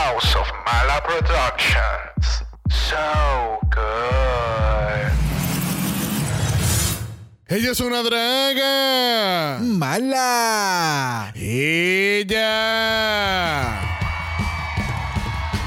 House of Mala Productions. So good. Ella es una draga. Mala. Ella.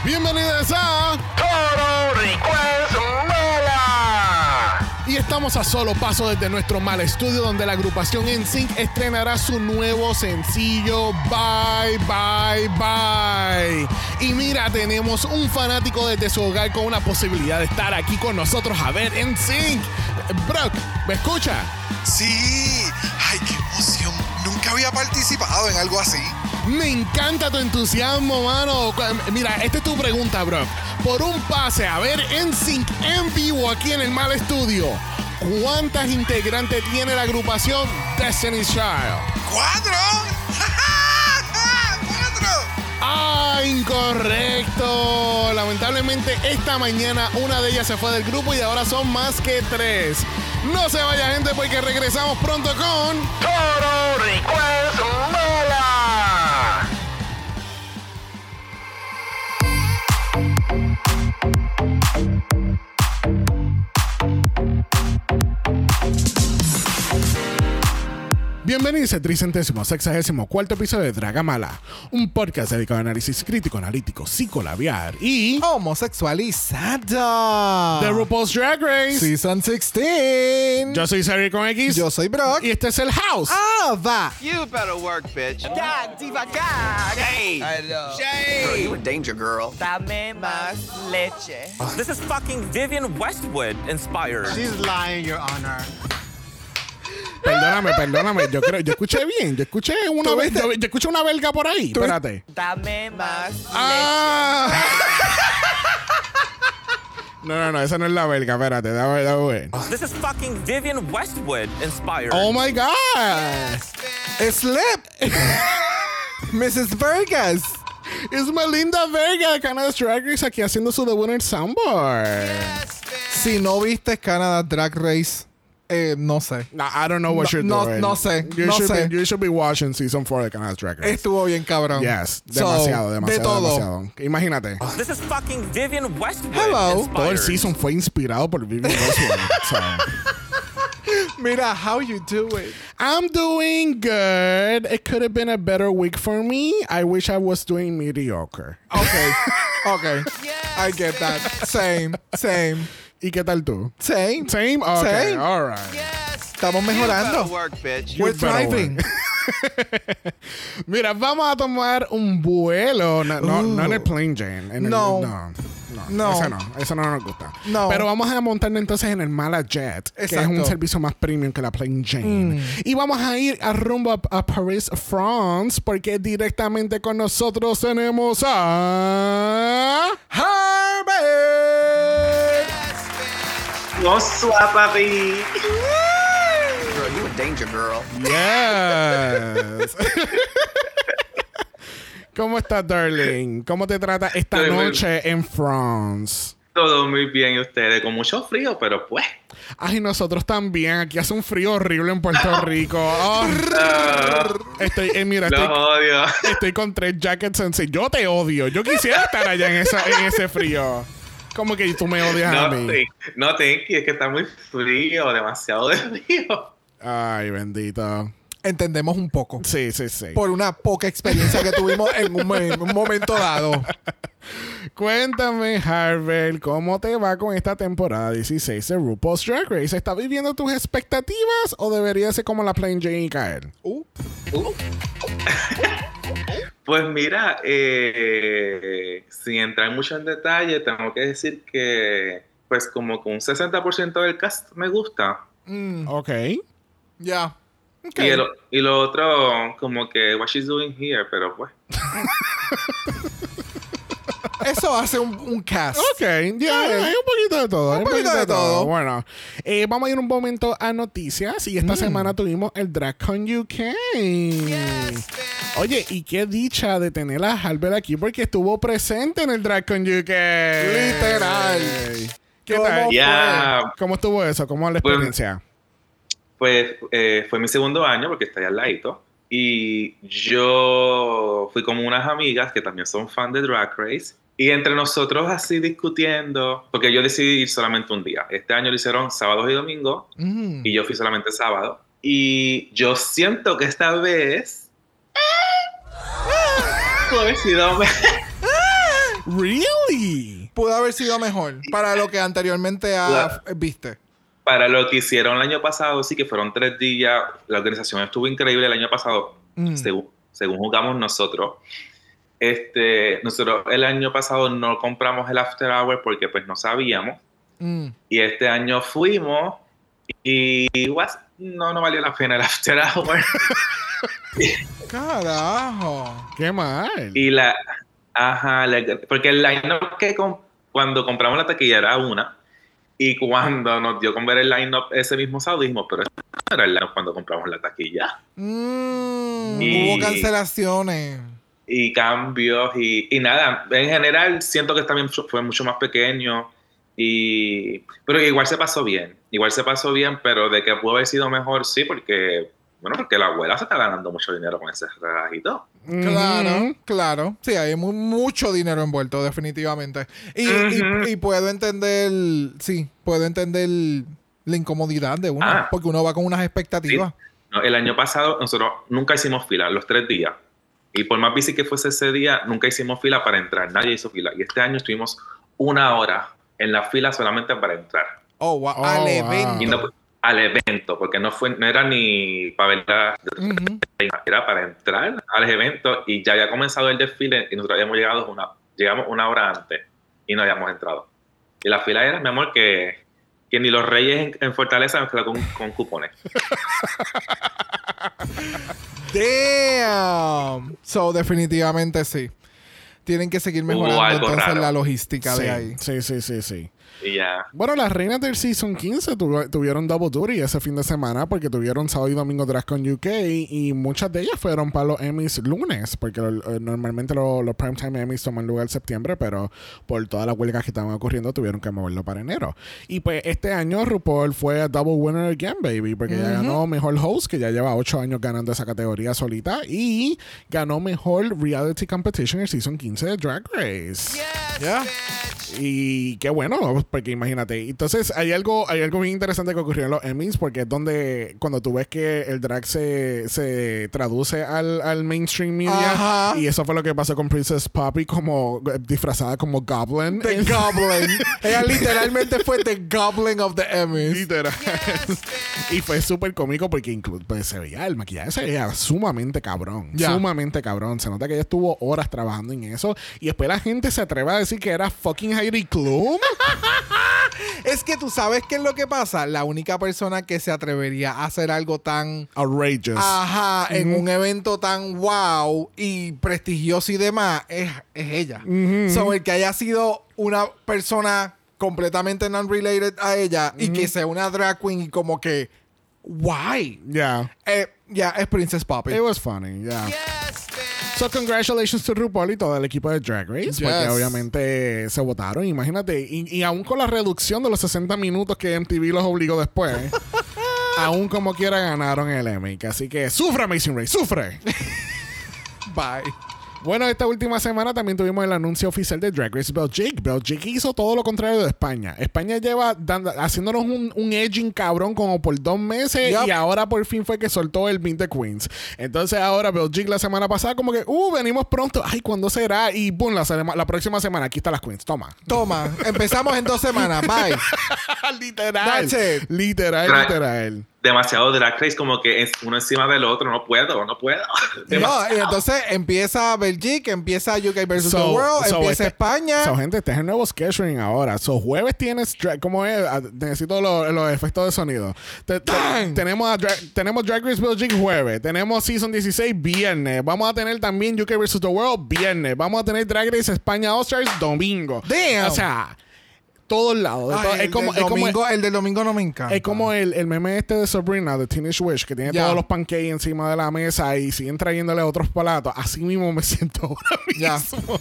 Bienvenidas a. Todo Request Mala. Y estamos a solo paso desde nuestro mal estudio donde la agrupación NSYNC estrenará su nuevo sencillo Bye Bye Bye. Y mira, tenemos un fanático desde su hogar con una posibilidad de estar aquí con nosotros a ver NSYNC. Brock, ¿me escucha? Sí. Ay, qué emoción. Nunca había participado en algo así. Me encanta tu entusiasmo, mano. Mira, esta es tu pregunta, Brock. Por un pase a ver NSYNC en vivo aquí en el Mal Estudio, ¿cuántas integrantes tiene la agrupación Destiny's Child? ¡Cuatro! ¡Cuatro! Ah, incorrecto. Lamentablemente esta mañana una de ellas se fue del grupo y ahora son más que tres. No se vaya gente porque regresamos pronto con... Todo Request Bienvenidos al tricentésimo sexagésimo cuarto episodio de Dragamala, un podcast dedicado a análisis crítico, analítico, psicolabiar y... Homosexualizado. The RuPaul's Drag Race. Season 16. Yo soy Sari con X. Yo soy Brock. Y este es el House. Ah, va. You better work, bitch. God, diva, God. Hey, Hello. girl, you a danger girl. Dame más leche. This is fucking Vivian Westwood inspired. She's lying, Your Honor. Perdóname, perdóname. Yo creo, yo escuché bien. Yo escuché una ¿Tú ve- viste? yo, yo escuché una belga por ahí. Espérate. Dame más Ah. No, no, no, esa no es la belga. Espérate, dame, dame ver. This is fucking Vivian Westwood inspired. Oh my God. Slip. Mrs. Vargas. Es Melinda Vega, Canada's Drag Race, aquí haciendo su debut en el Soundboard. Si no viste Canada Drag Race, eh, no sé. No, I don't know what No- you're no- doing. no sé, You, no should sé. Be, you should be watching season 4 de Canada's Drag Race. Estuvo bien cabrón. Yes, So, demasiado, demasiado, De todo. demasiado. Imagínate. This is fucking Vivian Westwood Hello. inspired. Todo el season fue inspirado por Vivian Westwood. so. Mira, how you doing? I'm doing good. It could have been a better week for me. I wish I was doing mediocre. Okay. Okay. I get that. Same. Same. ¿Y qué tal tú? Same. Same? Okay, Same. all right. Estamos You better mejorando. work, bitch. We're thriving. Mira, vamos a tomar un vuelo. No, no, no en el plane Jane. En el- No. no. No, No. Eso no, eso no nos gusta. No. Pero vamos a montarnos entonces en el Mala Jet, que es un Exacto. Mm. servicio más premium que la Plain Jane. Y vamos a ir a rumbo a, a Paris, France, porque directamente con nosotros tenemos a... Harvey. Bonsoir, Paris. Girl, you a danger girl. Yes. ¿Cómo estás, darling? ¿Cómo te trata esta Estoy noche en France? Todo muy bien y ustedes, con mucho frío, pero pues. Ay, nosotros también. Aquí hace un frío horrible en Puerto Rico. Oh, estoy, eh, mira, estoy, odio. estoy con tres jackets sensei. Yo te odio. Yo quisiera estar allá en, esa, en ese frío. ¿Cómo que tú me odias a No, mí? sí, no, you, es que está muy frío, demasiado de frío. Ay, bendito. Entendemos un poco. Sí, sí, sí. Por una poca experiencia que tuvimos en un, en un momento dado. Cuéntame, Harvey, ¿cómo te va con esta temporada 16 de RuPaul's Drag Race? ¿Estás viviendo tus expectativas o debería ser como la Plain Jane y caer? Uh. Pues mira, eh, sin entrar mucho en detalle, tengo que decir que, pues, como con un 60% del cast me gusta. Mm, Ok. ya. Ok. Y, el- y lo otro, como que, what she's doing here, pero pues. Eso hace un, un cast. Ok, ya, hay un poquito de todo. hay Un poquito de todo. Bueno, eh, vamos a ir un momento a noticias. Y Mm. esta semana tuvimos el DragCon UK. Oye, y qué dicha de tener a Halbert aquí porque estuvo presente en el DragCon UK. Literal. ¿Qué ¿Cómo tal? ¿Cómo estuvo eso? ¿Cómo la Pues- experiencia? pues eh, fue mi segundo año porque ahí al ladito. y yo fui con unas amigas que también son fan de Drag Race. Y entre nosotros así discutiendo, porque yo decidí ir solamente un día. Este año lo hicieron sábados y domingos Mm. y yo fui solamente sábado. Y yo siento que esta vez... pudo haber sido Really? Pudo haber sido mejor para lo que anteriormente ah, viste. Para lo que hicieron el año pasado, sí que fueron tres días. La organización estuvo increíble el año pasado, Mm. según, según jugamos nosotros. Este, nosotros el año pasado no compramos el after hour porque pues no sabíamos. Mm. Y este año fuimos y was- no, no valió la pena el after hour. Carajo. Qué mal. y la, ajá, la- porque el line-up que cuando compramos la taquilla era una. Y cuando nos dio con ver el line-up ese mismo sábado, dijimos, pero este no era el line-up cuando compramos la taquilla. Mm, Y- Hubo cancelaciones. Y cambios y, y nada, en general siento que también fue mucho más pequeño y pero igual se pasó bien, igual se pasó bien, pero de que pudo haber sido mejor sí, porque bueno, porque la abuela se está ganando mucho dinero con ese relajito. Claro, claro. Sí, hay mu- mucho dinero envuelto, definitivamente. Y, y- Ujú. y puedo entender, sí, puedo entender la incomodidad de uno, Ah. porque uno va con unas expectativas. No, el año pasado nosotros nunca hicimos fila, los tres días. Y por más bici que fuese ese día, nunca hicimos fila para entrar, nadie hizo fila. Y este año estuvimos una hora en la fila solamente para entrar. Oh, wow. Oh, Al evento. Y no, al evento, porque no fue no era ni para ver la, Ujú. era para entrar al evento y ya había comenzado el desfile y nosotros habíamos llegado una, llegamos una hora antes y no habíamos entrado. Y la fila era, mi amor, que, que ni los reyes en, en Fortaleza quedaron con, con cupones. Damn. So, definitivamente sí. Tienen que seguir mejorando entonces raro. la logística sí, de ahí. sí, sí, sí, sí. Y ya. Bueno, las reinas del Season 15 tuvo- tuvieron double duty ese fin de semana porque tuvieron sábado y domingo Drag Con UK y muchas de ellas fueron para los Emmys lunes porque eh, normalmente lo- los Primetime Emmys toman lugar en septiembre pero por todas las huelgas que estaban ocurriendo tuvieron que moverlo para enero. Y pues este año RuPaul fue a double winner again, baby, porque ya ganó Mejor Host, que ya lleva 8 años ganando esa categoría solita y ganó Mejor Reality Competition el Season 15 de Drag Race. ¿Ya? Y qué bueno, porque imagínate. Entonces, hay algo, hay algo bien interesante que ocurrió en los Emmys, porque es donde cuando tú ves que el drag se, se traduce al, al mainstream media. Ajá. Y eso fue lo que pasó con Princess Poppy, como eh, disfrazada como Goblin. The Goblin. Ella literalmente fue The Goblin of the Emmys. Literal. y fue súper cómico porque incluso pues, se veía, el maquillaje se veía sumamente cabrón. Ya. Sumamente cabrón. Se nota que ella estuvo horas trabajando en eso. Y después la gente se atreve a decir que era fucking Heidi Klum. Es que tú sabes qué es lo que pasa. La única persona que se atrevería a hacer algo tan Outrageous. ajá en un evento tan wow y prestigioso y demás es, es ella. So, el que haya sido una persona completamente non-related a ella y que sea una drag queen y como que, why? Yeah. Eh, ya, es Princess Poppy. It was funny, yeah. So, congratulations to RuPaul y todo el equipo de Drag Race, porque obviamente se votaron. Imagínate, y, y aún con la reducción de los 60 minutos que MTV los obligó después, aún como quiera ganaron el Emmy. Así que sufre, Amazing Race, sufre. Bye. Bueno, esta última semana también tuvimos el anuncio oficial de Drag Race Belgique. Belgique hizo todo lo contrario de España. España lleva dando- haciéndonos un, un edging cabrón como por dos meses y ahora por fin fue que soltó el Meet the Queens. Entonces ahora Belgique la semana pasada como que, uh, venimos pronto. Ay, ¿cuándo será? Y boom, la, la próxima semana aquí están las Queens. Toma. Toma, empezamos en dos semanas. Bye. literal. That's it. Literal, Right. literal. Demasiado drag race, como que es uno encima del otro. No puedo, no puedo. No, y entonces empieza Belgique, empieza UK versus So- the World, so empieza este- España. So, gente, este es el nuevo scheduling ahora. So, jueves tienes. dra- ¿Cómo es? Ah, Necesito lo- los efectos de sonido. Te- te- tenemos, a Dra- tenemos Drag Race Belgique jueves. Tenemos Season 16 viernes. Vamos a tener también UK vs. The World viernes. Vamos a tener Drag Race España All Stars domingo. Damn. O sea. Todos lados. Ay, todo- el, es, como, del es, como, domingo, el del domingo no me encanta. es como el, el meme este de Sabrina, de Teenage Wish, que tiene Ya. todos los pancakes encima de la mesa y siguen trayéndole otros platos. Así mismo me siento ahora mismo.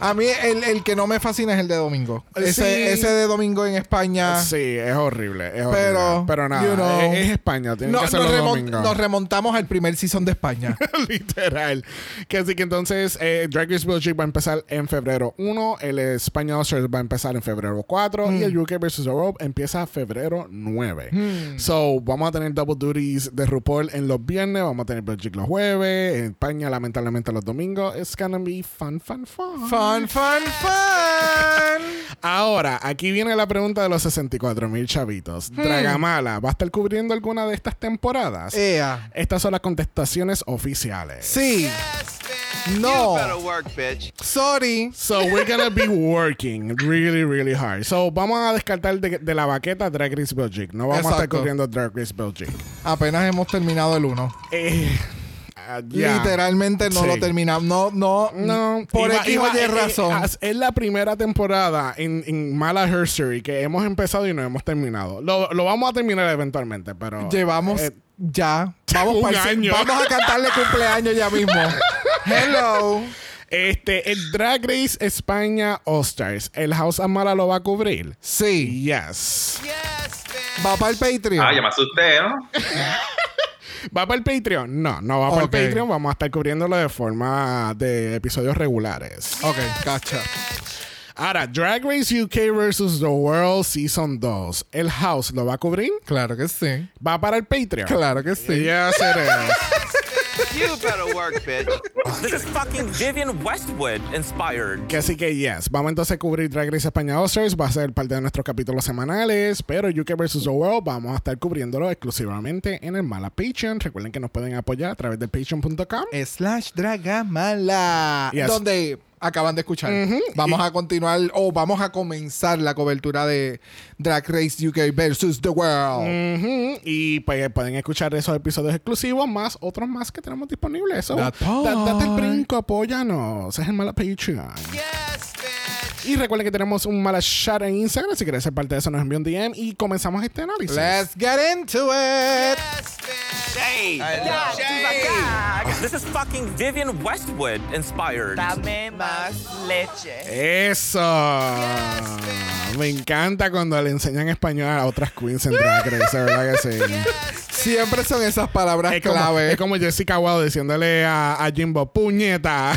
A mí el, el que no me fascina es el de domingo. Ese, Sí. ese de domingo en España. Sí, es horrible. Es horrible. Pero, Pero nada, you know. es, es España. No- que nos, remon- domingo. nos remontamos al primer season de España. Literal. Que así que entonces eh, Drag Race Belgium va a empezar en febrero 1, el España va a empezar en febrero 4 y Mm. el UK vs. Europe empieza febrero 9. So, vamos a tener double duties de RuPaul en los viernes, vamos a tener Belgium los jueves, en España lamentablemente los domingos. It's gonna be fun, fun, fun. fun, fun, fun. Ahora, aquí viene la pregunta de los 64 mil chavitos. Hmm. Dragamala, ¿va a estar cubriendo alguna de estas temporadas? Ea. Estas son las contestaciones oficiales. Sí. No. better work, bitch. Sorry. So we're gonna be working really, really hard. So vamos a descartar de, de la baqueta Drag Race Belgium. No vamos a estar corriendo Drag Race Belgium. Apenas hemos terminado el uno. Eh, ah. Literalmente no Sí. lo terminamos. No, no. No, Por iba- X iba- o Y eh, eh, razón. es la primera temporada en, en Mala Herstory que hemos empezado y no hemos terminado. Lo, lo vamos a terminar eventualmente, pero. Llevamos eh, ya. Vamos, un para el- año. vamos a cantarle cumpleaños ya mismo. Hello. este, el Drag Race España All Stars. ¿El House Amara lo va a cubrir? Sí. Yes. Va para el Patreon. Ah, ya me asusté, ¿no? ¿Va para el Patreon? No, no va para el Patreon. Vamos a estar cubriéndolo de forma de episodios regulares. Ok, cacha. Ahora, Drag Race UK vs. The World Season 2. ¿El House lo va a cubrir? Claro que sí. ¿Va para el Patreon? Claro que sí. Yes, it is. You better work, bitch. This is fucking Vivian Westwood inspired. Que así que yes, vamos entonces a cubrir Drag Race España All-Stars, va a ser parte de nuestros capítulos semanales, pero UK vs. The World vamos a estar cubriéndolo exclusivamente en el Mala Patreon. Recuerden que nos pueden apoyar a través de patreon.com. Slash Dragamala. Yes. Donde acaban de escuchar. Vamos a continuar o vamos a comenzar la cobertura de Drag Race UK versus The World. Y pues pueden escuchar esos episodios exclusivos, más otros más que tenemos disponibles. Eso, date el brinco, apóyanos. Es el Mala Patreon. Y recuerden que tenemos un Mala Chat en Instagram. Si quieres ser parte de eso, nos envía un DM y comenzamos este análisis. Let's get into it. This is fucking Vivian Westwood inspired. Dame más leche. Eso. Me encanta cuando le enseñan español a otras queens en Drag Race, ¿verdad que sí? Siempre son esas palabras Es como, clave. es como Jessica Wow diciéndole a, a Jimbo, puñeta.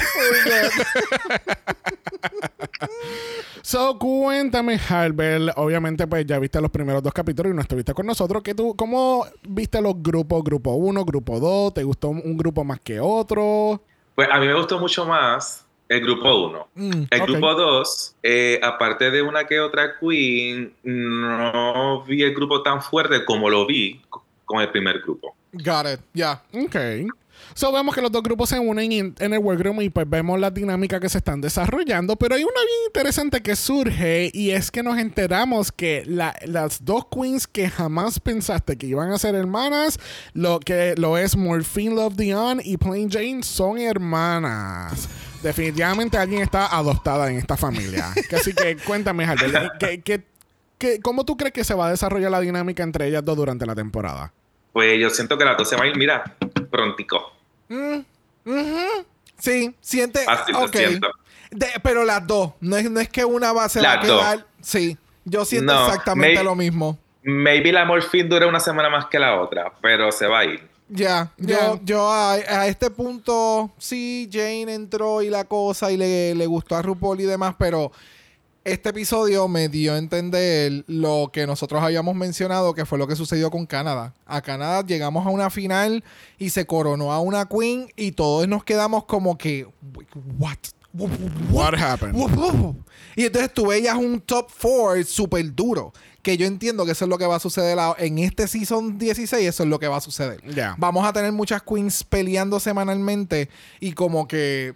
so, cuéntame, Harbel. Obviamente, pues ya viste los primeros dos capítulos y no estuviste con nosotros. ¿Qué tú, ¿Cómo viste los grupos? Grupo 1, grupo 2. ¿Te gustó un grupo más que otro? Pues a mí me gustó mucho más el grupo 1. el ok. grupo 2, aparte de una que otra queen, no vi el grupo tan fuerte como lo vi con el primer grupo. Got it. Ya. Ok. So vemos que los dos grupos se unen en, en el workroom y pues vemos la dinámica que se están desarrollando. Pero hay una bien interesante que surge y es que nos enteramos que la- las dos queens que jamás pensaste que iban a ser hermanas, lo que lo es Morphine Love Dion y Plain Jane son hermanas. Definitivamente alguien está adoptada en esta familia. Así que cuéntame, Albert, ¿qué, qué, qué- cómo tú crees que se va a desarrollar la dinámica entre ellas dos durante la temporada? Pues yo siento que las dos se van a ir, mira, prontico. Sí, siente. Así lo ok. siento. De- pero las dos. No es, no es que una va a se va a Las dos. quedar. Sí. Yo siento No, exactamente may- lo mismo. Maybe la morfina dura una semana más que la otra, pero se va a ir. Ya, Ya. yo, yo a, a este punto, sí, Jane entró y la cosa y le, le gustó a RuPaul y demás, pero este episodio me dio a entender lo que nosotros habíamos mencionado, que fue lo que sucedió con Canadá. A Canadá llegamos a una final y se coronó a una queen y todos nos quedamos como que, what? What happened? Y entonces tú veías un top 4 súper duro. Que yo entiendo que eso es lo que va a suceder en este season 16. Eso es lo que va a suceder. Vamos a tener muchas queens peleando semanalmente. Y como que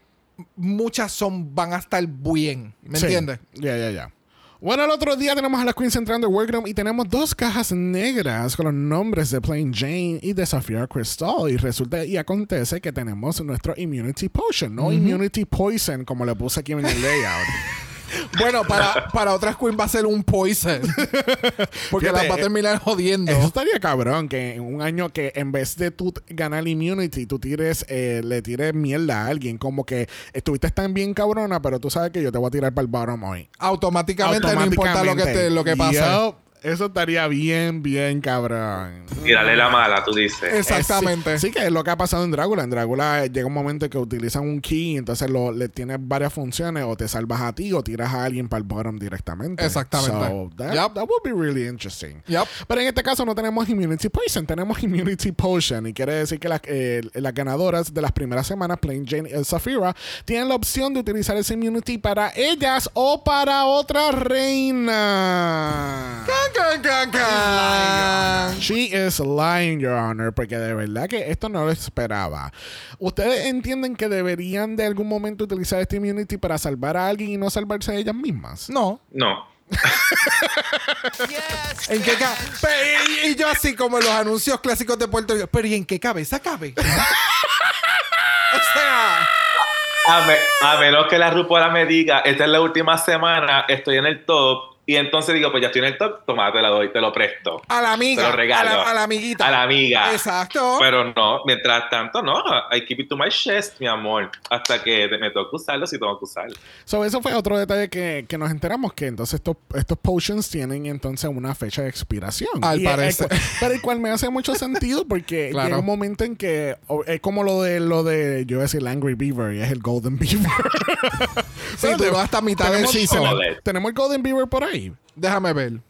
muchas son van a estar bien. ¿Me Sí. entiendes? Ya, ya, ya. Bueno, el otro día tenemos a las queens entrando al workroom y tenemos dos cajas negras con los nombres de Plain Jane y de Safira Crystal. Y resulta y acontece que tenemos nuestro Immunity Potion, no Immunity Poison, como le puse aquí en el layout. Bueno, para, para otras queen va a ser un poison. Porque Fíjate, las va a terminar jodiendo. Eso estaría cabrón, que en un año que en vez de tú ganar immunity, tú tires, eh, le tires mierda a alguien. Como que estuviste tan bien cabrona, pero tú sabes que yo te voy a tirar para el bottom hoy. Automáticamente, no importa lo que, te, lo que pase. Eso estaría bien, bien cabrón. Tírale la mala, tú dices. Exactamente. Sí, sí, que es lo que ha pasado en Drácula. En Drácula eh, llega un momento en que utilizan un key, entonces lo, le tienes varias funciones, o te salvas a ti o tiras a alguien para el bottom directamente. Exactamente. So, that, Yup. that would be really interesting. Yup. Pero en este caso no tenemos Immunity Poison, tenemos Immunity Potion. Y quiere decir que las, eh, las ganadoras de las primeras semanas, Plain Jane y Zafira, tienen la opción de utilizar ese Immunity para ellas o para otra reina. Can. She is lying, Your Honor, porque de verdad que esto no lo esperaba. ¿Ustedes entienden que deberían de algún momento utilizar este Immunity para salvar a alguien y no salvarse a ellas mismas? No. No. ¿En qué y, y yo así como en los anuncios clásicos de Puerto Rico. Pero ¿y en qué cabeza cabe? o sea... A, me- a menos que la RuPaul me diga, esta es la última semana, estoy en el top, y entonces digo, pues ya estoy en el top, toma, te la doy, te lo presto. A la amiga. Te lo regalo. A la, a la amiguita. A la amiga. Exacto. Pero no, mientras tanto, no. I keep it to my chest, mi amor. Hasta que me toque usarlo si tengo que usarlo. So, eso fue otro detalle que, que nos enteramos que entonces estos, estos potions tienen entonces una fecha de expiración. Al el- parecer. el pero el cual me hace mucho sentido porque Claro. llega un momento en que es como lo de lo de yo iba a decir el Angry Beaver y es el Golden Beaver. Sí, duró hasta mitad del season. tenemos el Golden Beaver por ahí. Déjame ver.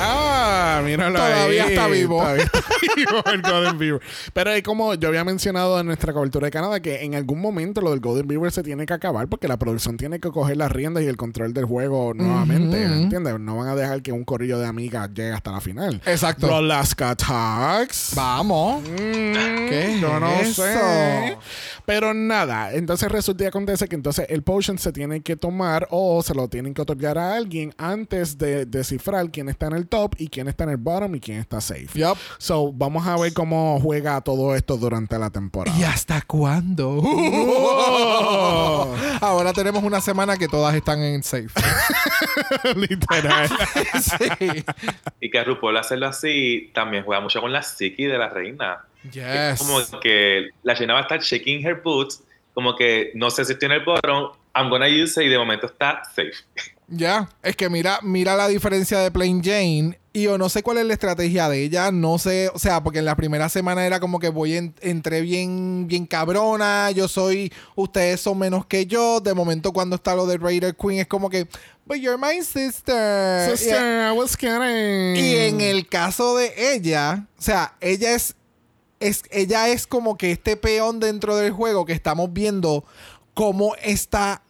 Ah, míralo Todavía ahí. está vivo. Todavía está vivo el Golden Beaver. Pero es como yo había mencionado en nuestra cobertura de Canadá que en algún momento lo del Golden Beaver se tiene que acabar porque la producción tiene que coger las riendas y el control del juego nuevamente. ¿Entiendes? No van a dejar que un corrillo de amigas llegue hasta la final. Exacto. Los Alaska Tags. Vamos. Mm, ¿Qué yo no sé. Pero nada, entonces resulta y acontece que entonces el potion se tiene que tomar o se lo tienen que otorgar a alguien antes de descifrar quién está en el top y quién está en el bottom y quién está safe. Yup. So, vamos a ver cómo juega todo esto durante la temporada. ¿Y hasta cuándo? Oh. Ahora tenemos una semana que todas están en safe. Literal. sí. Y que RuPaul hacerlo así también juega mucho con la psiqui de la reina. Yes. Como que la reina va a estar shaking her boots, como que no sé si estoy en el bottom, I'm gonna use it y de momento está safe. Ya, es que mira, mira la diferencia de Plain Jane. Y yo no sé cuál es la estrategia de ella. No sé, o sea, porque en la primera semana era como que voy en- entré bien, bien cabrona. Yo soy, ustedes son menos que yo. De momento, cuando está lo de Raider Queen, es como que, but you're my sister. Sister, I was kidding. Y en el caso de ella, o sea, ella es, es, ella es como que este peón dentro del juego que estamos viendo cómo está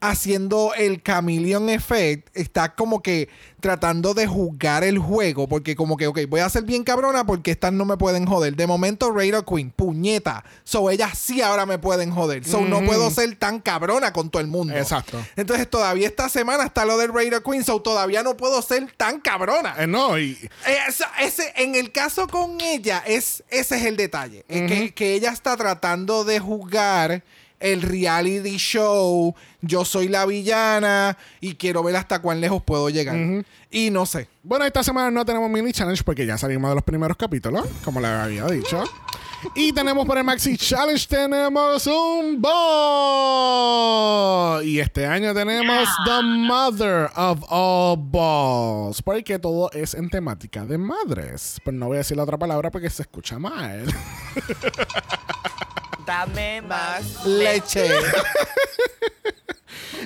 haciendo el chameleon effect, está como que tratando de juzgar el juego, porque como que, ok, voy a ser bien cabrona porque estas no me pueden joder. De momento, Raider Queen, puñeta. So, ellas sí ahora me pueden joder. So, no puedo ser tan cabrona con todo el mundo. Exacto. Entonces, todavía esta semana está lo del Raider Queen, so todavía no puedo ser tan cabrona. Eh, no, y Esa- ese, en el caso con ella, es, ese es el detalle. Es que, que ella está tratando de juzgar el reality show. Yo soy la villana y quiero ver hasta cuán lejos puedo llegar. Y no sé. Bueno, esta semana no tenemos mini challenge porque ya salimos de los primeros capítulos, como les había dicho. Y tenemos por el Maxi Challenge, tenemos un ball. Y este año tenemos The Mother of All Balls. Porque todo es en temática de madres. Pero no voy a decir la otra palabra porque se escucha mal. Dame más Leche.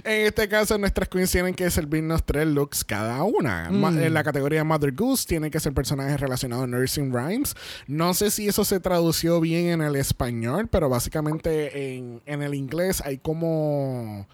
En este caso, nuestras queens tienen que servirnos tres looks cada una. Ma- En la categoría Mother Goose tienen que ser personajes relacionados a Nursing Rhymes. No sé si eso se tradució bien en el español, pero básicamente en, en el inglés hay como...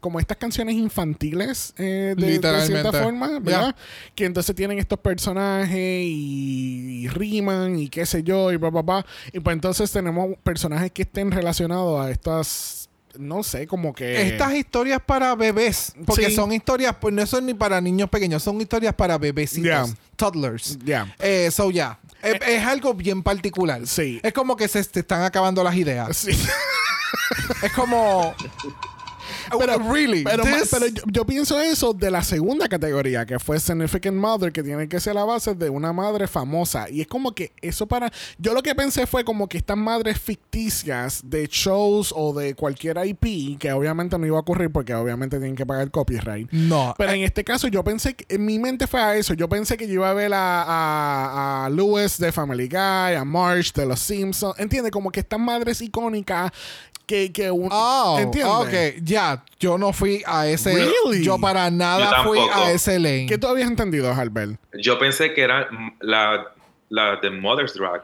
Como estas canciones infantiles eh, de- cierta forma. ¿verdad? Que entonces tienen estos personajes y, y riman y qué sé yo, y bla, bla, bla. Y pues entonces tenemos personajes que estén relacionados a estas, no sé, como que... Estas historias para bebés, porque Sí. son historias, pues no son ni para niños pequeños, son historias para bebecitos, Yeah. toddlers. Ya. Eh, so, ya. Es, es algo bien particular. Sí. Es como que se te están acabando las ideas. Sí. Es como. Pero, really, pero, this- pero yo, yo pienso eso de la segunda categoría, que fue Significant Mother, que tiene que ser la base de una madre famosa. Y es como que eso para. Yo lo que pensé fue como que estas madres ficticias de shows o de cualquier IP, que obviamente no iba a ocurrir porque obviamente tienen que pagar copyright. No. Pero en este caso, yo pensé que en mi mente fue a eso. Yo pensé que yo iba a ver a, a, a Lewis de Family Guy, a Marge de Los Simpsons. ¿Entiendes? Como que estas madres icónicas que, que un, Oh, ¿entiendes? ok, ya. Yo no fui a ese. Really? Yo para nada Yo fui a ese lane. ¿Qué tú habías entendido, Albert? Yo pensé que era la, la de Mother's Drag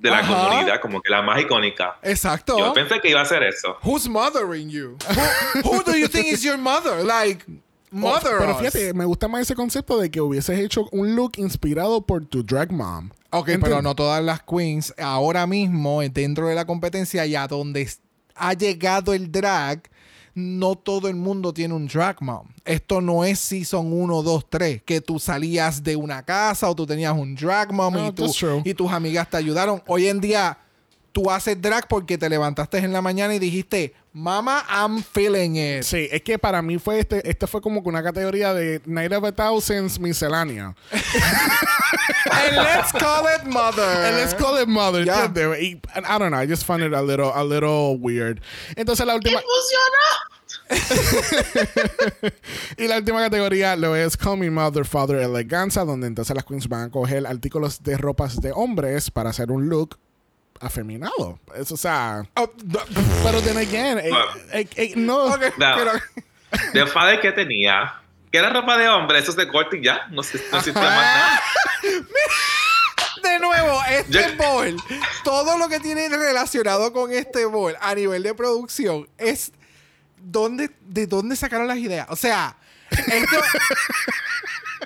de la Ajá. comunidad, como que la más icónica. Exacto. Yo pensé que iba a ser eso. Who's mothering you? Who, who do you think is your mother? Like, mother Oh, Pero us. fíjate, me gusta más ese concepto de que hubieses hecho un look inspirado por tu drag mom. Ok, pero no todas las queens ahora mismo eh, dentro de la competencia y a donde ha llegado el drag, no todo el mundo tiene un drag mom. Esto no es season 1, 2, 3, que tú salías de una casa o tú tenías un drag mom No, y, tú- y tus amigas te ayudaron. Hoy en día tú haces drag porque te levantaste en la mañana y dijiste, Mama, I'm feeling it. Sí, es que para mí fue este, este fue como que una categoría de Night of a Thousands miscelánea. And let's call it mother. And let's call it mother, Ya. ¿entiendes? Y, and I don't know, I just found it a little, a little weird. Entonces la última... y la última categoría lo es Call Me Mother, Father Eleganza, donde entonces las queens van a coger artículos de ropas de hombres para hacer un look afeminado. Eso, o sea... Oh, no. Pero then again, eh, eh, eh, no... Ok, No. pero- De father que tenía. Que era ropa de hombre, eso es de corte y ya. No sé, no existe más nada. De nuevo, este bowl, todo lo que tiene relacionado con este bowl a nivel de producción es dónde, de dónde sacaron las ideas. O sea, esto,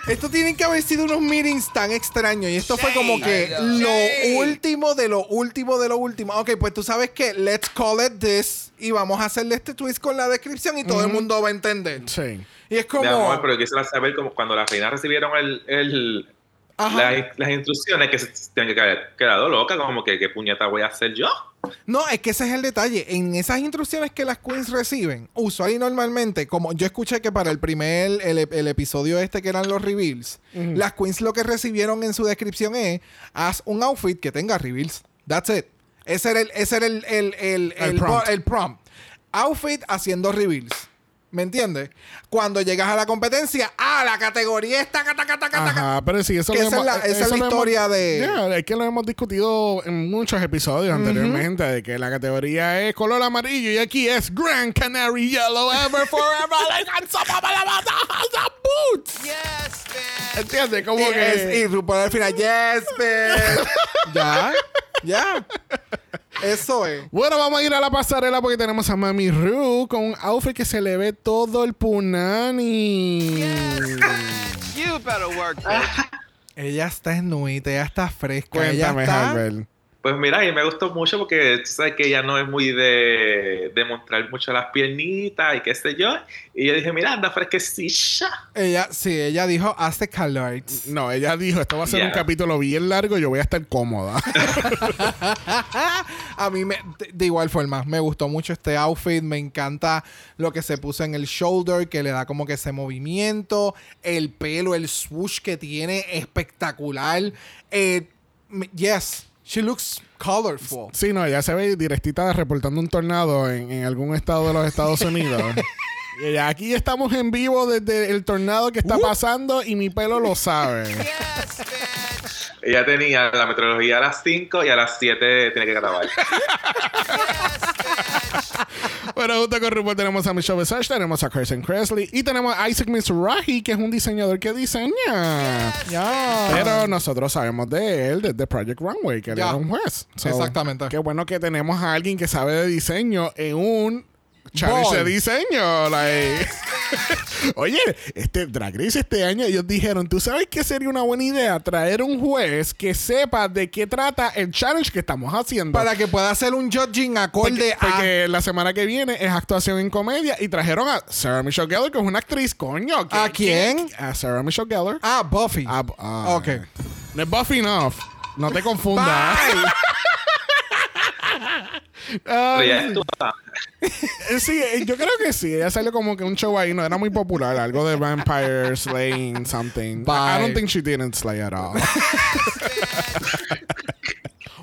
esto tienen que haber sido unos meetings tan extraños y esto fue como que lo último de lo último de lo último. Ok, pues tú sabes que let's call it this y vamos a hacerle este twist con la descripción y todo el mundo va a entender. Sí. Y es como... Amor, pero yo quisiera saber como cuando las reinas recibieron el. Las, las instrucciones que se tienen que haber quedado loca, como que qué puñeta voy a hacer yo. No, es que ese es el detalle. En esas instrucciones que las queens reciben, usual y normalmente, como yo escuché que para el primer, el, el episodio este que eran los reveals, las queens lo que recibieron en su descripción es, haz un outfit que tenga reveals. That's it. Ese era el, ese era el, el, el, El el prompt. prompt. Outfit haciendo reveals. ¿Me entiendes? Cuando llegas a la competencia, ah, la categoría está, taca, taca, taca. Ajá, pero sí, eso Que lo esa hemos- es la- esa eso es la lo hemos- historia de- Ya, es que lo hemos discutido en muchos episodios anteriormente, de que la categoría es color amarillo y aquí es Grand Canary Yellow Ever Forever like so the boots. Yes, man. ¿Entiendes? Y, Como es- que... y RuPaul al final, yes, bitch. ya, ya. Eso es. Bueno, vamos a ir a la pasarela porque tenemos a Mami Ru con un outfit que se le ve todo el punani. You better work, bitch. Ella está esnuita, ella está fresca. ella Cuéntame, está... Albert. Pues mira, y me gustó mucho porque tú sabes que ella no es muy de, de mostrar mucho las piernitas y qué sé yo. Y yo dije, mira, anda fresquecilla. Ella, sí, ella dijo, hace calor. No, ella dijo, esto va a ser un capítulo bien largo, yo voy a estar cómoda. A mí, me, de, de igual forma, me gustó mucho este outfit. Me encanta lo que se puso en el shoulder, que le da como que ese movimiento. El pelo, el swoosh que tiene, espectacular. Eh, yes, she looks colorful. Sí, no, ella se ve directita reportando un tornado en, en algún estado de los Estados Unidos. y aquí estamos en vivo desde el tornado que está pasando y mi pelo lo sabe. Yes, bitch. Ella tenía la meteorología a las 5 y a las 7 tiene que grabar. bueno, junto con RuPaul tenemos a Michelle Visage, tenemos a Carson Cresley y tenemos a Isaac Mizrahi, que es un diseñador que diseña. Pero nosotros sabemos de él desde Project Runway, que él era un juez. So, Exactamente. Qué bueno que tenemos a alguien que sabe de diseño en un challenge Boy. de diseño. like. Oye, este Drag Race este año ellos dijeron, ¿tú sabes qué sería una buena idea? Traer un juez que sepa de qué trata el challenge que estamos haciendo. Para que pueda hacer un judging acorde porque, porque la semana que viene es actuación en comedia y trajeron a Sarah Michelle Gellar, que es una actriz, coño. ¿qué- ¿A quién? A Sarah Michelle Gellar. a... Ah, Buffy. Ah, ah. Ok. No es Buffy enough. No te confundas. Bye. Ella actúa. Eh, Sí, eh, yo creo que sí. Ella salió como que un show ahí, no era muy popular, algo de vampire slaying something. I don't Bye. think she didn't slay at all.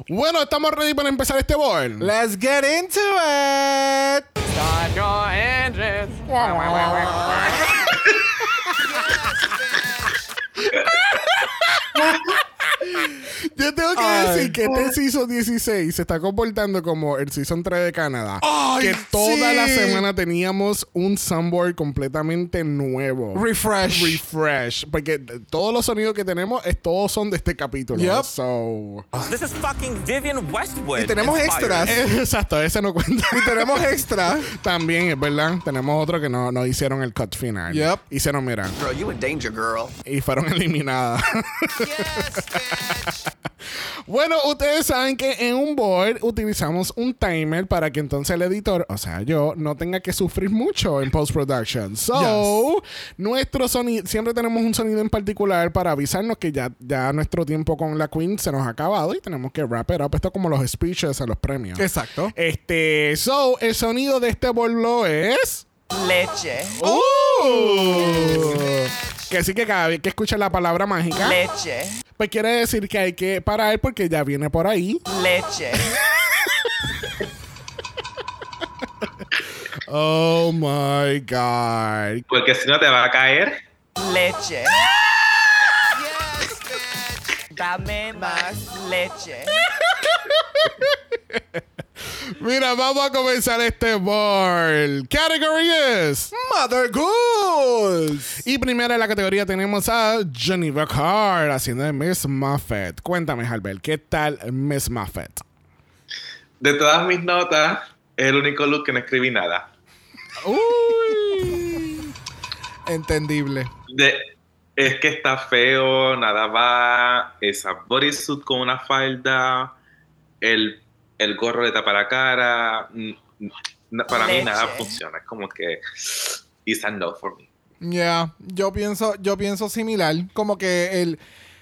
bueno, estamos ready para empezar este board. Let's get into it. Start your engines. Yo tengo que Ay. decir que este season 16 se está comportando como el season 3 de Canadá. Ay, que toda sí. la semana teníamos un soundboard completamente nuevo. Refresh. Refresh. Porque todos los sonidos que tenemos es, todos son de este capítulo. Yep. So. This is fucking Vivian Westwood. Y tenemos inspired. extras. Exacto, ese no cuenta. Y tenemos extra. También, es verdad. Tenemos otro que no, no hicieron el cut final. Yep. Hicieron, mira. Girl, you in danger, girl. Y fueron eliminadas. Yes, bitch. Bueno, ustedes saben que en un board utilizamos un timer para que entonces el editor, o sea, yo, no tenga que sufrir mucho en post-production. So, nuestro sonido, siempre tenemos un sonido en particular para avisarnos que ya, ya nuestro tiempo con la Queen se nos ha acabado y tenemos que wrap it up. Esto es como los speeches a los premios. Exacto. Este, so, el sonido de este board es. Leche. ¡Uh! Que sí que cada vez que escucha la palabra mágica, Leche. pues quiere decir que hay que parar porque ya viene por ahí. Leche. Oh my God. Porque si no te va a caer. Leche. Yes, bitch. Dame más leche. Mira, vamos a comenzar este board. Category is. Mother Goose. Y primera en la categoría tenemos a Geneva Card haciendo de Miss Muffet. Cuéntame, Albert, ¿qué tal Miss Muffet? De todas mis notas, es el único look que no escribí nada. Uy. Entendible. De, es que está feo, nada va. Esa bodysuit con una falda, el, el gorro de tapa la cara. mm, mm, Para mí nada funciona. Es como que. It's a no for me. Ya, yo pienso, yo pienso similar. Como que el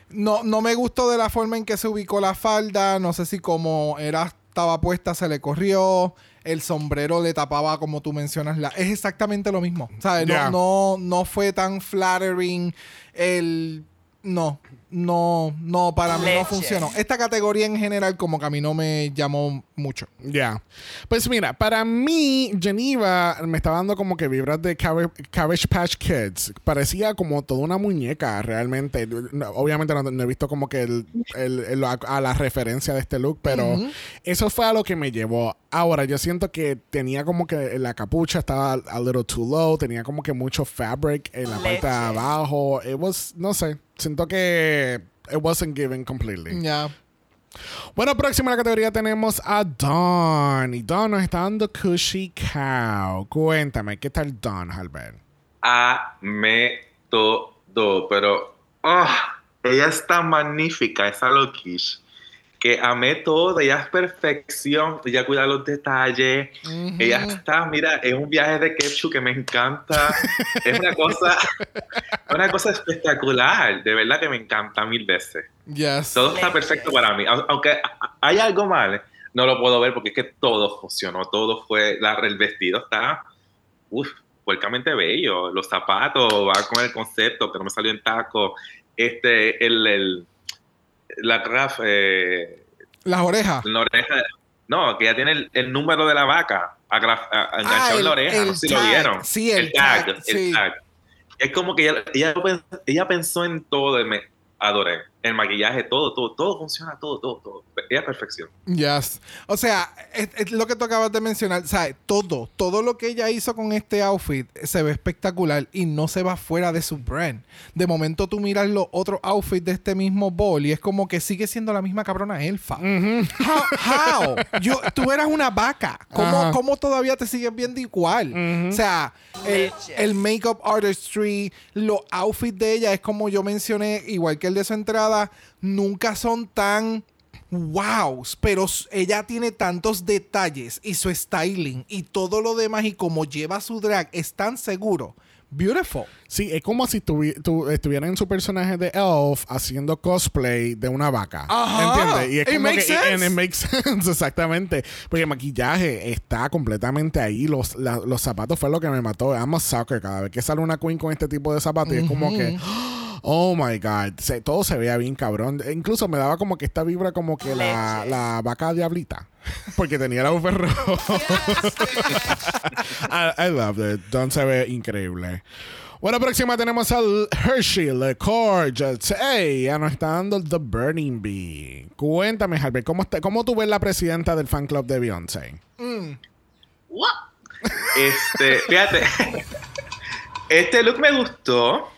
no, no me gustó de la forma en que se ubicó la falda. No sé si como era estaba puesta se le corrió. El sombrero le tapaba, como tú mencionas, la. Es exactamente lo mismo. ¿Sabes? No, no, no fue tan flattering. El. No, no, no, para mí no funcionó. Esta categoría en general, como que a mí no me llamó mucho. Ya. Pues mira, para mí, Geneva me estaba dando como que vibras de Cabbage, Cabbage Patch Kids. Parecía como toda una muñeca, realmente. No, obviamente no, no he visto como que el, el- el- a, a la referencia de este look, pero eso fue a lo que me llevó. Ahora, yo siento que tenía como que la capucha estaba a little too low, tenía como que mucho fabric en la parte de abajo. It was, no sé, siento que it wasn't given completely. Ya. Bueno, próxima a la categoría tenemos a Dawn. Y Dawn nos está dando Cushy Cow. Cuéntame, ¿qué tal Dawn, Albert? Amé todo, pero ah, ella es tan magnífica, esa Lokish, que amé todo, ella es perfección, ella cuida los detalles, ella está, mira, es un viaje de Kepchu que me encanta, es una cosa, una cosa espectacular, de verdad que me encanta mil veces. Yes. Todo está perfecto para mí, Au- aunque hay algo mal, no lo puedo ver porque es que todo funcionó, todo fue, la, el vestido está, uff, puercamente bello, los zapatos, va con el concepto, que no me salió en taco, este, el, el la eh, Las orejas. la oreja, no, que ya tiene el, el número de la vaca agraf- a- enganchado Ah, en la oreja, no sé si lo vieron. Sí, el tag, sí. el tag. Es como que ella, ella, ella pensó en todo, y me adoré. El maquillaje, todo, todo, todo funciona, todo, todo, todo. Es perfección. Yes. O sea, es, es lo que tú acabas de mencionar. ¿Sabes? Todo, todo lo que ella hizo con este outfit se ve espectacular y no se va fuera de su brand. De momento tú miras los otros outfits de este mismo ball y es como que sigue siendo la misma cabrona elfa. How? how? Yo, tú eras una vaca. ¿Cómo, cómo todavía te sigues viendo igual? O sea, el, el makeup artistry, los outfits de ella es como yo mencioné, igual que el de su entrada, nunca son tan wow, pero ella tiene tantos detalles y su styling y todo lo demás y como lleva su drag es tan seguro. beautiful. Sí, es como si tuvi- tu- estuvieran en su personaje de Elf haciendo cosplay de una vaca. Ajá. ¿Entiendes? Y es It como makes que sense. and it makes sense, exactamente. Porque el maquillaje está completamente ahí. Los, la- los zapatos fue lo que me mató. I'm a sucker cada vez que sale una queen con este tipo de zapatos. Y es como que. Oh my God. Se- todo se veía bien cabrón. E Incluso me daba como que esta vibra como que la, la vaca diablita. Porque tenía el outfit rojo. I, I love it. Don se ve increíble. Bueno, próxima tenemos al Hershey Le Corgets. Hey, ya nos está dando el The Burning Bee. Cuéntame, Albert, ¿cómo, está, ¿cómo tú ves la presidenta del fan club de Beyoncé? Este, fíjate. Este look me gustó.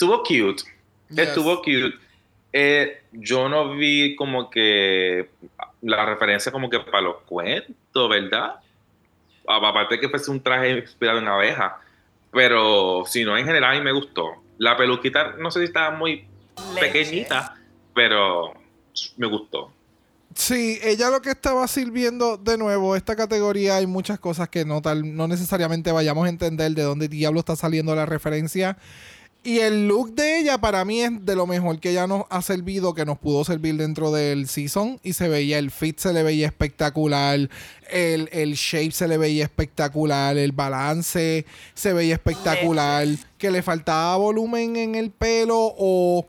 Estuvo cute. Yes. Estuvo cute. Eh, yo no vi como que la referencia como que para los cuentos, ¿verdad? A- Aparte que fuese un traje inspirado en abeja. Pero si no, en general a mí me gustó. La peluquita no sé si estaba muy Leche. pequeñita, pero me gustó. Sí, ella lo que estaba sirviendo de nuevo, esta categoría hay muchas cosas que no tal, no necesariamente vayamos a entender de dónde diablo está saliendo la referencia. Y el look de ella para mí es de lo mejor que ella nos ha servido, que nos pudo servir dentro del season. Y se veía, el fit se le veía espectacular, el, el shape se le veía espectacular, el balance se veía espectacular, que le faltaba volumen en el pelo o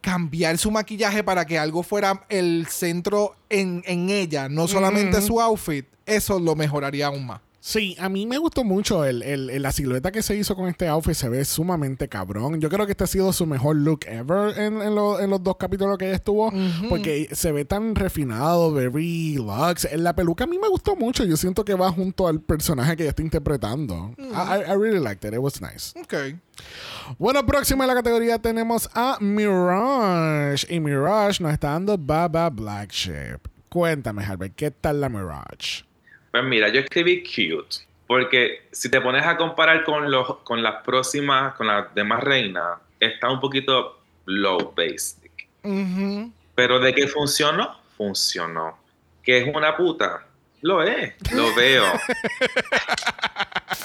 cambiar su maquillaje para que algo fuera el centro en, en ella, no solamente su outfit, eso lo mejoraría aún más. Sí, a mí me gustó mucho el, el- la silueta que se hizo con este outfit. Se ve sumamente cabrón. Yo creo que este ha sido su mejor look ever en, en lo- en los dos capítulos que ella estuvo. Porque se ve tan refinado, very luxe. La peluca a mí me gustó mucho. Yo siento que va junto al personaje que ella está interpretando. I, I- I really liked it. It was nice. Ok. Bueno, próxima en la categoría tenemos a Mirage. Y Mirage nos está dando Baba Black Sheep. Cuéntame, Albert, ¿qué tal la Mirage? Pues mira, yo escribí cute, porque si te pones a comparar con, los, con las próximas, con las demás reinas, está un poquito low basic. Pero de que funcionó, funcionó. Que es una puta, lo es, lo veo.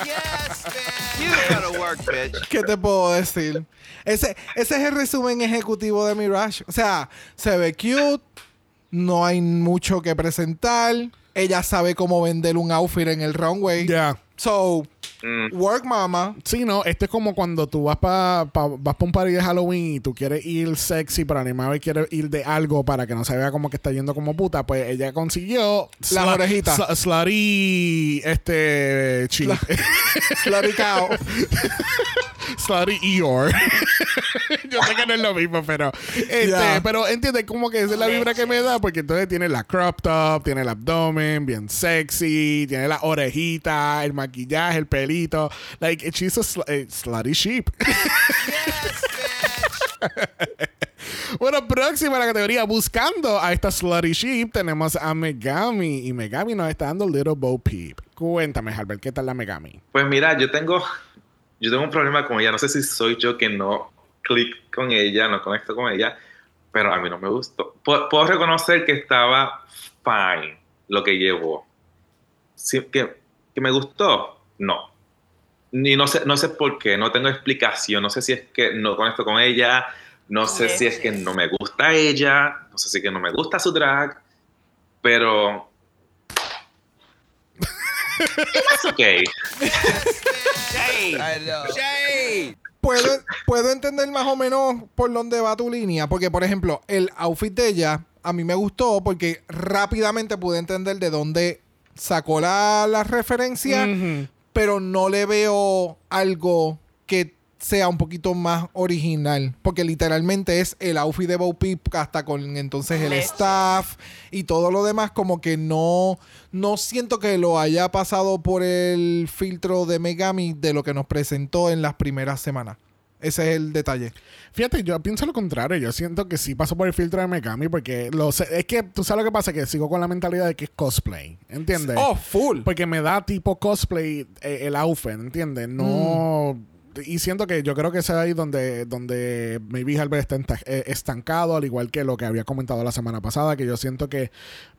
Yes, bitch. You gotta work, bitch. ¿Qué te puedo decir? Ese, ese es el resumen ejecutivo de Mirage. O sea, se ve cute, no hay mucho que presentar, ella sabe cómo vender un outfit en el runway. Ya. So, Mm, work mama. Sí, no, esto es como cuando tú vas para vas pa un party de Halloween y tú quieres ir sexy, pero animado y quieres ir de algo para que no se vea como que está yendo como puta, pues ella consiguió Las orejitas. sla- Slutty, este, chip. Claricao. Slutty Eeyore. Yo sé que no es lo mismo, pero este, pero entiende como que esa es la vibra que me da, porque entonces tiene la crop top, tiene el abdomen bien sexy, tiene la orejita, el maquillaje, el Like, she's a eh, slutty sheep. Bueno, próxima a la categoría Buscando a esta Slutty Sheep tenemos a Megami y Megami nos está dando Little Bo Peep. Cuéntame, Albert, ¿qué tal la Megami? Pues mira, yo tengo, yo tengo un problema con ella. No sé si soy yo que no clic con ella, no conecto con ella, pero a mí no me gustó. Puedo, puedo reconocer que estaba fine lo que llevó. Sí, que, que me gustó, no. Ni no sé, no sé por qué, no tengo explicación. No sé si es que no conecto con ella, no sé si es que no me gusta ella, no sé si es que no me gusta su drag, pero. It's okay. Puedo, puedo entender más o menos por dónde va tu línea. Porque, por ejemplo, el outfit de ella a mí me gustó porque rápidamente pude entender de dónde sacó la, la referencia, pero no le veo algo que sea un poquito más original. Porque literalmente es el outfit de Bo Peep hasta con entonces el staff y todo lo demás. Como que no, no siento que lo haya pasado por el filtro de Megami de lo que nos presentó en las primeras semanas. Ese es el detalle. Fíjate, yo pienso lo contrario. Yo siento que sí pasó por el filtro de Megami porque lo sé- es que tú sabes lo que pasa, que sigo con la mentalidad de que es cosplay. ¿Entiendes? Oh, full. Porque me da tipo cosplay eh, el outfit, ¿entiendes? No. Y siento que yo creo que ese es ahí donde, donde maybe Albert está eh, estancado, al igual que lo que había comentado la semana pasada, que yo siento que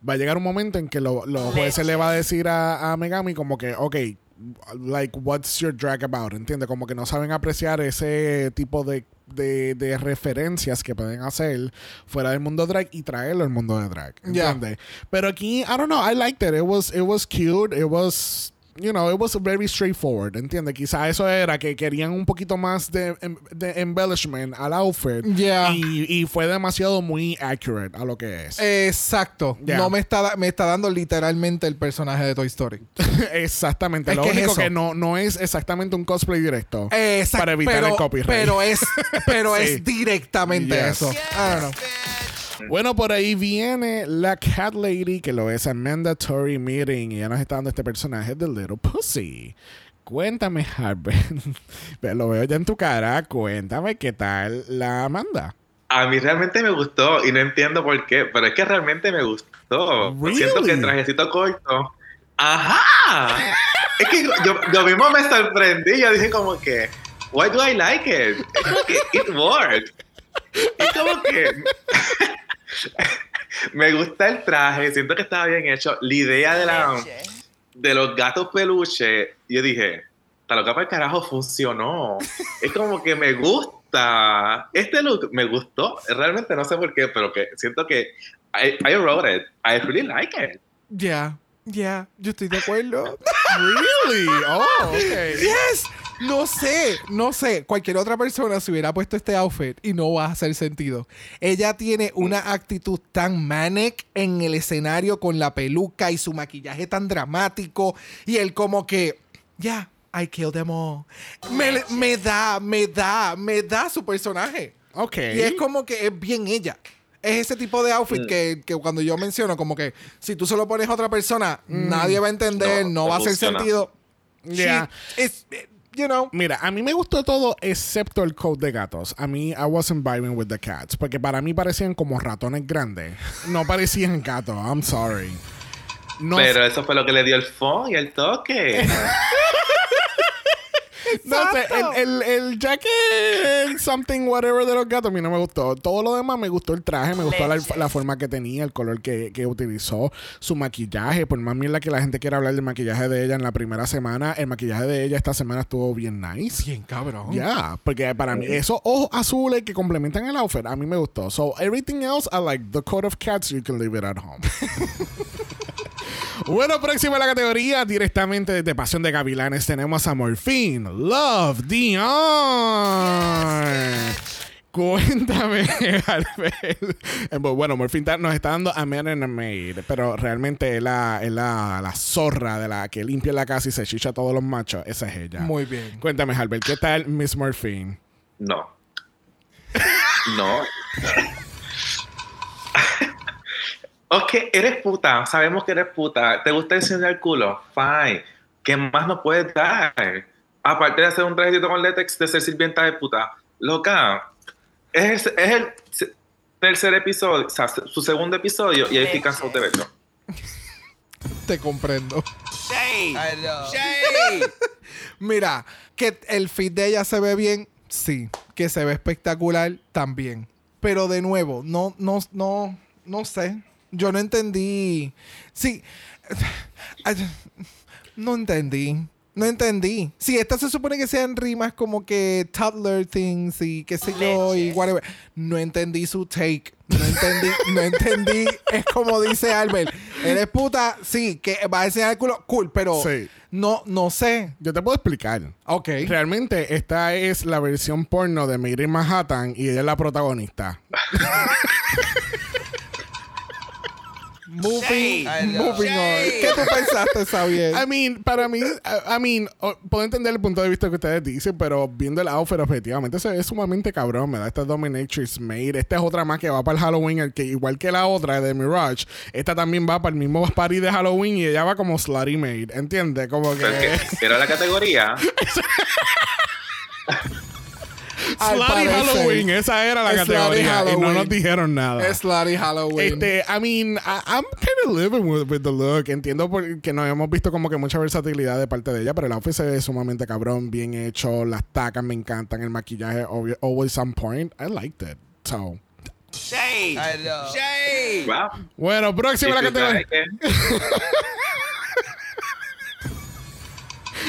va a llegar un momento en que lo- los jueces Leche. le va a decir a, a Megami como que, ok, like, what's your drag about? ¿Entiendes? Como que no saben apreciar ese tipo de, de, de referencias que pueden hacer fuera del mundo drag y traerlo al mundo de drag. Yeah. ¿Entiendes? Pero aquí, I don't know, I liked it. It was, it was cute. It was you know, it was very straightforward, ¿entiendes? Quizá eso era que querían un poquito más de, em, de embellishment al outfit Yeah. y, y fue demasiado muy accurate a lo que es. Exacto. Yeah. No me está, me está dando literalmente el personaje de Toy Story. exactamente. Es lo que único eso. que no, no es exactamente un cosplay directo Exacto. para evitar pero, el copyright. Pero es, pero Sí. es directamente Yes. eso. I don't know. Bueno, por ahí viene la Cat Lady, que lo es a mandatory meeting, y ya nos está dando este personaje de Little Pussy. Cuéntame, Harvey. lo veo ya en tu cara. Cuéntame qué tal la Amanda. A mí realmente me gustó y no entiendo por qué, pero es que realmente me gustó. Really? Siento que el trajecito corto. ¡Ajá! es que yo, yo mismo me sorprendí. Yo dije como que, why do I like it? Que it worked. Es como que me gusta el traje, siento que estaba bien hecho. La idea de la de los gatos peluche, yo dije, la loca para el carajo funcionó. es como que me gusta. Este look me gustó. Realmente no sé por qué, pero que siento que I, I wrote it. I really like it. Ya, ya, yo estoy de acuerdo. Really? Oh, okay. yes. No sé, no sé. Cualquier otra persona se hubiera puesto este outfit y no va a hacer sentido. Ella tiene una actitud tan manic en el escenario con la peluca y su maquillaje tan dramático y él como que, ya, I killed them all. Me, me da, me da, me da su personaje. Ok. Y es como que es bien ella. Es ese tipo de outfit Mm. que, que cuando yo menciono, como que si tú se lo pones a otra persona, nadie va a entender, no, No, va a hacer sentido. Yeah. She- it's- eh, you know. Mira, a mí me gustó todo excepto el code de gatos. A mí, I wasn't vibing with the cats. Porque para mí parecían como ratones grandes. No parecían gatos. I'm sorry. No Pero eso fue lo que le dio el fun y el toque. No sé, el, el, el jacket, el something, whatever de los gatos, a mí no me gustó. Todo lo demás me gustó el traje, me gustó la, la forma que tenía, el color que, que utilizó, su maquillaje. Por más mierda que la gente quiera hablar del maquillaje de ella en la primera semana, el maquillaje de ella esta semana estuvo bien nice. Bien cabrón. Ya, porque para mí, esos ojos azules que complementan el outfit, a mí me gustó. So, everything else, I like. The coat of cats, you can leave it at home. bueno, próxima a la categoría, directamente desde Pasión de Gavilanes, tenemos a Morphine, Love, Dion. Cuéntame, Albert. Eh, Bueno, Morphine ta- nos está dando a Man and a Maid, pero realmente es la, es la, la zorra de la que limpia la casa y se chicha a todos los machos. Esa es ella. Muy bien. Cuéntame, Albert, ¿qué tal Miss Morphine? No. No. ok, eres puta. Sabemos que eres puta. ¿Te gusta enseñar el culo? Fine. ¿Qué más nos puedes dar? Aparte de hacer un trajecito con látex de ser sirvienta de puta. Loca. Es, es el tercer episodio, o sea, su segundo episodio y ahí estoy cansado de verlo. Te comprendo. Mira, que el fit de ella se ve bien, sí. Que se ve espectacular, también. Pero de nuevo, no, no, no, no sé. Yo no entendí. Sí. No entendí. No entendí. Sí, estas se supone que sean rimas como que toddler things y qué sé yo y whatever. No entendí su take. No entendí, no entendí. Es como dice Albert. Eres puta, sí, que va a enseñar el culo, cool, pero Sí. no, no sé. Yo te puedo explicar. Ok. Realmente, esta es la versión porno de in Manhattan y ella es la protagonista. Moving, moving on. ¿Qué tú pensaste, Xavier? I mean, para mí, I, I mean, puedo entender el punto de vista que ustedes dicen, pero viendo el outfit objetivamente se ve sumamente cabrón, me da esta Dominatrix Maid. Esta es otra más que va para el Halloween, el que igual que la otra de Mirage, esta también va para el mismo party de Halloween y ella va como Slutty Maid, ¿entiendes? Como que... Pero es que era la categoría. Slutty. Halloween, esa era la categoría y no nos dijeron nada. Es Slutty Halloween. Este, I mean, I- I'm kind of living with, with the look. Entiendo por- que no hemos visto como que mucha versatilidad de parte de ella, pero el outfit se ve sumamente cabrón, bien hecho. Las tacas me encantan, el maquillaje obvio- always on point. I liked it. So, Shade. Shade. Wow. bueno, próxima la categoría.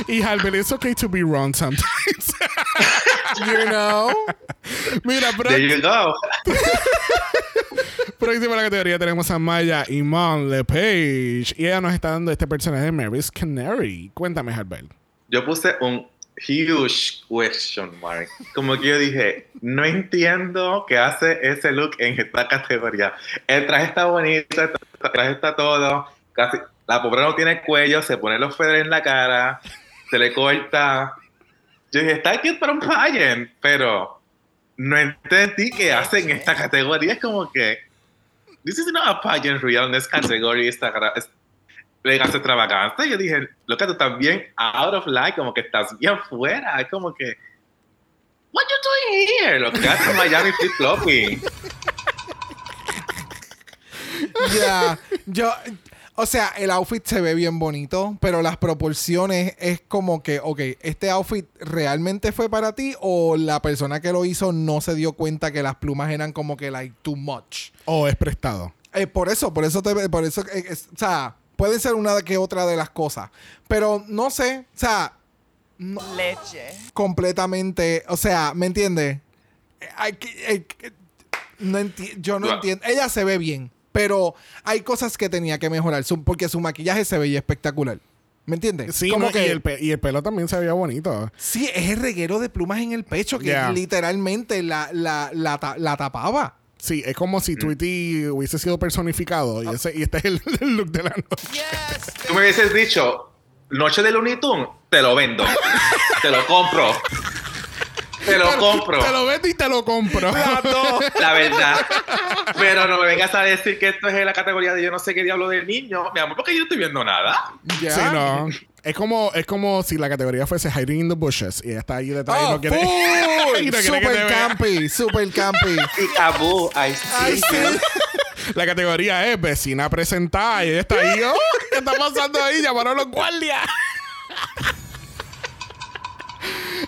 Y Albert, it's okay to be wrong sometimes. You know? Mira, pero There you go. próxima la categoría tenemos a Maya Iman LePage. Y ella nos está dando este personaje de Mary's Canary. Cuéntame, Albert. Yo puse un huge question mark. Como que yo dije, no entiendo qué hace ese look en esta categoría. El traje está bonito, el traje está todo. Casi, la pobre no tiene cuello, se pone los feathers en la cara, se le corta. Yo dije, está cute para un pageant, pero no entendí qué hace en esta categoría. Es como que, this is not a pageant realness category. Esta, es, legas extravaganza. Yo dije, lo que tú bien out of line, como que estás bien fuera. Es como que, what you doing here? Lo que hace en Miami flip flopping. Ya, yo, o sea, el outfit se ve bien bonito, pero las proporciones es como que, ok, ¿este outfit realmente fue para ti o la persona que lo hizo no se dio cuenta que las plumas eran como que, like, too much? O es prestado. Eh, por eso, por eso, te, por eso, eh, es- o sea, puede ser una que otra de las cosas, pero no sé, o sea, no- leche, completamente, o sea, ¿me entiendes? Hay que- no enti- yo no Wow. entiendo. Ella se ve bien, pero hay cosas que tenía que mejorar su- porque su maquillaje se veía espectacular. ¿Me entiendes? Sí, como no, que y, el pe- y el pelo también se veía bonito. sí, es el reguero de plumas en el pecho que Yeah. literalmente la, la, la, ta- la tapaba. Sí, es como si Tweety hubiese sido personificado y, ese, y este es el, el look de la noche. Tú me hubieses dicho, noche de Looney Tunes, te lo vendo. te lo compro. Te lo compro. Te lo vendo y te lo compro. La verdad. Pero no me vengas a decir que esto es la categoría de yo no sé qué diablo del niño. Mi amor, porque yo no estoy viendo nada. Ya. Sí, no. Es como, es como si la categoría fuese Hiding in the Bushes y ella está ahí detrás y Oh, no quiere. full. y no quiere que te super vea. super campy. Y Abu, I Ay, see. La categoría es vecina presentada y ella está ahí. "Oh, ¿Qué está pasando ahí? Llamaron a los guardias.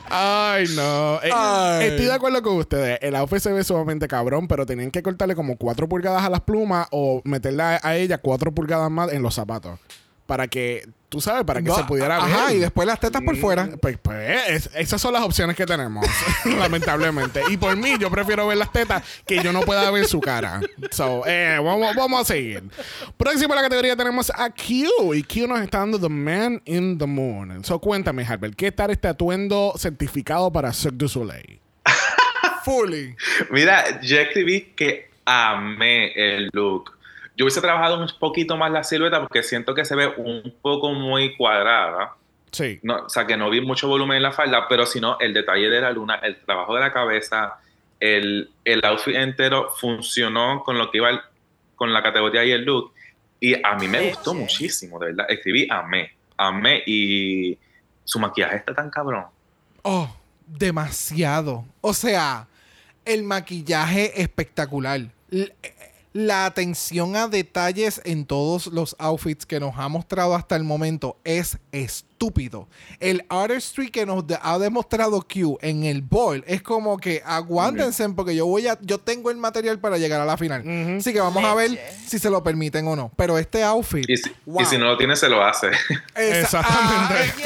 Ay, no. Eh, Ay. Estoy de acuerdo con ustedes. El outfit se ve sumamente cabrón, pero tenían que cortarle como 4 pulgadas a las plumas o meterle a, a ella 4 pulgadas más en los zapatos. Para que, tú sabes, para que No, se pudiera ver. Ajá, y después las tetas por fuera. Pues, pues, es- esas son las opciones que tenemos, lamentablemente. Y por mí, yo prefiero ver las tetas que yo no pueda ver su cara. So, eh, vamos, vamos a seguir. Próxima a la categoría tenemos a Q. Y Q nos está dando The Man in the Moon. So, cuéntame, Harper, ¿qué tal este atuendo certificado para Cirque du Soleil? Fully. Mira, yo escribí que amé el look. Yo hubiese trabajado un poquito más la silueta porque siento que se ve un poco muy cuadrada. Sí. No, o sea, que no vi mucho volumen en la falda, pero si no, el detalle de la luna, el trabajo de la cabeza, el, el outfit entero funcionó con lo que iba el- con la categoría y el look. Y a mí me gustó muchísimo, de verdad. Escribí amé, amé y su maquillaje está tan cabrón. Oh, demasiado. O sea, el maquillaje espectacular. La atención a detalles en todos los outfits que nos ha mostrado hasta el momento es estúpido. El artistry que nos de- ha demostrado Q en el ball es como que aguántense porque yo voy a yo tengo el material para llegar a la final. Así que vamos a ver si se lo permiten o no. Pero este outfit Y si, wow. y si no lo tiene, se lo hace. Esa- Exactamente.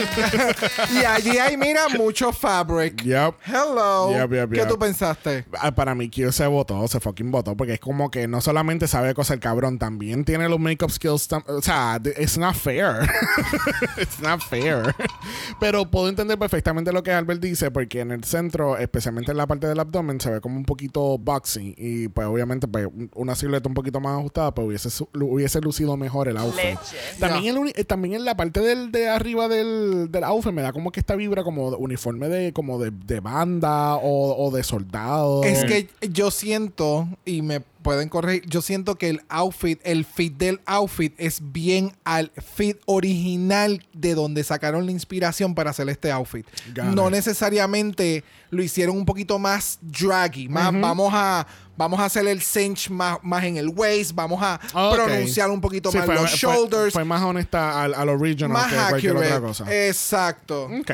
Ah, y allí hay, mira, mucho fabric. Yep. Hello. Yep, yep, ¿Qué yep. tú pensaste? Ah, Para mí, Q se votó, se fucking votó, porque es como que no solamente sabe coser cabrón, también tiene los makeup skills. O sea, it's not fair. it's not fair. Pero puedo entender perfectamente lo que Albert dice, porque en el centro, especialmente en la parte del abdomen, se ve como un poquito boxy. Y pues, obviamente, pues, un- una silueta un poquito más ajustada, pues hubiese, hubiese lucido mejor el outfit. leche. También, el uni- eh, también en la parte del, de arriba del, del outfit me da como que esta vibra como de uniforme de como de, de banda o, o de soldado. Es que yo siento, y me pueden corregir, yo siento que el outfit, el fit del outfit es bien al fit original de donde sacaron la inspiración para hacer este outfit. Got no it. necesariamente lo hicieron un poquito más draggy, más vamos a vamos a hacer el cinch más, más en el waist, vamos a Ok. pronunciar un poquito Sí, más fue, los fue- shoulders, Fue, más honesta al, al original más que cualquier accurate. otra cosa. Exacto. Ok.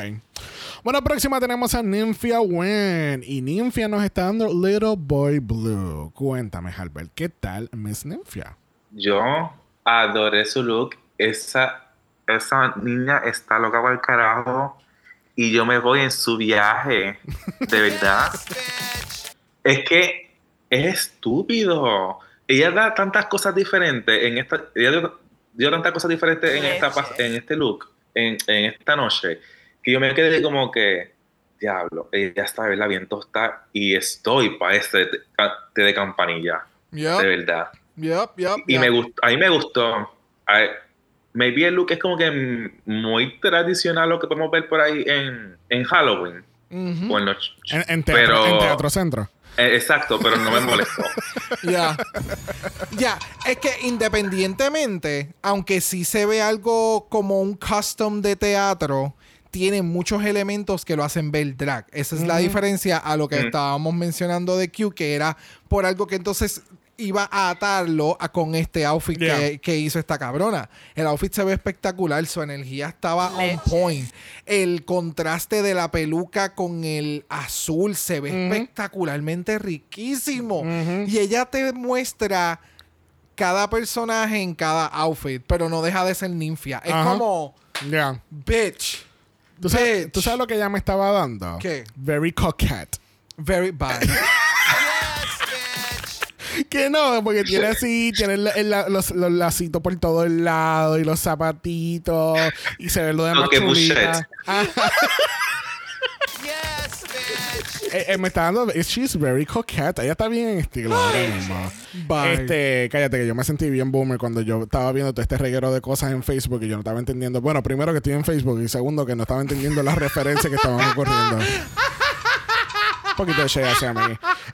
Bueno, próxima tenemos a Nymphia Wen. Y Nymphia nos está dando Little Boy Blue. Cuéntame, Albert, ¿qué tal Miss Nymphia? Yo adoré su look. Esa esa niña está loca para el carajo y yo me voy en su viaje. De verdad. es que es estúpido. Ella da tantas cosas diferentes en esta. Ella dio, dio tantas cosas diferentes en, esta, en este look, en, en esta noche, que yo me quedé como que. Diablo, ella está de verdad bien tostada y estoy para este té de campanilla. Yup, De verdad. yup, yup, Y me gustó, a mí me gustó. A- maybe el look es como que muy tradicional lo que podemos ver por ahí en, en Halloween. Ujú. o en los- En, en teatro, pero- en Teatro Centro. Eh, exacto, pero no me molestó. Ya. Ya, es que independientemente, aunque sí se ve algo como un custom de teatro, tiene muchos elementos que lo hacen ver drag. Esa es la diferencia a lo que Mm. estábamos mencionando de Q, que era por algo que entonces iba a atarlo a- con este outfit Yeah. que, que hizo esta cabrona. El outfit se ve espectacular, su energía estaba on point. El contraste de la peluca con el azul se ve espectacularmente riquísimo. Y ella te muestra cada personaje en cada outfit, pero no deja de ser ninfia. Es Ajá. como, Ya. bitch, ¿Tú sabes, Bitch. tú sabes lo que ella me estaba dando? ¿Qué? Very coquette. very bad. Que no, porque tiene así, tiene el- el- la- los, los lacitos por todo el lado y los zapatitos y se ve lo demás que chulita. Ajá. Eh, eh, me está dando. She's very coquette. Ella está bien en estilo ahora mismo. Bye. Este, cállate, que yo me sentí bien boomer cuando yo estaba viendo todo este reguero de cosas en Facebook y yo no estaba entendiendo. Bueno, primero que estoy en Facebook y segundo que no estaba entendiendo las referencias que estaban ocurriendo. Un poquito de shade hacia mí.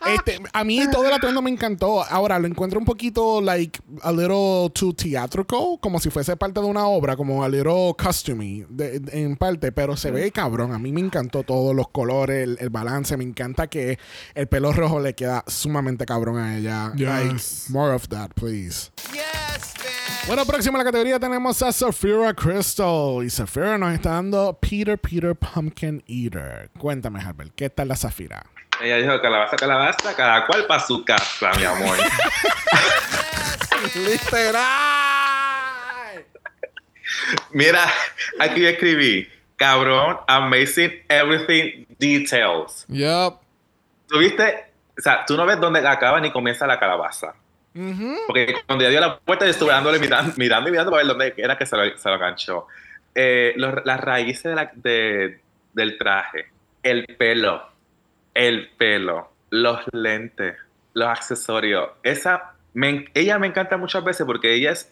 Este, a mí todo el atuendo me encantó. Ahora lo encuentro un poquito, like, a little too theatrical, como si fuese parte de una obra, como a little costumey de- de- en parte, pero se ve cabrón. A mí me encantó todos los colores, el, el balance. Me encanta que el pelo rojo le queda sumamente cabrón a ella. Like, Yes. more of that, please. Bueno, próximo en la categoría tenemos a Safira Crystal. Y Safira nos está dando Peter Peter Pumpkin Eater. Cuéntame, Herbert, ¿qué tal la Zafira? Ella dijo, calabaza, calabaza, cada cual para su casa, mi amor. Literal. Mira, aquí escribí, cabrón, amazing everything details. Yup. ¿Tú viste? O sea, tú no ves dónde acaba ni comienza la calabaza. Porque cuando ella dio la puerta, yo estuve dándole mirando, mirando y mirando para ver dónde era que se lo, se lo ganchó. Eh, los- las raíces de la- de- del traje, el pelo, el pelo, los lentes, los accesorios. Esa, me ella me encanta muchas veces porque ella es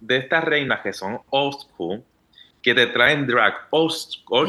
de estas reinas que son old school, que te traen drag old, school,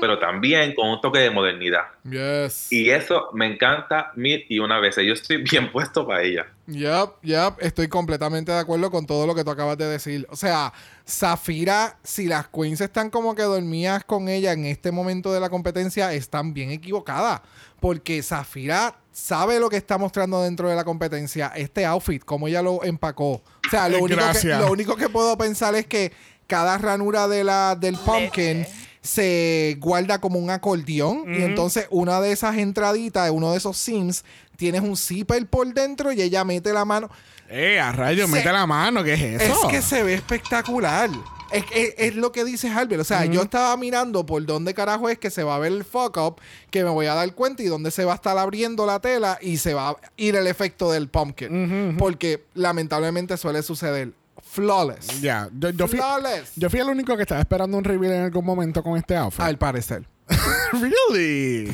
pero también con un toque de modernidad. Yes. Y eso me encanta mil y una vez. Yo estoy bien puesto para ella. Yup, yup, estoy completamente de acuerdo con todo lo que tú acabas de decir. O sea, Zafira, si las queens están como que dormidas con ella en este momento de la competencia, están bien equivocadas. Porque Zafira sabe lo que está mostrando dentro de la competencia, este outfit, cómo ella lo empacó. O sea, lo, Eh, único que, lo único que puedo pensar es que cada ranura de la, del pumpkin se guarda como un acordeón y entonces una de esas entraditas, uno de esos sims, tienes un zipper por dentro y ella mete la mano. Eh, a rayos, Se- mete la mano, ¿qué es eso? Es que se ve espectacular. Es, es- es lo que dice Albert. O sea, yo estaba mirando por dónde carajo es que se va a ver el fuck up, que me voy a dar cuenta y dónde se va a estar abriendo la tela y se va a ir el efecto del pumpkin. Porque lamentablemente suele suceder. Flawless. Ya, yo, yo fui, Flawless. yo fui el único que estaba esperando un reveal en algún momento con este outfit. Al parecer. really?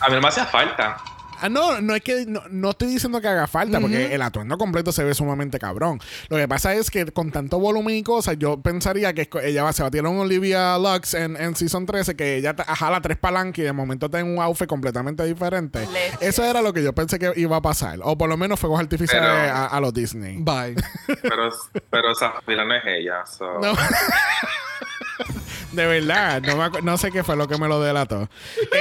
A mí no me hacía falta. Ah, no, no es que no, no estoy diciendo que haga falta, porque el atuendo completo se ve sumamente cabrón. Lo que pasa es que con tanto volumen y cosas, yo pensaría que ella va, se va a tirar un Olivia Lux en, en Season 13, que ella jala tres palancas y de momento tiene un outfit completamente diferente. Leche. Eso era lo que yo pensé que iba a pasar. O por lo menos fuegos artificiales Pero- a, a los Disney. Bye. Pero, pero Zafira no es ella. so- No. De verdad, no, me no sé qué fue lo que me lo delató.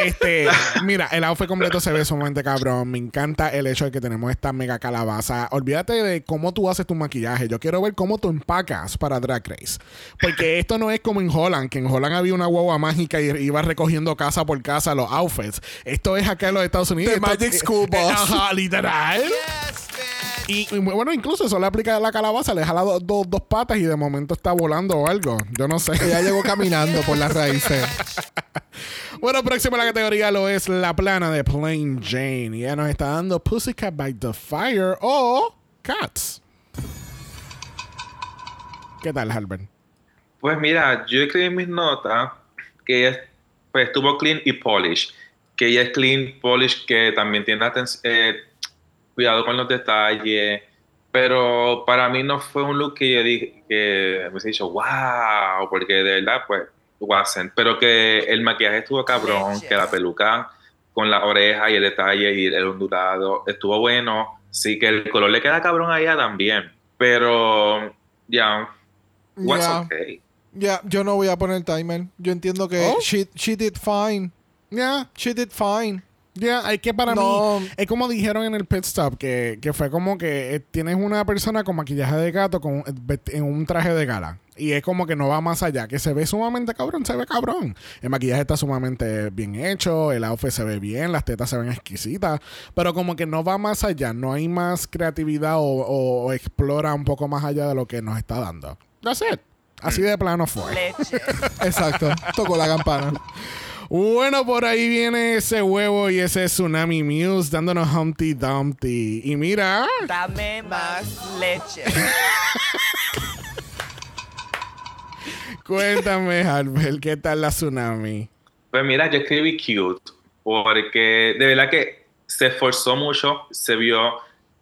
Este, mira, el outfit completo se ve sumamente cabrón. Me encanta el hecho de que tenemos esta mega calabaza. Olvídate de cómo tú haces tu maquillaje. Yo quiero ver cómo tú empacas para Drag Race. Porque esto no es como en Holland, que en Holland había una guagua mágica y iba recogiendo casa por casa los outfits. Esto es acá en los Estados Unidos. The Esto- Magic School eh, eh, Bus. Ajá, literal. Y, y bueno, incluso eso le aplica a la calabaza, le jala do- do- dos patas y de momento está volando o algo. Yo no sé. Ella llegó caminando por las raíces. Bueno, próximo a la categoría lo es la plana de Plain Jane. Y ella nos está dando Pussycat by the Fire o Cats. ¿Qué tal, Albert? Pues mira, yo escribí en mis notas que ella pues, estuvo clean y polish. Que ella es clean, polish, que también tiene aten- eh, cuidado con los detalles. Pero para mí no fue un look que yo dije que me hubiese dicho, wow, porque de verdad, pues, wasn't. Pero que el maquillaje estuvo cabrón, que la peluca con la oreja y el detalle y el ondulado estuvo bueno. Sí, que el color le queda cabrón a ella también. Pero, ya, was Ya. okay. Ya, yo no voy a poner timer. Yo entiendo que Oh. she, she did fine. Ya, She did fine. Ya, hay que para No. mí, es como dijeron en el pit stop, que, que fue como que eh, tienes una persona con maquillaje de gato con, eh, en un traje de gala. Y es como que no va más allá, que se ve sumamente cabrón, se ve cabrón. El maquillaje está sumamente bien hecho, el outfit se ve bien, las tetas se ven exquisitas, pero como que no va más allá, no hay más creatividad o, o- o explora un poco más allá de lo que nos está dando. That's it. Así de plano fue. leche, Exacto. Tocó la campana. Bueno, por ahí viene ese huevo y ese Tsunami Muse dándonos Humpty Dumpty. Y mira, dame más leche, cuéntame, Albert, ¿qué tal la Tsunami? Pues mira, yo escribí cute porque de verdad que se esforzó mucho, se vio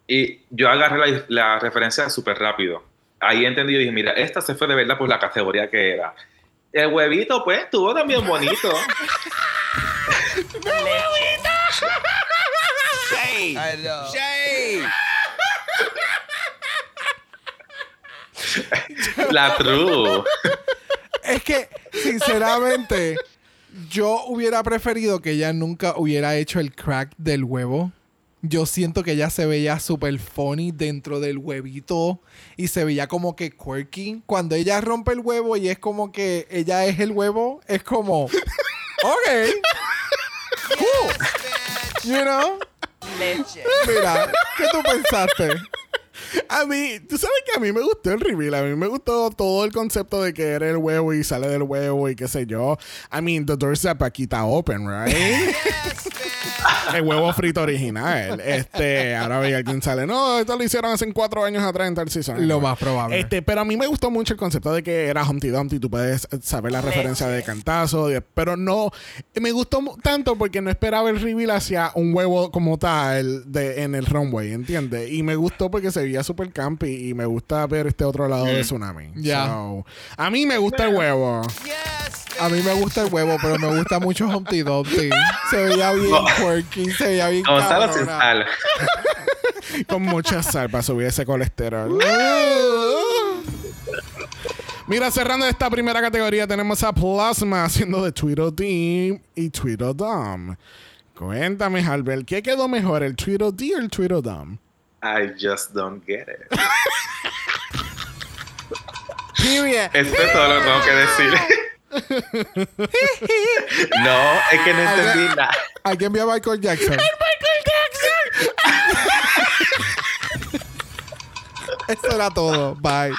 y yo agarré la, la referencia súper rápido. Ahí entendí y dije, mira, esta se fue de verdad por la categoría que era. El huevito, pues, estuvo también bonito. know. Shade. la true. Es que, sinceramente, yo hubiera preferido que ella nunca hubiera hecho el crack del huevo. Yo siento que ella se veía súper funny dentro del huevito y se veía como que quirky. Cuando ella rompe el huevo y es como que ella es el huevo, es como, ok, cool, you know. Mira, ¿qué tú pensaste? A mí, tú sabes que a mí me gustó el reveal. A mí me gustó todo el concepto de que era el huevo y sale del huevo y qué sé yo. I mean, the door's up aquí está open, right? el huevo frito original. Este, ahora ve alguien sale. No, esto lo hicieron hace cuatro años atrás en tal season. Lo más probable. Este, pero a mí me gustó mucho el concepto de que era Humpty Dumpty. Tú puedes saber la referencia de cantazo. de- pero no. Me gustó tanto porque no esperaba el reveal hacia un huevo como tal de, en el runway, ¿entiendes? Y me gustó porque se veía súper campy y me gusta ver este otro lado de Tsunami. Ya. So, a mí me gusta el huevo. A mí me gusta el huevo, pero me gusta mucho Humpty Dumpty. Se veía bien quirky, se veía bien Gonzalo sin cabrona. sal. con mucha sal para subir ese colesterol. Mira, cerrando esta primera categoría, tenemos a Plasma haciendo de Tweedledee y Tweedledum. Cuéntame, Albert, ¿qué quedó mejor, el Tweedledee o el Tweedledum? I just don't get it. Period. Esto es todo lo que tengo que decir. no, es que no entendí nada. Alguien vio a Michael Jackson. Eso era todo. Bye.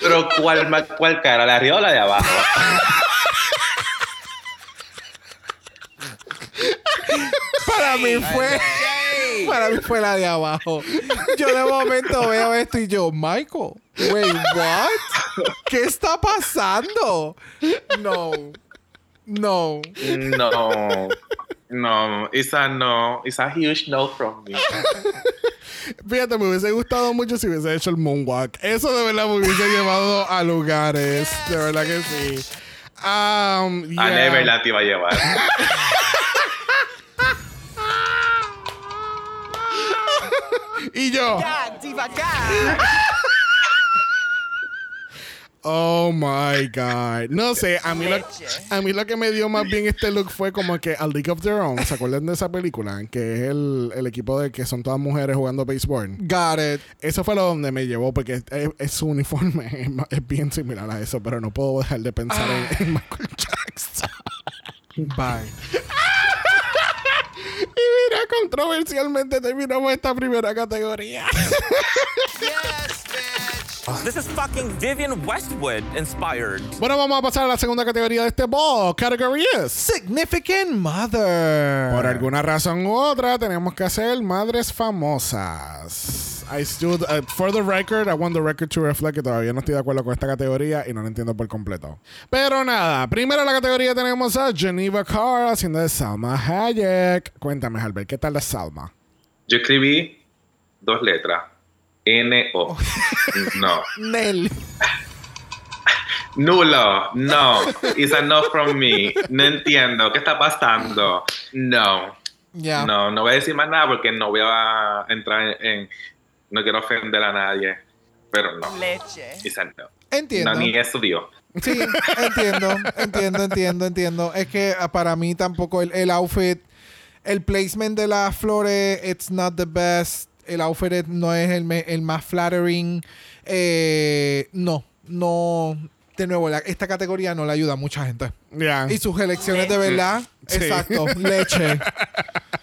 Pero ¿cuál, cuál cara? ¿La de arriba o la de abajo? Para mí fue. Para mí fue la de abajo. Yo de momento veo esto y yo, Michael, wait, what? ¿Qué está pasando? No. No. No. No, it's a no. It's a huge no from me. Fíjate, me hubiese gustado mucho si hubiese hecho el moonwalk. Eso de verdad me hubiese llevado a lugares. De verdad que sí. Um, A yeah. Never la te iba a llevar. Y yo. Ah, Oh my God. No sé, a mí, lo, a mí lo que me dio más bien este look fue como que A League of Their Own. ¿Se acuerdan de esa película? Que es el, el equipo de que son todas mujeres jugando béisbol. Got it. Eso fue lo donde me llevó porque es, es- es su uniforme es, bien similar a eso, pero no puedo dejar de pensar en, en Michael Jackson. Bye. Y mira, controversialmente terminamos esta primera categoría. This is fucking Vivian Westwood inspired. bueno, vamos a pasar a la segunda categoría de este ball. Category is. Significant Mother. Por alguna razón u otra, tenemos que hacer madres famosas. I stood, uh, for the record, I want the record to reflect que todavía no estoy de acuerdo con esta categoría y no la entiendo por completo. Pero nada, primero en la categoría tenemos a Geneva Carr haciendo de Salma Hayek. Cuéntame, Albert, ¿qué tal de Salma? Yo escribí dos letras. N-O. No. Nel. Nulo. No. It's a no from me. No entiendo. ¿Qué está pasando? No. Ya. No, no voy a decir más nada porque no voy a entrar en... en- no quiero ofender a nadie. Pero no. Leche. A no. Entiendo. No, ni eso dio. Sí, entiendo, entiendo, entiendo, entiendo. Es que ah, para mí tampoco el, el outfit, el placement de las flores, it's not the best. El outfit no es el, el más flattering. Eh, no, no. De nuevo, la- esta categoría no le ayuda a mucha gente. Ya. Y sus elecciones de verdad, Sí. exacto, leche.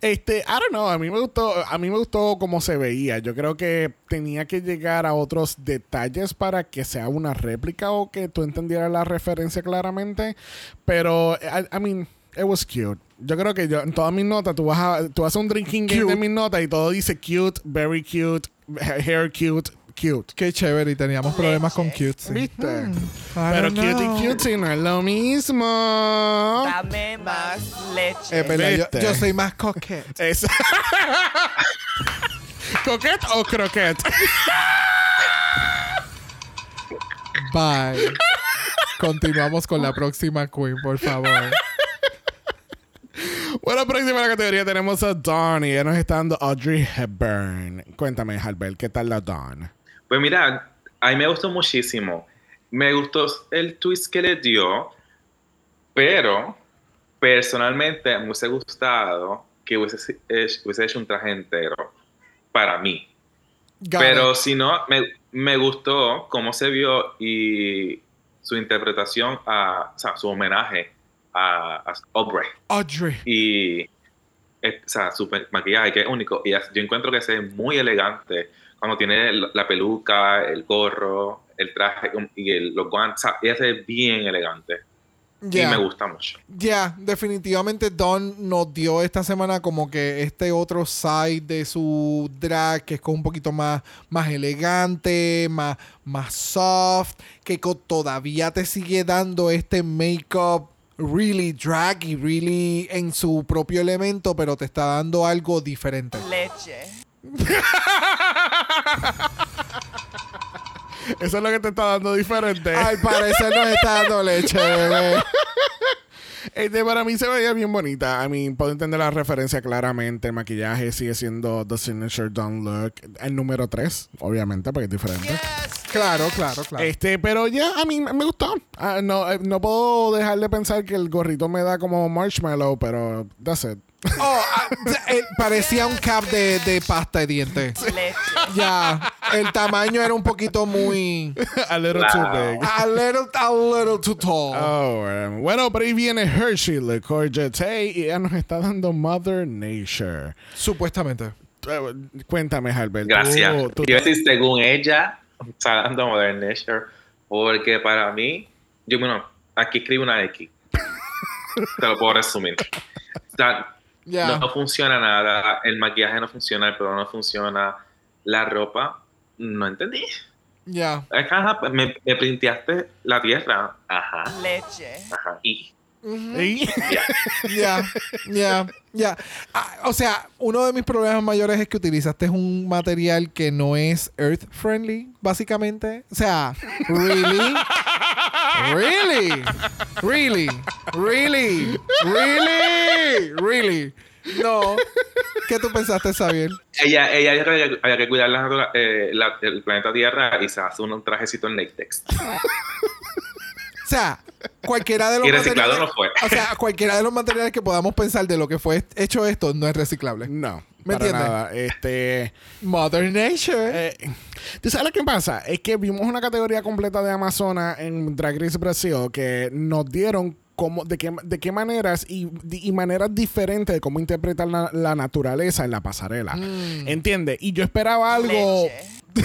Este, I don't know, a mí me gustó, a mí me gustó cómo se veía. Yo creo que tenía que llegar a otros detalles para que sea una réplica o que tú entendieras la referencia claramente. Pero, I, I mean, it was cute. Yo creo que yo, en todas mis notas, tú vas a, tú haces un drinking game Cute. de mis notas y todo dice cute, very cute, hair cute, cute. Qué chévere, y teníamos problemas con cute. ¿Viste? I Pero cute y cute no es lo mismo. Dame más leche. Yo, soy más coquette. Es- ¿Coquette o croquette? Bye. Continuamos con la próxima queen, por favor. Bueno, próxima la categoría tenemos a Dawn y ella nos está dando Audrey Hepburn. Cuéntame, Albert, ¿qué tal la Dawn? Pues mira, a mí me gustó muchísimo. Me gustó el twist que le dio, pero personalmente me hubiese gustado que hubiese, hecho- hubiese hecho un traje entero para mí. Got Pero it. si no, me, me gustó cómo se vio y su interpretación, a, o sea, su homenaje a, a Aubrey. Audrey. Y eh, o sea, su maquillaje que es único. Y yo encuentro que se ve muy elegante cuando tiene la, peluca, el gorro, el traje y el- los guantes. O sea, ella se ve bien elegante. Ya. Y me gusta mucho. Ya, definitivamente Don nos dio esta semana como que este otro side de su drag que es como un poquito más, más elegante, más, más soft, que todavía te sigue dando este make-up really drag y really en su propio elemento, pero te está dando algo diferente. Leche. Eso es lo que te está dando diferente. Al parecer nos está dando leche, bebé. Este, para mí se veía bien bonita. I mean, puedo entender la referencia claramente. El maquillaje sigue siendo The Signature Don't Look. El número 3, obviamente, porque es diferente. Claro, claro, claro. Este, pero ya, a mí me gustó. Ah, no, eh, no puedo dejar de pensar que el gorrito me da como marshmallow, pero that's it. Oh, ah, eh, parecía un cap de, de pasta de dientes. Ya, el tamaño era un poquito muy... a little Wow. too big. A little, a little too tall. Oh, um, bueno, pero ahí viene Hershey Liquor Jetay y ella nos está dando Mother Nature. Supuestamente. Eh, Cuéntame, Albert. tú- Gracias. tú- Iba a decir, según ella, está dando Modern Nature, porque para mí, yo, bueno, aquí escribo una X. Te lo puedo resumir. O sea, Ya. no funciona nada, el maquillaje no funciona, el pelo no funciona, la ropa, no entendí. Ya. Es que, ajá, me, me printeaste la tierra. Ajá, Leche. ajá. Y ¿Y? Ya. Ya. Ya. Ah, O sea, uno de mis problemas mayores es que utilizaste un material que no es earth friendly, básicamente. O sea, really. Really. Really. Really. Really. Really. No. ¿Qué tú pensaste, Xavier? ella, ella dijo que había, había que cuidar la eh, la- el planeta Tierra y se hace un trajecito en latex. O sea, cualquiera de los Y reciclado materiales- no fue. O sea, cualquiera de los materiales que podamos pensar de lo que fue hecho esto no es reciclable. No, ¿Me para entiendes? nada. Este, Mother Nature. eh, ¿Tú sabes lo que pasa? Es que vimos una categoría completa de Amazona en Drag Race Brasil que nos dieron cómo, de, qué, de qué maneras y, y maneras diferentes de cómo interpretar la, la naturaleza en la pasarela. ¿Entiendes? Y yo esperaba algo. Leche.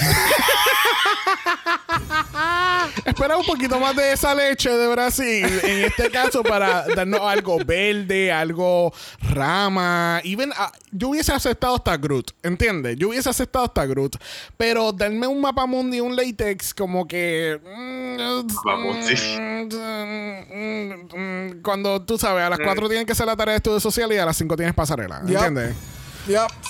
Esperaba un poquito más de esa leche de Brasil, en este caso, para darnos algo verde, algo rama. Even, ah, yo hubiese aceptado hasta Groot, ¿entiendes? Yo hubiese aceptado hasta Groot. Pero darme un mapa mundi y un latex, como que. mm, Mapamundi. mm, mm, Cuando tú sabes, a las 4 tienen que hacer la tarea de estudio social y a las 5 tienes pasarela. ¿entiendes? Yep.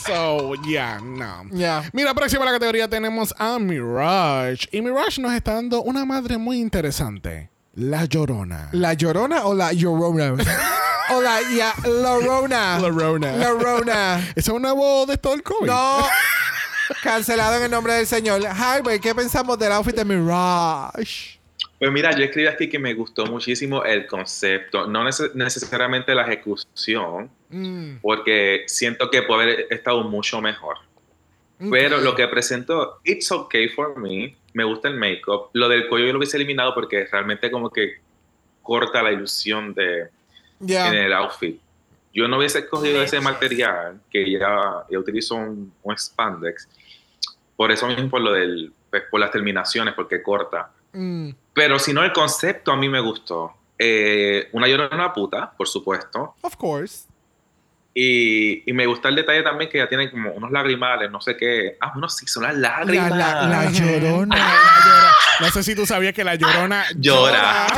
So, yeah, no. Yeah. Mira, próxima a la categoría tenemos a Mirage. Y Mirage nos está dando una madre muy interesante. La Llorona. ¿La llorona o la llorona? o la ya, Llorona. Llorona. Llorona. ¿Ese es un nuevo de todo el COVID? No. Cancelado en el nombre del Señor. Harvey, ¿qué pensamos del outfit de Mirage? Pues mira, yo escribí aquí que me gustó muchísimo el concepto, no neces- necesariamente la ejecución, Mm, porque siento que puede haber estado mucho mejor. Pero lo que presentó, it's okay for me. Me gusta el make-up. Lo del cuello yo lo hubiese eliminado porque realmente como que corta la ilusión de Ya. en el outfit. Yo no hubiese escogido ese material que ya, ya utilizó un, un spandex. Por eso mismo, por lo del, pues, por las terminaciones, porque corta. Mm, Pero si no, el concepto a mí me gustó. Eh, una llorona puta, por supuesto. of course. Y, y me gusta el detalle también que ya tiene como unos lagrimales, no sé qué. Ah, bueno, sí, son las La, lágrimas. la, la llorona. La Llorona. No sé si tú sabías que la Llorona Llora.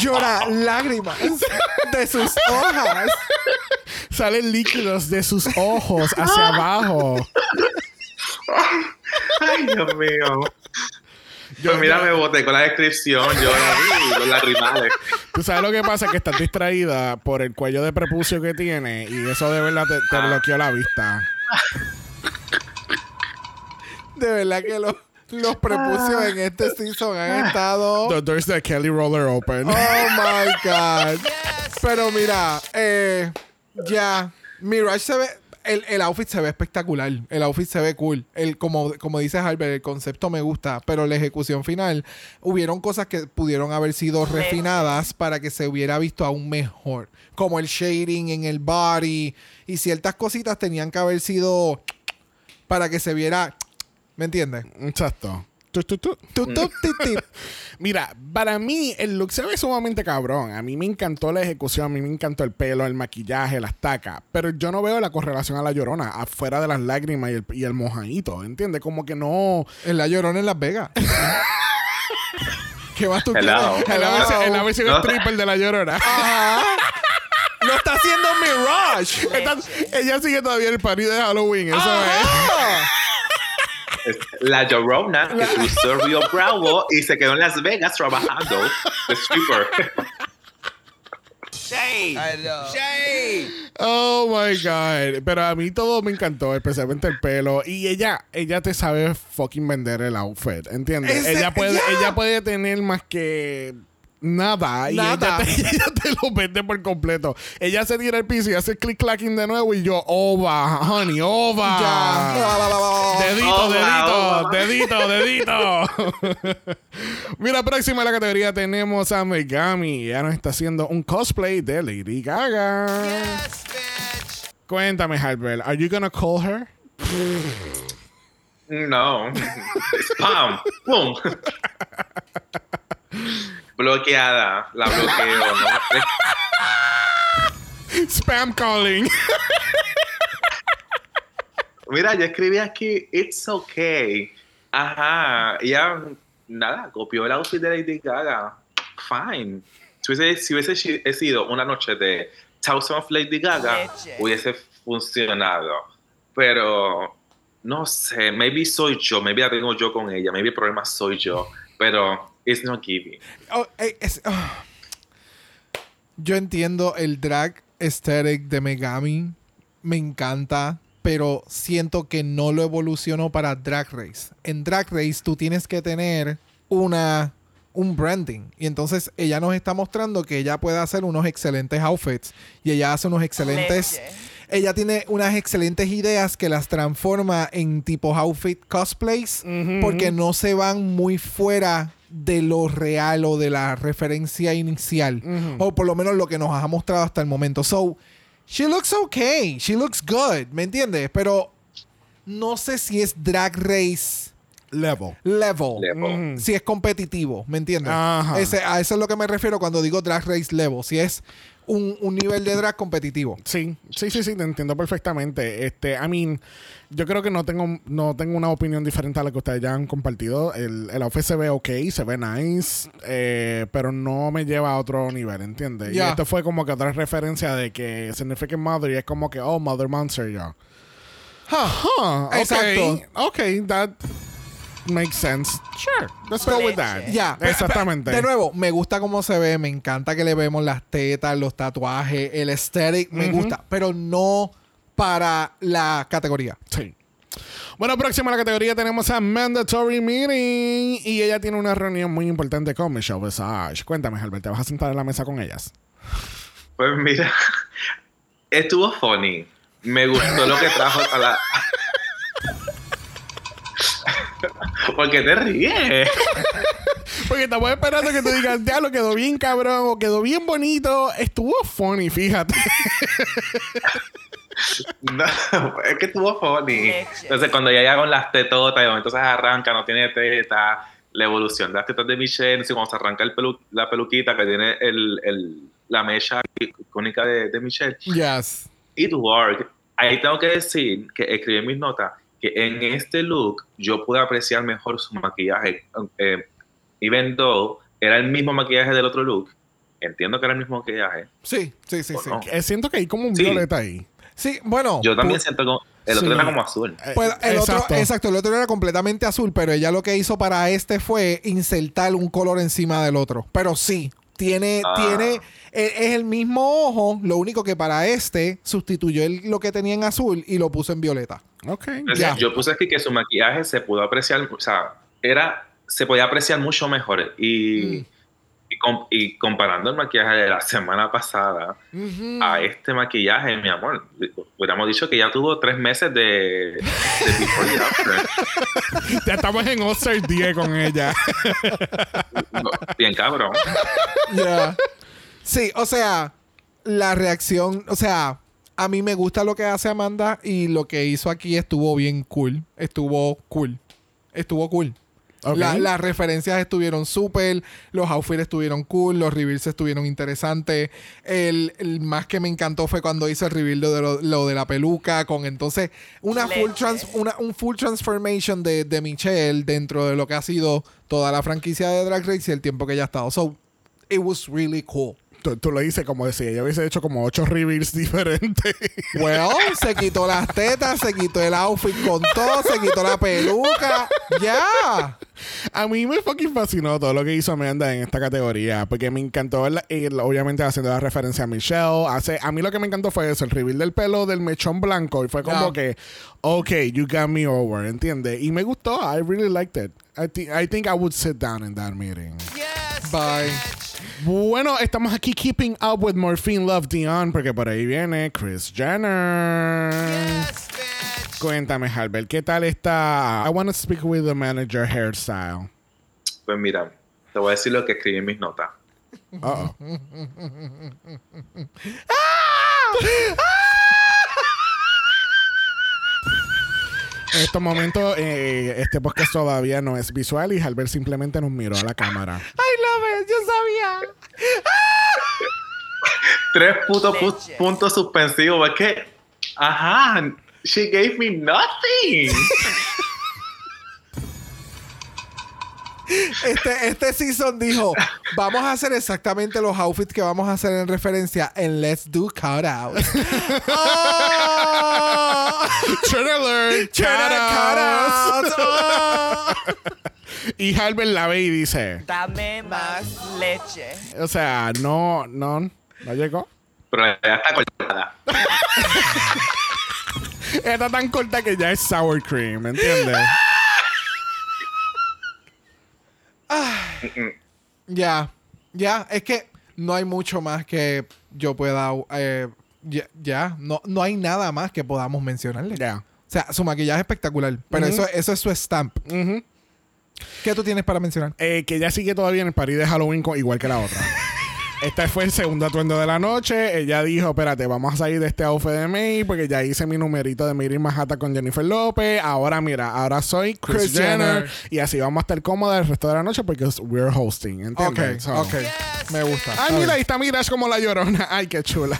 Llora lágrimas de sus hojas. Salen líquidos de sus ojos hacia abajo. Ay, Dios mío. Yo- Pues mira, yo- me boté con la descripción, llora y los lagrimales. Tú sabes lo que pasa, que estás distraída por el cuello de prepucio que tiene y eso de verdad te, te bloqueó la vista. De verdad que los, los prepucios en este season han estado. The doors de Kelly Roller Open. Oh my God. Pero mira, eh, ya. Mirage se ve. El, el outfit se ve espectacular. El outfit se ve cool. El, como, como dice Albert, el concepto me gusta. Pero la ejecución final, hubieron cosas que pudieron haber sido refinadas para que se hubiera visto aún mejor. Como el shading en el body. Y ciertas cositas tenían que haber sido para que se viera. ¿Me entiendes? Exacto. Tu, tu, tu. Tu, tu, ti, ti. Mira, para mí el look se ve sumamente cabrón. A mí me encantó la ejecución, a mí me encantó el pelo, el maquillaje, las tacas. Pero yo no veo la correlación a la llorona, afuera de las lágrimas y el, y el mojadito, ¿entiendes? Como que no. En la llorona en Las Vegas. ¿Qué vas tú. En la versión, No. stripper de la llorona. Ajá. Lo está haciendo Mirage. Esta- ella sigue todavía el party de Halloween, eso Ajá. Es La Llorona, que cruzó Río Bravo y se quedó en Las Vegas trabajando de stripper. Shade. es. Oh my God. Pero a mí todo me encantó, especialmente el pelo. Y ella, ella te sabe fucking vender el outfit, ¿entiendes? Ella, puede, ella puede tener más que nada. Y Nada. Ella, te, ella te lo vende por completo. Ella se tira el piso y hace click clacking de nuevo y yo, ova, honey, ova. Ya. Dedito, Ova, dedito, ova. dedito, dedito. Mira, próxima en la categoría tenemos a Megami. Ella nos está haciendo un cosplay de Lady Gaga. Yes, bitch. Cuéntame, Halbert, ¿are you gonna call her? No. Spam. Boom. Bloqueada. La bloqueo. ¿no? Spam calling. Mira, yo escribí aquí, it's okay. Ajá. Ella, nada, copió el outfit de Lady Gaga. Fine. Si hubiese, si hubiese shi- sido una noche de Thousand of Lady Gaga, Leche. hubiese funcionado. Pero, no sé, maybe soy yo, maybe la tengo yo con ella, maybe el problema soy yo, pero it's not giving. Oh, eh, es- ah. Yo entiendo el drag aesthetic de Megami. Me encanta. Pero siento que no lo evolucionó para Drag Race. En Drag Race tú tienes que tener una un branding. Y entonces ella nos está mostrando que ella puede hacer unos excelentes outfits. Y ella hace unos excelentes. Leche. Ella tiene unas excelentes ideas que las transforma en tipo outfit cosplays. Porque no se van muy fuera de lo real o de la referencia inicial. O por lo menos lo que nos ha mostrado hasta el momento. So, she looks okay. She looks good. ¿Me entiendes? Pero no sé si es Drag Race Level. level. Si es competitivo. ¿Me entiendes? Ese- a eso es lo que me refiero cuando digo Drag Race level. Si es un, un nivel de drag competitivo. Sí, sí, sí, sí, te entiendo perfectamente. Este, I mean, yo creo que no tengo, no tengo una opinión diferente a la que ustedes ya han compartido. El, el outfit se ve ok, se ve nice, eh, pero no me lleva a otro nivel, ¿entiendes? Ya. Y esto fue como que otra referencia de que Significant Mother y es como que, oh, Mother Monster ya. Huh, ok, Exacto. Ok, that makes sense. Sure, let's go with that. Ya, pe- exactamente. De nuevo, me gusta cómo se ve, me encanta que le vemos las tetas, los tatuajes, el aesthetic, me gusta, pero no para la categoría. Sí. Bueno, próxima a la categoría tenemos a Mandatory Meeting. Y ella tiene una reunión muy importante con Michelle Visage. Cuéntame, Albert, ¿te vas a sentar en la mesa con ellas? Pues mira, estuvo funny. Me gustó lo que trajo a la. ¿Por qué te ríes? Porque estamos esperando que tú digas, ya lo quedó bien cabrón o quedó bien bonito. Estuvo funny, fíjate. No, es que estuvo funny. Entonces, cuando ya llega con las tetotas y de momento se arranca, no tiene teta, la evolución de las tetas de Michelle, y cuando se arranca el pelu- la peluquita que tiene el, el- la mecha icónica de, de Michelle, Yes. It worked. Ahí tengo que decir que escribí en mis notas que en este look yo pude apreciar mejor su maquillaje. Eh, even though era el mismo maquillaje del otro look, entiendo que era el mismo maquillaje. Sí, sí, sí, ¿O sí. no? Eh, Siento que hay como un Sí. violeta ahí. Sí, bueno. Yo también siento que el otro Sí. era como azul. Eh, pues, el otro, exacto. exacto, el otro era completamente azul, pero ella lo que hizo para este fue insertar un color encima del otro. Pero sí, tiene, Ah. tiene, e- es el mismo ojo, lo único que para este sustituyó el- lo que tenía en azul y lo puso en violeta. Ok. Entonces, Ya. Yo puse aquí que su maquillaje se pudo apreciar, o sea, era, se podía apreciar mucho mejor. Y, Mm. Y, com- y comparando el maquillaje de la semana pasada a este maquillaje, mi amor, hubiéramos dicho que ya tuvo tres meses de, de before y after. Ya estamos en Star 10 con ella. No, Bien cabrón. Ya. Sí, o sea, la reacción, o sea, a mí me gusta lo que hace Amanda y lo que hizo aquí estuvo bien cool. Estuvo cool. Estuvo cool. Ok. La- las referencias estuvieron súper, los outfits estuvieron cool, los reveals estuvieron interesantes. El, el más que me encantó fue cuando hizo el reveal de lo, lo de la peluca, con entonces una full, trans- una, un full transformation de, de Michelle dentro de lo que ha sido toda la franquicia de Drag Race y el tiempo que ella ha estado. So, it was really cool. Tú, tú lo dices como decía, ella hubiese hecho como ocho reveals diferentes. Well, se quitó las tetas, se quitó el outfit con todo, se quitó la peluca. Ya. A mí me fucking fascinó todo lo que hizo Amanda en esta categoría, porque me encantó, obviamente haciendo la referencia a Michelle. Hace, a mí lo que me encantó fue eso, el reveal del pelo del mechón blanco, y fue como que, ok, you got me over, ¿entiendes? Y me gustó, I really liked it. I, thi- I think I would sit down in that meeting. Yes, Bye. bitch. Bueno, estamos aquí keeping up with Morphine Love Dion, porque por ahí viene Chris Jenner. Yes, bitch. Cuéntame, Albert, ¿qué tal está? I want to speak with the manager hairstyle. Pues mira, te voy a decir lo que escribí en mis notas. Uh-oh. En estos momentos, eh, este podcast todavía no es visual y Albert simplemente nos miró a la cámara. I love yo sabía. Tres putos pu- puntos suspensivos. Es que, ajá, she gave me nothing. Este, este season dijo, vamos a hacer exactamente los outfits que vamos a hacer en referencia en Let's Do Cutouts. oh, Turn alert, cutouts. Oh. Y Albert la ve y dice, Dame más leche. o sea, no, no, no llegó. Pero ya está cortada. Está tan corta que ya es sour cream, ¿me entiendes? Ya, ya, es que no hay mucho más que yo pueda... eh, ya, ya, no, no hay nada más que podamos mencionarle. Ya. O sea, su maquillaje es espectacular, pero eso, eso es su stamp. Ujú. ¿Qué tú tienes para mencionar? Eh, que ella sigue todavía en el party de Halloween igual que la otra. Este fue el segundo atuendo de la noche. Ella dijo, espérate, vamos a salir de este outfit de May porque ya hice mi numerito de Miri Manhattan con Jennifer López. Ahora, mira, ahora soy Chris, Jenner. Jenner. Y así vamos a estar cómodas el resto de la noche porque we're hosting, Ok, ¿entiendes? So- ok. Me gusta. Ay, mira, ahí está Mira, es como la llorona. Ay, qué chula.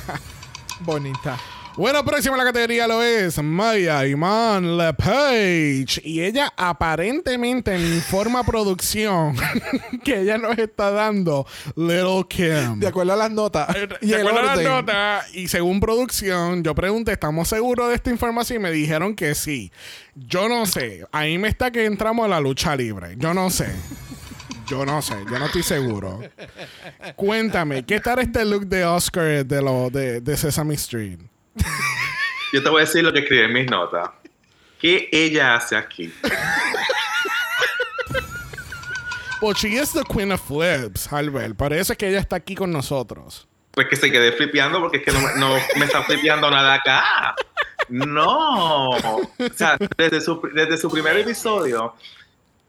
Bonita. Bueno, próxima en la categoría lo es Maya Iman LePage. Y ella aparentemente me informa producción que ella nos está dando Little Kim. De acuerdo a las notas. y De acuerdo a las notas, y según producción, yo pregunté, ¿estamos seguros de esta información? Y me dijeron que sí. Yo no sé. Ahí me está que entramos a la lucha libre. Yo no sé. Yo no sé, yo no estoy seguro. Cuéntame, ¿qué tal este look de Oscar de, lo, de, de Sesame Street? Yo te voy a decir lo que escribí en mis notas. ¿Qué ella hace aquí? Well, she is the queen of flips, Albert. Parece que ella está aquí con nosotros. Pues que se quede flipeando porque es que no, me- no me está flipeando nada acá. No. O sea, desde su, desde su primer episodio,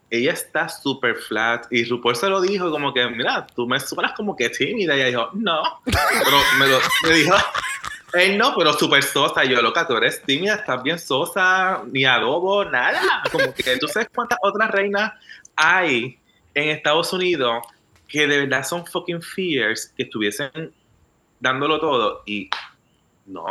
ella está súper flat. Y RuPaul se lo dijo como que, mira, tú me suenas como que tímida. Y ella dijo, no. Pero me, lo, me dijo, él no, pero súper sosa. Yo, loca, tú eres tímida, estás bien sosa, ni adobo, nada. Como que tú sabes cuántas otras reinas hay en Estados Unidos que de verdad son fucking fierce, que estuviesen dándolo todo y no,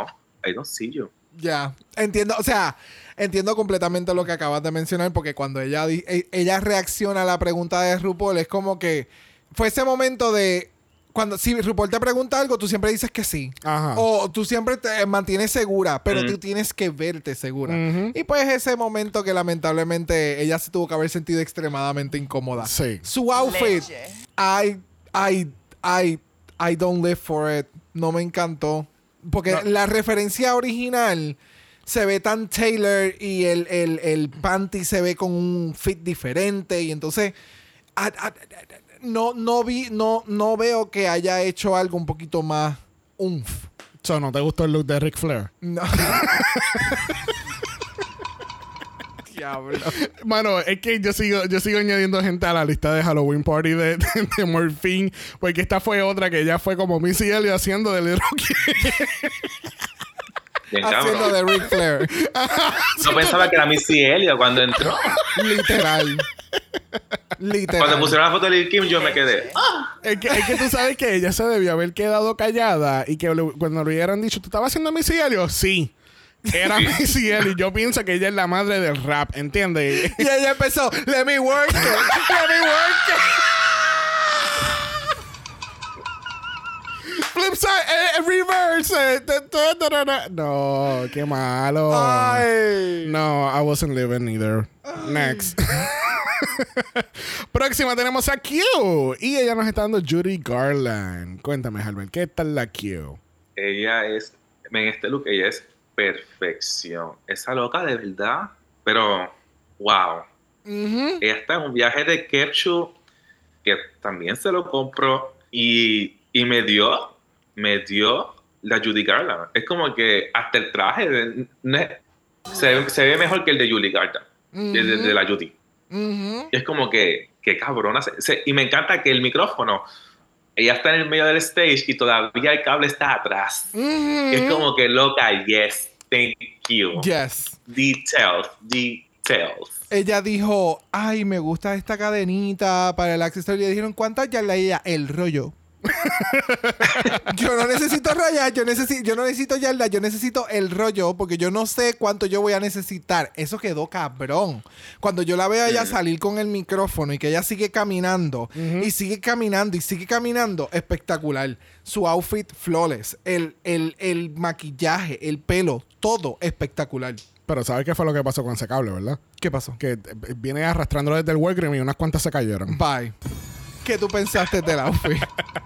I don't see you. Ya, entiendo, o sea, entiendo completamente lo que acabas de mencionar porque cuando ella, e- ella reacciona a la pregunta de RuPaul es como que fue ese momento de cuando si RuPaul te pregunta algo, tú siempre dices que sí. Ajá. O tú siempre te mantienes segura, pero Mm. tú tienes que verte segura. Y pues ese momento que lamentablemente ella se tuvo que haber sentido extremadamente incómoda. Sí. Su outfit, Leche. I, I, I, I don't live for it. No me encantó. Porque No. la referencia original se ve tan Taylor y el, el, el panty se ve con un fit diferente. Y entonces no, no vi, no, no veo que haya hecho algo un poquito más umf. So, ¿no te gustó el look de Ric Flair? No. Diablo. Mano, es que yo sigo, yo sigo añadiendo gente a la lista de Halloween Party de, de, de Morphine, porque esta fue otra que ya fue como Missy Elliott haciendo de Little. Bien Haciendo de Ric Flair. No pensaba que era Missy Elliott cuando entró. Literal. Literal. Cuando pusieron la foto de Lil Kim, yo me quedé. "Ah". Es que, es que tú sabes que ella se debió haber quedado callada y que le- cuando le hubieran dicho, ¿tú estabas haciendo Missy Elliott? Sí. Era Missy Elliott. Yo pienso que ella es la madre del rap, ¿entiendes? Y ella empezó, let me work it, let me work it. Flip side, eh, eh, reverse. eh. No, qué malo. Ay. No, I wasn't living either. Next. Próxima tenemos a Q. Y ella nos está dando Judy Garland. Cuéntame, Albert, ¿qué tal la Q? Ella es, en este look, ella es perfección. Esa loca de verdad, pero wow. Ella está en un viaje de ketchup que también se lo compró y, y me dio, me dio la Judy Garland. Es como que hasta el traje de- se, ve- se ve mejor que el de Judy Garland, de, de- de la Judy. Es como que, que cabrona. se- se- y me encanta que el micrófono, ella está en el medio del stage y todavía el cable está atrás. Es como que loca, yes, thank you. Yes. Details, details. Ella dijo, ay, me gusta esta cadenita para el accesorio. Le dijeron, ¿cuántas ya la ella? El rollo. yo no necesito rayar, yo, necesito, yo no necesito yarda, yo necesito el rollo porque yo no sé cuánto yo voy a necesitar. Eso quedó cabrón. Cuando yo la veo a ella salir con el micrófono y que ella sigue caminando y sigue caminando y sigue caminando, espectacular. Su outfit flawless, el, el, el maquillaje, el pelo, todo espectacular. Pero ¿sabes qué fue lo que pasó con ese cable, verdad? ¿Qué pasó? Que eh, viene arrastrándolo desde el workroom y unas cuantas se cayeron. Bye. ¿Qué tú pensaste del outfit?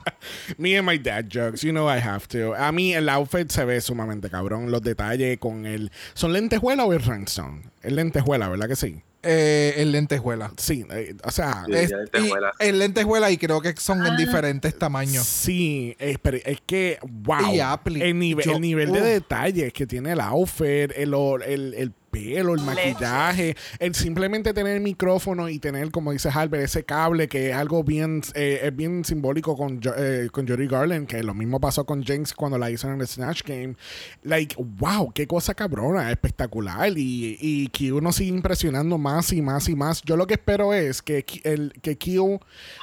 Me and my dad jokes, you know I have to. A mí el outfit se ve sumamente cabrón. Los detalles con el... ¿Son lentejuela o es rhinestone? Es lentejuela, ¿verdad que sí? Eh, el lentejuela. Sí, eh, o sea... Sí. Es, ya y lentejuela. el lentejuela y creo que son en diferentes tamaños. Sí, es, pero es que, wow. Y Apple, el, nivel yo- el nivel de detalles que tiene el outfit, el, el, el pelo, el maquillaje, el simplemente tener el micrófono y tener, como dice Albert, ese cable que es algo bien, eh, es bien simbólico con, eh, con Jodie Garland, que lo mismo pasó con Jinx cuando la hizo en el Snatch Game. Like, wow, qué cosa cabrona, espectacular. Y, y Q nos sigue impresionando más y más y más. Yo lo que espero es que, el, que Q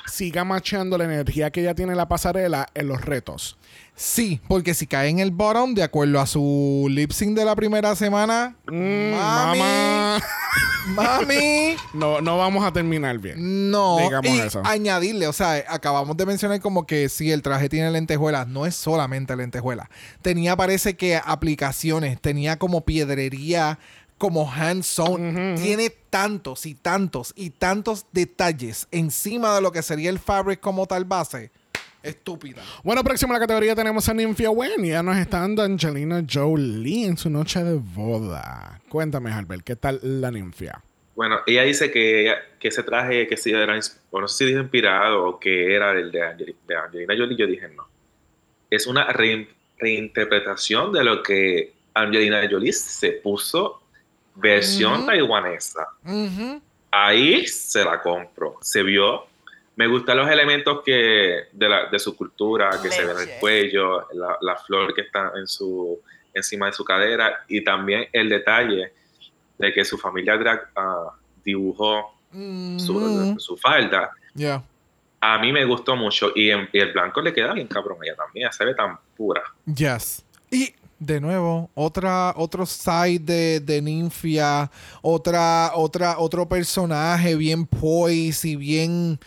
siga machando la energía que ella tiene en la pasarela en los retos. Sí, porque si cae en el bottom, de acuerdo a su lip sync de la primera semana, Mm, mami, mamá. mami, No, no vamos a terminar bien. no. Digamos y eso. añadirle, o sea, acabamos de mencionar como que si el traje tiene lentejuelas, no es solamente lentejuelas. Tenía, parece que aplicaciones, tenía como piedrería, como hand-sewn. Tiene tantos y tantos y tantos detalles encima de lo que sería el fabric como tal base. Estúpida. Bueno, próximo a la categoría tenemos a Nymphia Wen. Y ya nos está dando Angelina Jolie en su noche de boda. Cuéntame, Albert, ¿qué tal la Nymphia? Bueno, ella dice que, que ese traje que sí era, o no sé si dijo inspirado o que era el de, Angeli- de Angelina Jolie, yo dije no. Es una rein- reinterpretación de lo que Angelina Jolie se puso versión taiwanesa. Ahí se la compro. Se vio. Me gustan los elementos que de, la, de su cultura, que se ve en el cuello, la, la flor que está en su, encima de su cadera y también el detalle de que su familia drag ah, dibujó su, Ujú. su falda. Yeah. A mí me gustó mucho y, en- y el blanco le queda bien cabrón a ella también. Se ve tan pura. Yes. Y de nuevo, otra, otro side de, de Ninfia, otra, otra, otro personaje bien poise y bien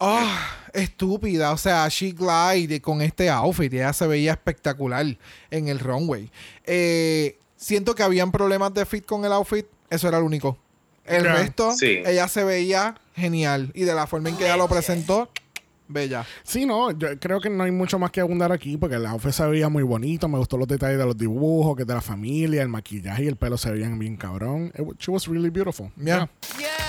ah, estúpida. O sea, she glide con este outfit. Ella se veía espectacular en el runway. Eh, siento que habían problemas de fit con el outfit. Eso era lo único. El Ya. resto, Sí. ella se veía genial. Y de la forma en que ella lo presentó, bella. Sí, no, yo creo que no hay mucho más que abundar aquí porque el outfit se veía muy bonito. Me gustó los detalles de los dibujos, que de la familia, el maquillaje y el pelo se veían bien cabrón. It she was really beautiful. Yeah. Bitch.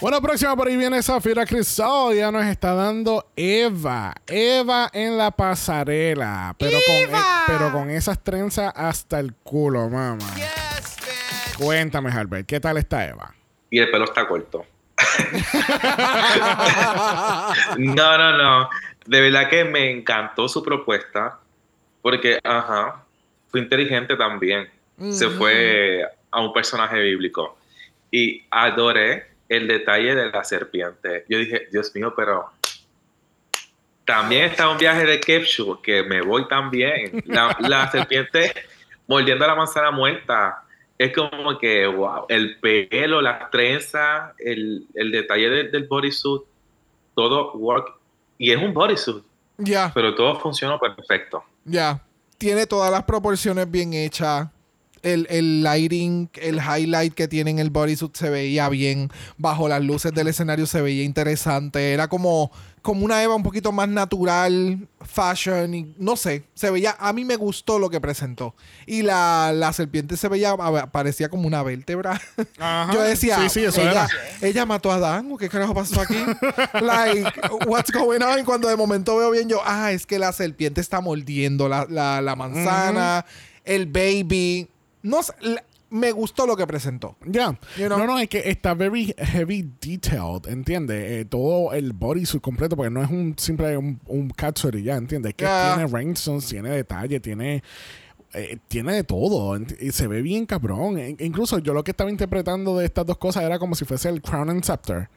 Bueno, próxima por ahí viene Zafira Cristal. Ya nos está dando Eva. Eva en la pasarela. Pero, con, e- pero con esas trenzas hasta el culo, mamá. Yes, bitch. Cuéntame, Albert, ¿qué tal está Eva? Y el pelo está corto. No, no, no. De verdad que me encantó su propuesta. Porque, ajá, fue inteligente también. Se fue a un personaje bíblico. Y adoré el detalle de la serpiente. Yo dije, Dios mío, pero también está un viaje de Kepchu que me voy también. La, la serpiente mordiendo la manzana muerta. Es como que, wow, el pelo, las trenzas, el, el detalle del, del bodysuit, todo work. Y es un bodysuit, Ya. pero todo funcionó perfecto. Ya. Tiene todas las proporciones bien hechas. El, el lighting, el highlight que tiene en el bodysuit se veía bien. Bajo las luces del escenario se veía interesante. Era como, como una Eva un poquito más natural, fashion y no sé. Se veía, a mí me gustó lo que presentó. Y la, la serpiente se veía, parecía como una vértebra. Ajá. Yo decía, Sí, sí, eso ella, era. ella mató a Dan, ¿o qué carajo pasó aquí? like, what's going on? Y cuando de momento veo bien yo, ah, es que la serpiente está mordiendo la, la- la manzana, el baby. No sé, me gustó lo que presentó. Ya. You know? No, no, es que está very heavy detailed, ¿entiendes? Eh, todo el bodysuit completo, porque no es un simple un, un y ya, ¿entiendes? Es que tiene rhinestones, tiene detalle, tiene... eh, tiene de todo y se ve bien cabrón. E- incluso yo lo que estaba interpretando de estas dos cosas era como si fuese el Crown and Scepter.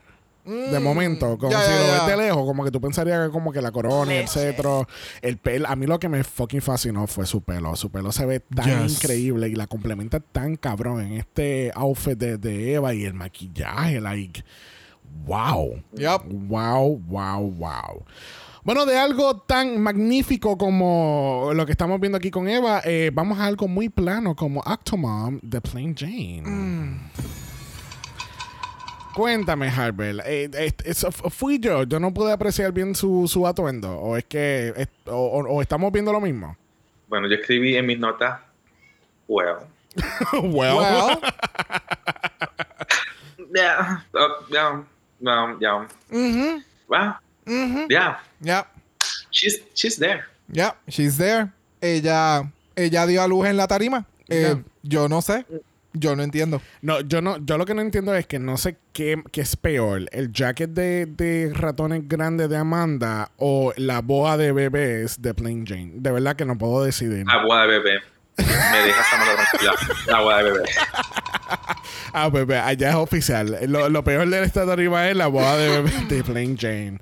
De momento, como Mm. Ya, si ya, lo ya. ves de lejos, como que tú pensarías que como que la corona y el cetro, el pelo. A mí lo que me fucking fascinó fue su pelo. Su pelo se ve tan Yes. increíble y la complementa tan cabrón en este outfit de, de Eva y el maquillaje, like, wow. Yup. Wow, wow, wow. Bueno, de algo tan magnífico como lo que estamos viendo aquí con Eva, eh, vamos a algo muy plano como Octomom de Plain Jane. Cuéntame, Harbel. eh, eh, eso fui yo. Yo no pude apreciar bien su, su atuendo. O es que. es- o, o- o estamos viendo lo mismo. Bueno, yo escribí en mis notas, well. well, Well, Yeah, uh, yeah, no, yeah. mhm, Well, mhm. yeah, Yeah, she's, she's there. yeah, she's there. Ella, ella dio a luz en la tarima. Eh. Yo no sé. Yo no entiendo. No, yo no, yo lo que no entiendo es que no sé qué, qué es peor, el jacket de, de ratones grandes de Amanda o la boa de bebés de Plain Jane. De verdad que no puedo decidir. Agua de bebé. Me dejas tranquila. Agua de bebé. Ah, bebé, allá es oficial. Lo, lo peor del estado arriba es la boa de bebé de Plain Jane.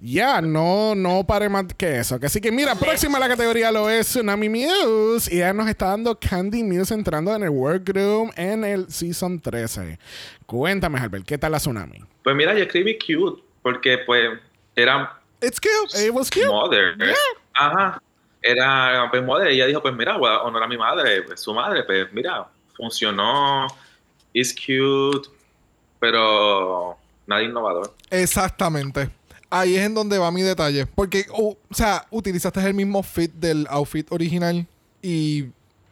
Ya, no, no pare más que eso. Así que mira, próxima a la categoría lo es Tsunami Muse. Y ya nos está dando Candy Muse entrando en el Workroom en el Season 13. Cuéntame, Albert, ¿qué tal la Tsunami? Pues mira, yo escribí cute porque pues era It's cute. It was cute. mother. Ajá. Era pues mother. Ella dijo, pues mira, voy a honorar a mi madre, pues, su madre, pues mira, funcionó. Is cute. Pero nada innovador. Exactamente. Ahí es en donde va mi detalle. Porque, uh, o sea, utilizaste el mismo fit del outfit original y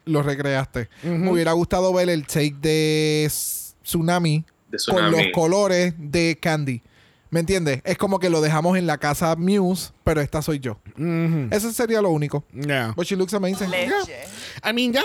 lo recreaste. Me hubiera gustado ver el take de Tsunami, De con los colores de Candy. ¿Me entiendes? Es como que lo dejamos en la casa Muse, pero esta soy yo. Eso sería lo único. Yeah. But she looks amazing. Yeah. I mean, ya.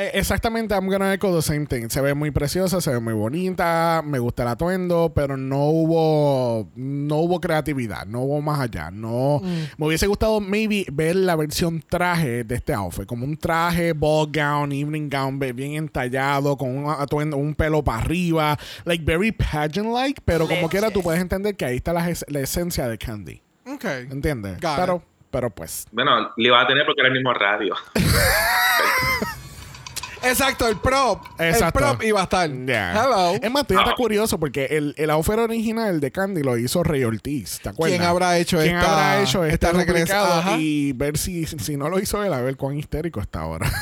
Eh, exactamente, I'm gonna echo the same thing. Se ve muy preciosa, se ve muy bonita, me gusta el atuendo, pero no hubo no hubo creatividad, no hubo más allá. No me hubiese gustado maybe ver la versión traje de este outfit, como un traje ball gown, evening gown, bien entallado, con un atuendo, un pelo para arriba, like very pageant like, pero como Leche. quiera tú puedes entender que ahí está la, es- la esencia de Candy, Ok. ¿entiendes? Got Pero it. pero pues Bueno, le iba a tener porque era el mismo radio. Exacto, el prop. Exacto. El prop iba a estar. Yeah. Hello. Es más, estoy hasta Ah. curioso porque el, el outfit original de Candy lo hizo Rey Ortiz. ¿Te acuerdas? ¿Quién habrá hecho ¿Quién esta- habrá hecho este esta? Ajá. Y ver si, si no lo hizo él, a ver cuán histérico está ahora.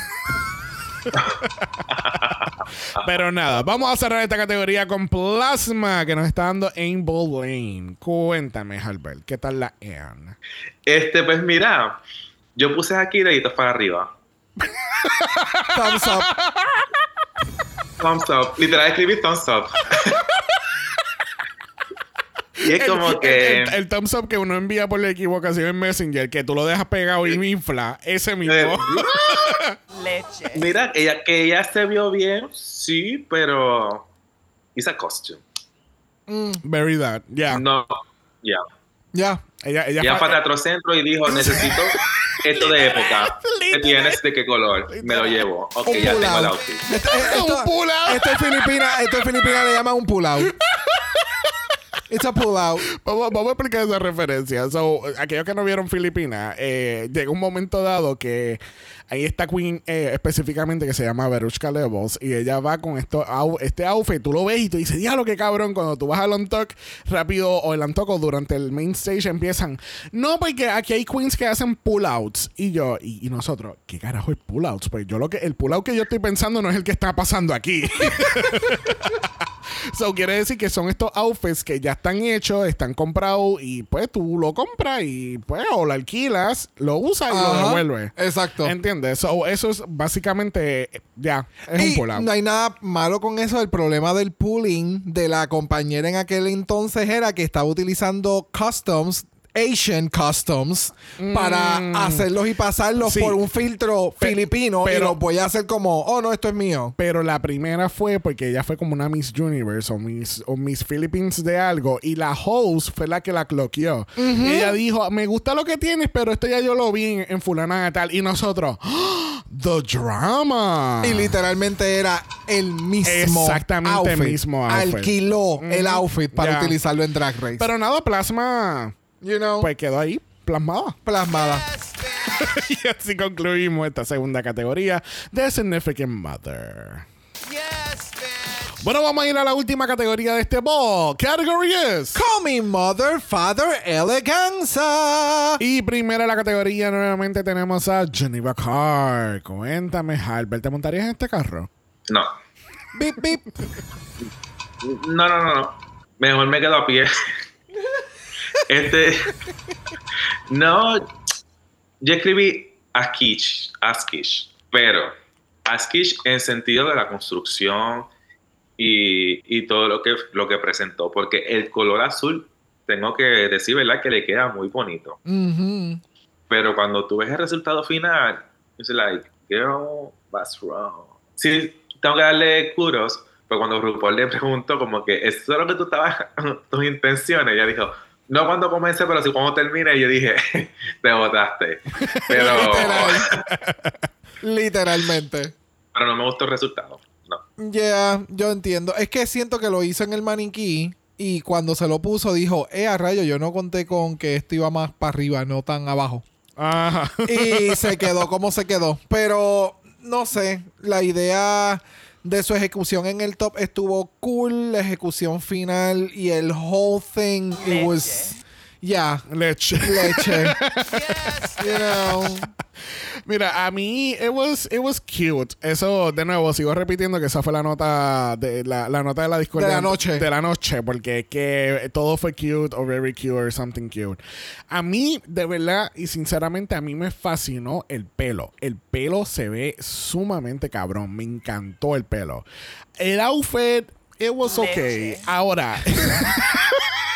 Pero nada, vamos a cerrar esta categoría con Plasma que nos está dando Ainball Lane. Cuéntame, Albert, ¿qué tal la Anne? Este, pues mira, yo puse aquí deditos para arriba. Thumbs up. Thumbs up. Literal escribí thumbs up. y es como El- que. el, el thumbs up que uno envía por la equivocación en Messenger, que tú lo dejas pegado y infla, ese mismo. Eh, Leche. mira, ella, que ella se vio bien, sí, pero. It's a costume. Very that, yeah. No, ya. Ya. Ella, ella Ella fue a Teatro Centro y dijo: Necesito esto de época. ¿Qué tienes? ¿De qué color? Me lo llevo. Ok, Un ya pull tengo el out. outfit. Esto, esto- Un pull out. Esto en Filipinas, Filipinas le llaman un pull out. It's a pull out. Vamos, vamos a explicar esa referencia. So, aquellos que no vieron Filipinas, eh, llega un momento dado que ahí está Queen eh, específicamente que se llama Verushka Levels y ella va con esto, au- este outfit. Tú lo ves y tú dices, diablo, qué cabrón. Cuando tú vas al on talk rápido o el on talk o durante el main stage empiezan, no, porque aquí hay queens que hacen pull outs. Y yo, y, y nosotros, ¿qué carajo es pull outs? Pues yo lo que, el pull out que yo estoy pensando no es el que está pasando aquí. So quiere decir que son estos outfits que ya están hechos, están comprados y pues tú lo compras y pues o lo alquilas, lo usas y lo devuelves. Exacto. ¿Entiendes? So, eso es básicamente ya, es un pull-out. no hay nada malo con eso. El problema del pooling de la compañera en aquel entonces era que estaba utilizando customs, Asian customs, para hacerlos y pasarlos Mm. Sí. por un filtro Pe- filipino. y pero- los voy a hacer como, oh no, esto es mío. Pero la primera fue porque ella fue como una Miss Universe o Miss, o Miss Philippines de algo. Y la host fue la que la cloqueó. Ella dijo, me gusta lo que tienes, pero esto ya yo lo vi en, en fulana de tal. Y nosotros. The Drama. Y literalmente era el mismo Exactamente el outfit. mismo outfit. Alquiló el outfit para utilizarlo en Drag Race. Pero nada, Plasma, you know, pues quedó ahí, plasmada. plasmada. Yes, y así concluimos esta segunda categoría de Significant Mother. Yes, bitch. Bueno, vamos a ir a la última categoría de este ball. Category is... Call me mother, father, eleganza. Y primera en la categoría nuevamente tenemos a Geneva Carr. Cuéntame, Albert, ¿te montarías en este carro? No. Bip, bip. No, no, no, no. Mejor me quedo a pie. este. No. Yo escribí Askish, Askish, pero Askish en sentido de la construcción y, y todo lo que, lo que presentó, porque el color azul, tengo que decir, ¿verdad? Que le queda muy bonito. Pero cuando tú ves el resultado final, es like, girl, what's wrong? Sí, tengo que darle kudos, pero cuando RuPaul le preguntó como que, ¿eso es lo que tú estabas, tus intenciones? Ella dijo, no cuando comencé, pero sí cuando termine. Y yo dije, te votaste. Pero, Literalmente. pero no me gustó el resultado. No. Ya, yo entiendo. Es que siento que lo hizo en el maniquí y cuando se lo puso dijo, eh, a rayo, yo no conté con que esto iba más para arriba, no tan abajo. Ajá. Y se quedó como se quedó. Pero, no sé, la idea de su ejecución en el top estuvo cool, la ejecución final y el whole thing, it was... Ya, Leche. leche. Yes, you know. Mira, a mí it was, it was cute. Eso, de nuevo, sigo repitiendo que esa fue la nota de la, la nota de la discordia De la noche. De la noche, porque que todo fue cute o very cute or something cute. A mí, de verdad y sinceramente, a mí me fascinó el pelo. El pelo se ve sumamente cabrón. Me encantó el pelo. El outfit, it was okay. Leche. Ahora.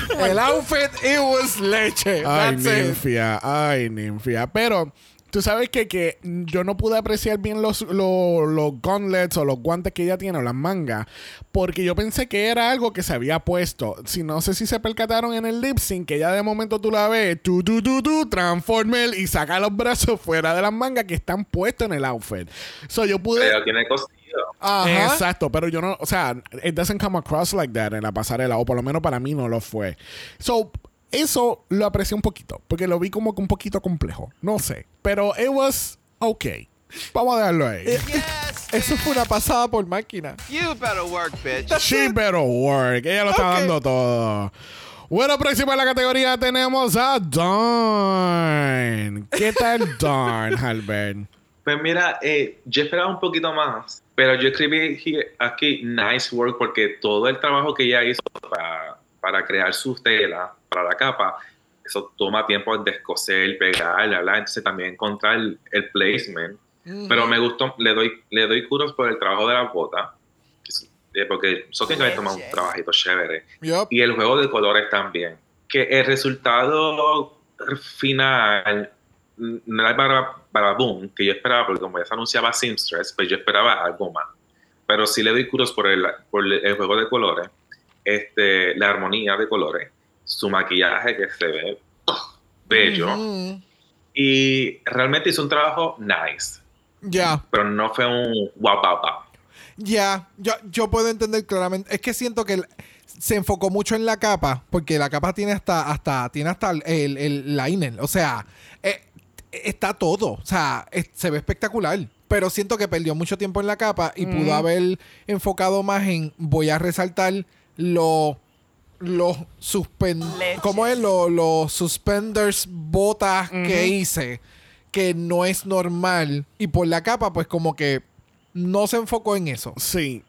El outfit, it was leche. Ay, That's it. ninfia, ay, ninfia. Pero tú sabes que, que yo no pude apreciar bien los, los, los gauntlets o los guantes que ella tiene o las mangas, porque yo pensé que era algo que se había puesto. Si no sé si se percataron en el lip sync, que ya de momento tú la ves, tú, tú, tú, tú, transformer y saca los brazos fuera de las mangas que están puestos en el outfit. So yo pude. Pero tiene. Ajá. Exacto, pero yo no, o sea, it doesn't come across like that en la pasarela, o por lo menos para mí no lo fue. So, eso lo aprecié un poquito, porque lo vi como que un poquito complejo, no sé, pero it was okay. Vamos a dejarlo ahí. Eh, yes, Eso fue una pasada por máquina. You better work, bitch. She better work, ella lo está dando todo. Bueno, próximo en la categoría tenemos a Dawn. ¿Qué tal Dawn, Albert? Pues mira, eh, yo esperaba un poquito más, pero yo escribí aquí- nice work porque todo el trabajo que ella hizo para, para crear su tela, para la capa, eso toma tiempo en descoser, pegar, bla, bla. entonces también encontrar el, el placement. Pero me gustó, le doy, le doy kudos por el trabajo de las botas, eh, porque eso tiene que haber tomado un trabajito chévere. Yup. Y el juego de colores también. Que el resultado final no era para, para boom, que yo esperaba, porque como ya se anunciaba Simstress, pues yo esperaba algo más. Pero sí le doy kudos por el, por el juego de colores, este, la armonía de colores, su maquillaje que se ve ugh, bello. Ujú. Y realmente hizo un trabajo nice, Ya. pero no fue un guau, guau, guau. Ya, yo, yo puedo entender claramente. Es que siento que el- se enfocó mucho en la capa, porque la capa tiene hasta, hasta, tiene hasta el, el- el liner. O sea, eh, está todo. O sea, es- se ve espectacular. Pero siento que perdió mucho tiempo en la capa y pudo haber enfocado más en voy a resaltar los los suspend. ¿cómo es? Los, los suspenders botas que hice que no es normal y por la capa pues como que no se enfocó en eso. Sí.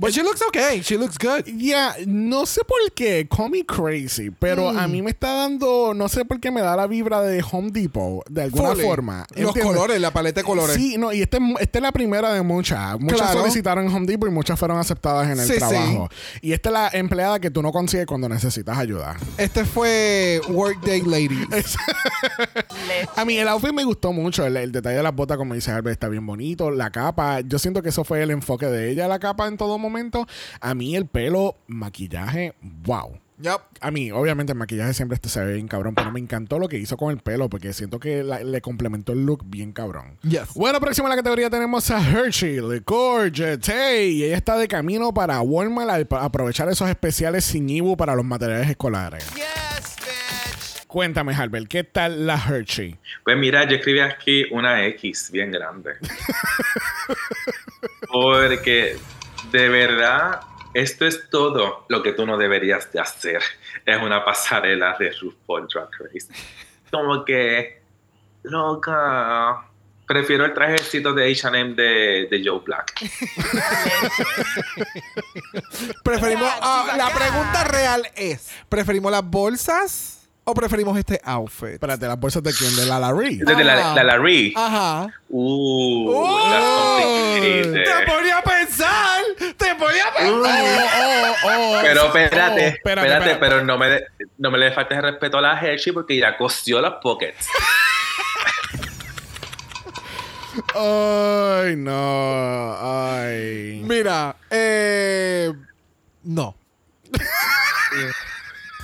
But she looks okay. She looks good. Ya, no sé por qué, call me crazy, pero Mm. a mí me está dando, no sé por qué me da la vibra de Home Depot, de alguna Fully. forma. Los ¿entiendes? colores, la paleta de colores. Sí, no, y este, esta es la primera de muchas. Muchas Claro. solicitaron Home Depot y muchas fueron aceptadas en el Sí, sí. trabajo. Y esta es la empleada que tú no consigues cuando necesitas ayuda. Este fue Workday Lady. A mí el outfit me gustó mucho. El, el detalle de las botas, como dice Albert, está bien bonito. La capa, yo siento que eso fue el enfoque de ella, la capa en todo momento. A mí el pelo, maquillaje, wow. Yup. A mí, obviamente, el maquillaje siempre este se ve bien cabrón, pero me encantó lo que hizo con el pelo, porque siento que la- le complementó el look bien cabrón. Yes. Bueno, próximo en la categoría tenemos a Hershey Licor Jetey. Y ella está de camino para Walmart a a aprovechar esos especiales sin Ibu para los materiales escolares. Yes, bitch. Cuéntame, Albert, ¿qué tal la Hershey? Pues mira, yo escribí aquí una X bien grande. Porque de verdad, esto es todo lo que tú no deberías de hacer. Es una pasarela de RuPaul Drag Race. Como que, loca, prefiero el trajecito de H&M de, de Joe Black. Preferimos. ah, la pregunta real es: ¿preferimos las bolsas o preferimos este outfit? Espérate, ¿las bolsas de quién? ¿De la Larry? Desde la, la Larry. Ajá. Uh, ¡Oh! Te ponía a pensar. Te ponía a pensar. Oh, oh, Pero espérate, Oh, espérate, espérate, espérate. pero no me, de- no me le faltes el respeto a la Hershey porque ya cosió los pockets. Ay, no. Ay. Mira, eh. No.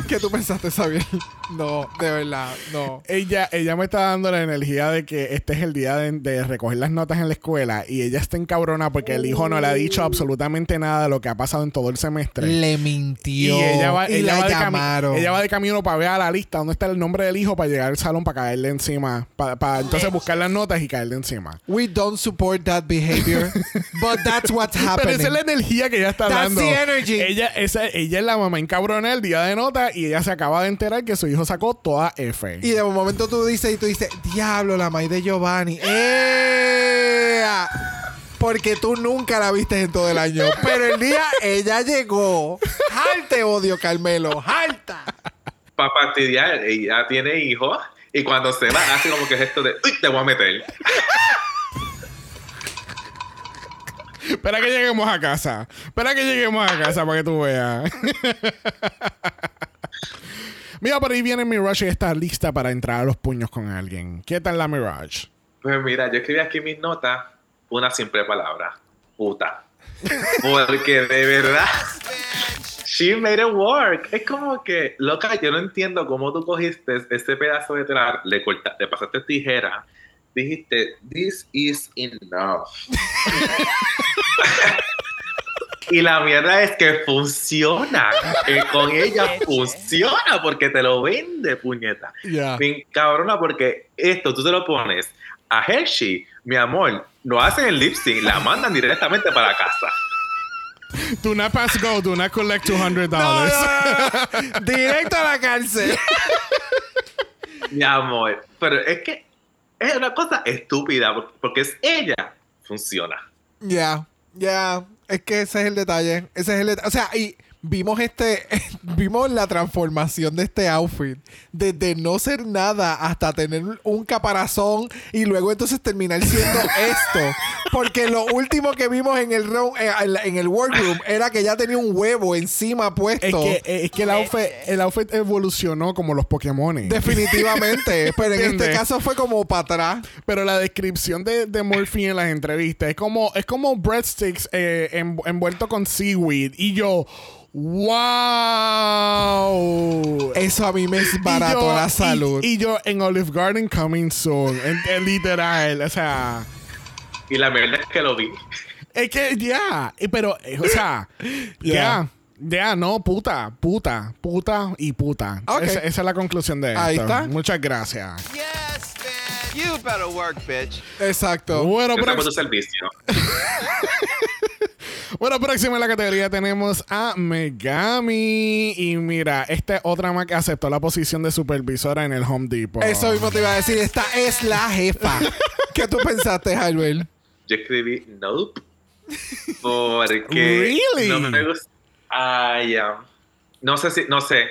¿Qué tú pensaste, Xavier? No, de verdad, no. Ella, ella me está dando la energía de que este es el día de, de recoger las notas en la escuela y ella está encabrona porque el hijo no le ha dicho absolutamente nada de lo que ha pasado en todo el semestre. Le mintió. Y ella va, y ella la va de llamaron. ella va de camino para ver a la lista dónde está el nombre del hijo para llegar al salón para caerle encima. Para, para entonces buscar las notas y caerle encima. We don't support that behavior, but that's what's Pero happening. esa es la energía que ella está That's dando. the energy. Ella, esa, ella es la mamá encabrona el día de nota y ella se acaba de enterar que su hijo sacó toda F. Y de momento tú dices y tú dices, diablo, la maíz de Giovanni. ¡Ea! Porque tú nunca la viste en todo el año. Pero el día ella llegó. ¡Jalte odio, Carmelo! ¡Jalta! Para fastidiar, ella tiene hijos y cuando se va hace como que es esto de, uy, te voy a meter. Espera que lleguemos a casa. Espera que lleguemos a casa para que tú veas. Mira, por ahí viene Mirage y está lista para entrar a los puños con alguien. ¿Qué tal la Mirage? Pues mira, yo escribí aquí mis notas una simple palabra, puta. Porque de verdad, she made it work. Es como que, loca, yo no entiendo cómo tú cogiste ese pedazo de tela, le, corta, le pasaste tijera, dijiste, this is enough. y la mierda es que funciona. Eh, con ella funciona porque te lo vende, puñeta. Ya. Bien cabrona, porque esto tú te lo pones a Hershey, mi amor, no hacen el lip sync, la mandan directamente para casa. Do not pass go. Do not collect $200. No, no, no, no. Directo a la cárcel. Mi amor. Pero es que es una cosa estúpida, porque- porque es ella, funciona. Ya, ya. Es que ese es el detalle. Ese es el detalle. O sea, y vimos este. vimos la transformación de este outfit. Desde no ser nada hasta tener un caparazón y luego entonces terminar siendo esto. Porque lo último que vimos en el room, eh, en, el workroom era que ya tenía un huevo encima puesto. Es que, eh, es que el, outfit, el outfit evolucionó como los Pokémon. Definitivamente. Pero en este caso fue como para atrás. Pero la descripción de, de Murphy en las entrevistas es como, es como breadsticks eh, en- envuelto con seaweed. Y yo, wow. Eso a mí me Y desbarató yo- la salud. Y, yo en Olive Garden coming soon. En, en literal. O sea. Y la verdad es que lo vi. Es que ya. Pero, eh, o sea. Ya. Ya. No, puta, puta, puta y puta. Ok. Esa, esa es la conclusión de esto. Ahí está. Muchas gracias. Yes, bitch. You better work, bitch. Exacto. Bueno, tu servicio. bueno, próxima en la categoría tenemos a Megami. Y mira, esta es otra más que aceptó la posición de supervisora en el Home Depot. Eso mismo te iba a decir. Esta es la jefa. ¿Qué tú pensaste, Albert? Yo escribí nope. Porque Really? no me gusta. Ay, ya. No sé si, no sé.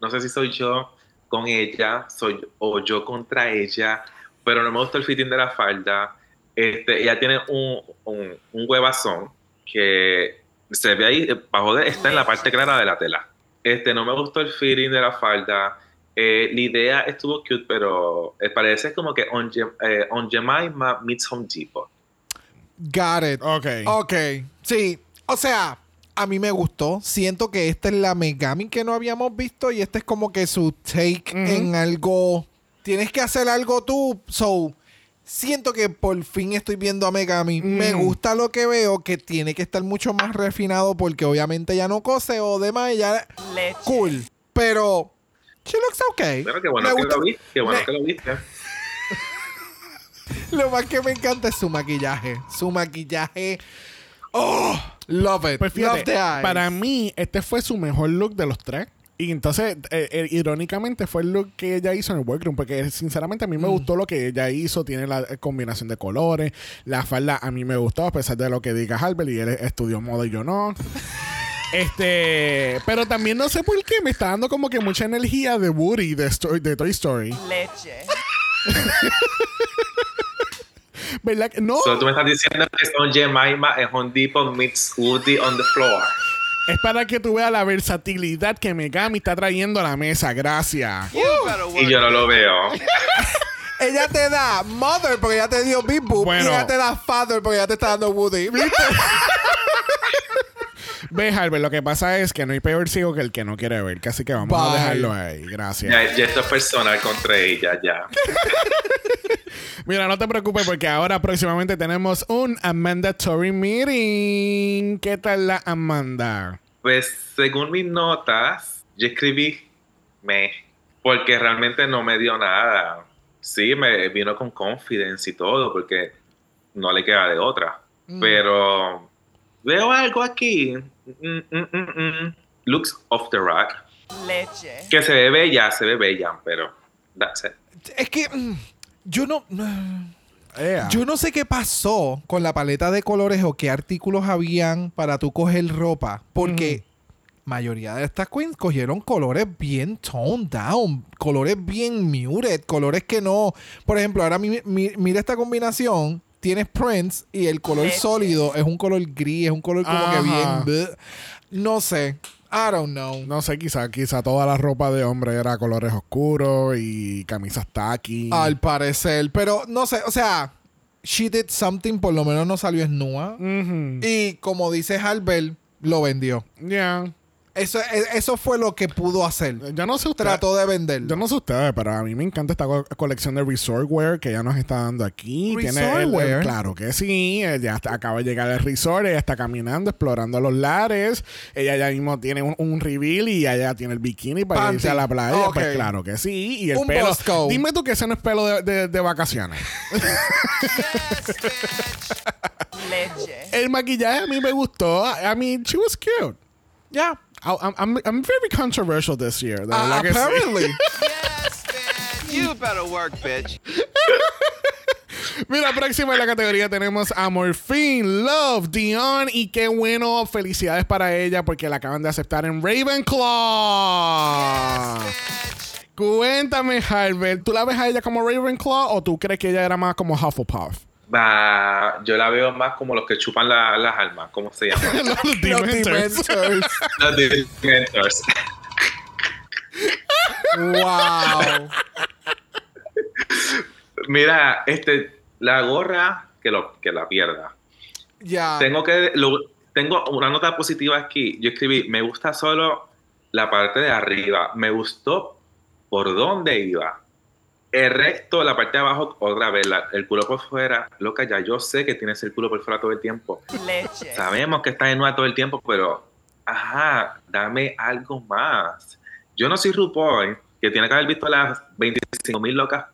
No sé si soy yo con ella, soy o yo contra ella, pero no me gusta el fitting de la falda. Este, ella tiene un, un, un huevazón que se ve ahí, eh, bajo de, está en la parte clara de la tela. Este, no me gustó el fitting de la falda. Eh, la idea estuvo cute, pero eh, parece como que on, eh, on Jemima meets Home Depot. Got it. Ok. Ok. Sí. O sea, a mí me gustó. Siento que esta es la Megami que no habíamos visto y este es como que su take en algo. Tienes que hacer algo tú. So, siento que por fin estoy viendo a Megami. Me gusta lo que veo, que tiene que estar mucho más refinado porque obviamente ya no cose o demás. Ya, Leche. cool. Pero, she looks okay. Pero qué bueno Me que gusta- lo viste, qué bueno me- que lo viste. Lo más que me encanta es su maquillaje. Su maquillaje. Oh, love it. Pues love the eyes. para mí, este fue su mejor look de los tres. Y entonces, eh, eh, irónicamente, fue look que ella hizo en el workroom. Porque sinceramente a mí me Mm. gustó lo que ella hizo. Tiene la eh, combinación de colores. La falda a mí me gustó, a pesar de lo que diga Albert. Y él estudió moda y yo no. Este, pero también no sé por qué me está dando como que mucha energía de Woody de, Sto- de Toy Story. Leche. ¿Verdad? No, So, tú me estás diciendo que son Jemima en Home Depot meets Woody on the floor. Es para que tú veas la versatilidad que Megami está trayendo a la mesa. Gracias. Y yo no lo veo. ella te da mother porque ella te dio big Bueno. y ella te da father porque ella te está dando Woody. ¿Viste? Ve, Albert, lo que pasa es que no hay peor ciego que el que no quiere ver. Así que vamos a dejarlo ahí. Gracias. Ya, ya esto es personal contra ella, ya. Mira, no te preocupes porque ahora próximamente tenemos un Amandatory Meeting. ¿Qué tal la Amanda? Pues según mis notas, yo escribí me, porque realmente no me dio nada. Sí, me vino con confidence y todo, porque no le queda de otra. Pero veo algo aquí. Mm, mm, mm, mm. Looks off the rack. Leche. Que se ve bella, se ve bella, pero that's it. Es que mm, yo no, yo no sé qué pasó con la paleta de colores o qué artículos habían para tú coger ropa, porque mayoría de estas queens cogieron colores bien toned down, colores bien muted, colores que no, por ejemplo, ahora mi- mi- mira esta combinación, tienes prints y el color Leche. sólido es un color gris, es un color como Ajá. que bien, bleh. no sé, I don't know. No sé, quizá, quizá toda la ropa de hombre era colores oscuros y camisas tacky. Al parecer, pero no sé, o sea, she did something, por lo menos no salió esnúa. Ujú. Y como dice Albert, lo vendió. Ya. Eso, e- eso fue lo que pudo hacer. Yo no sé usted. Trató de vender. Yo no sé ustedes, pero a mí me encanta esta co- colección de resort wear que ella nos está dando aquí. Tiene el- el- wear. claro que sí. Ella está- acaba de llegar al resort, ella está caminando, explorando los lares. Ella ya mismo tiene un, un reveal y ella tiene el bikini para Panty. irse a la playa. Pues claro que sí. Y el Un pelo. Bosco. Dime tú que ese no es pelo de, de- de vacaciones. Leche. el maquillaje a mí me gustó. I mean, she was cute. Ya. I- I'm, very controversial this year. Sí. apparently. Yes, bitch. You better work, bitch. Mira, próxima en la categoría tenemos a Morphine, Love, Dion y qué bueno, felicidades para ella porque la acaban de aceptar en Ravenclaw. Cuéntame, Albert, ¿tú la ves a ella como Ravenclaw o tú crees que ella era más como Hufflepuff? Va, yo la veo más como los que chupan la- las almas, ¿cómo se llama? Los Dementors. Los Dementors. wow. Mira, este, la gorra que, lo, que la pierda. Ya. Tengo que, lo- tengo una nota positiva aquí. Yo escribí, me gusta solo la parte de arriba. Me gustó por dónde iba. El resto, la parte de abajo, otra vez, la- el culo por fuera. Loca, ya yo sé que tienes el culo por fuera todo el tiempo. Leche. Sabemos que estás en nueva todo el tiempo, pero, ajá, dame algo más. Yo no soy RuPaul, que tiene que haber visto las 25 mil locas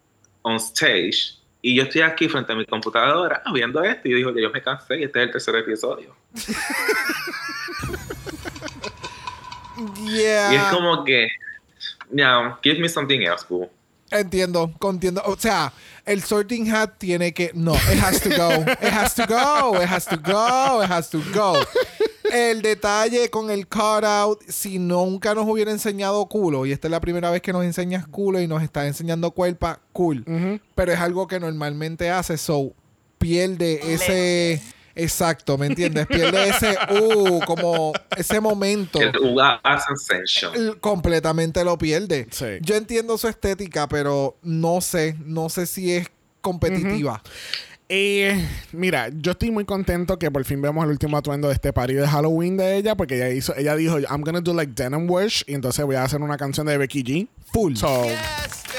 on stage, y yo estoy aquí frente a mi computadora viendo esto, y digo, yo me cansé, y este es el tercer episodio. Yeah. Y es como que, no, give me something else, boo. Entiendo, entiendo. O sea, el sorting hat tiene que. No, it has to go. It has to go. It has to go. It has to go. El detalle con el cutout, si nunca nos hubiera enseñado culo, y esta es la primera vez que nos enseñas culo y nos estás enseñando cuerpa, cool. Pero es algo que normalmente hace, so pierde ese. Exacto, ¿me entiendes? Pierde ese. Uh, como ese momento El Sensation. completamente lo pierde. Sí. Yo entiendo su estética, pero no sé, no sé si es competitiva. Eh, mira, yo estoy muy contento que por fin vemos el último atuendo de este party de Halloween de ella, porque ella hizo, ella dijo, I'm gonna do like denim wish, y entonces voy a hacer una canción de Becky G. Full. So,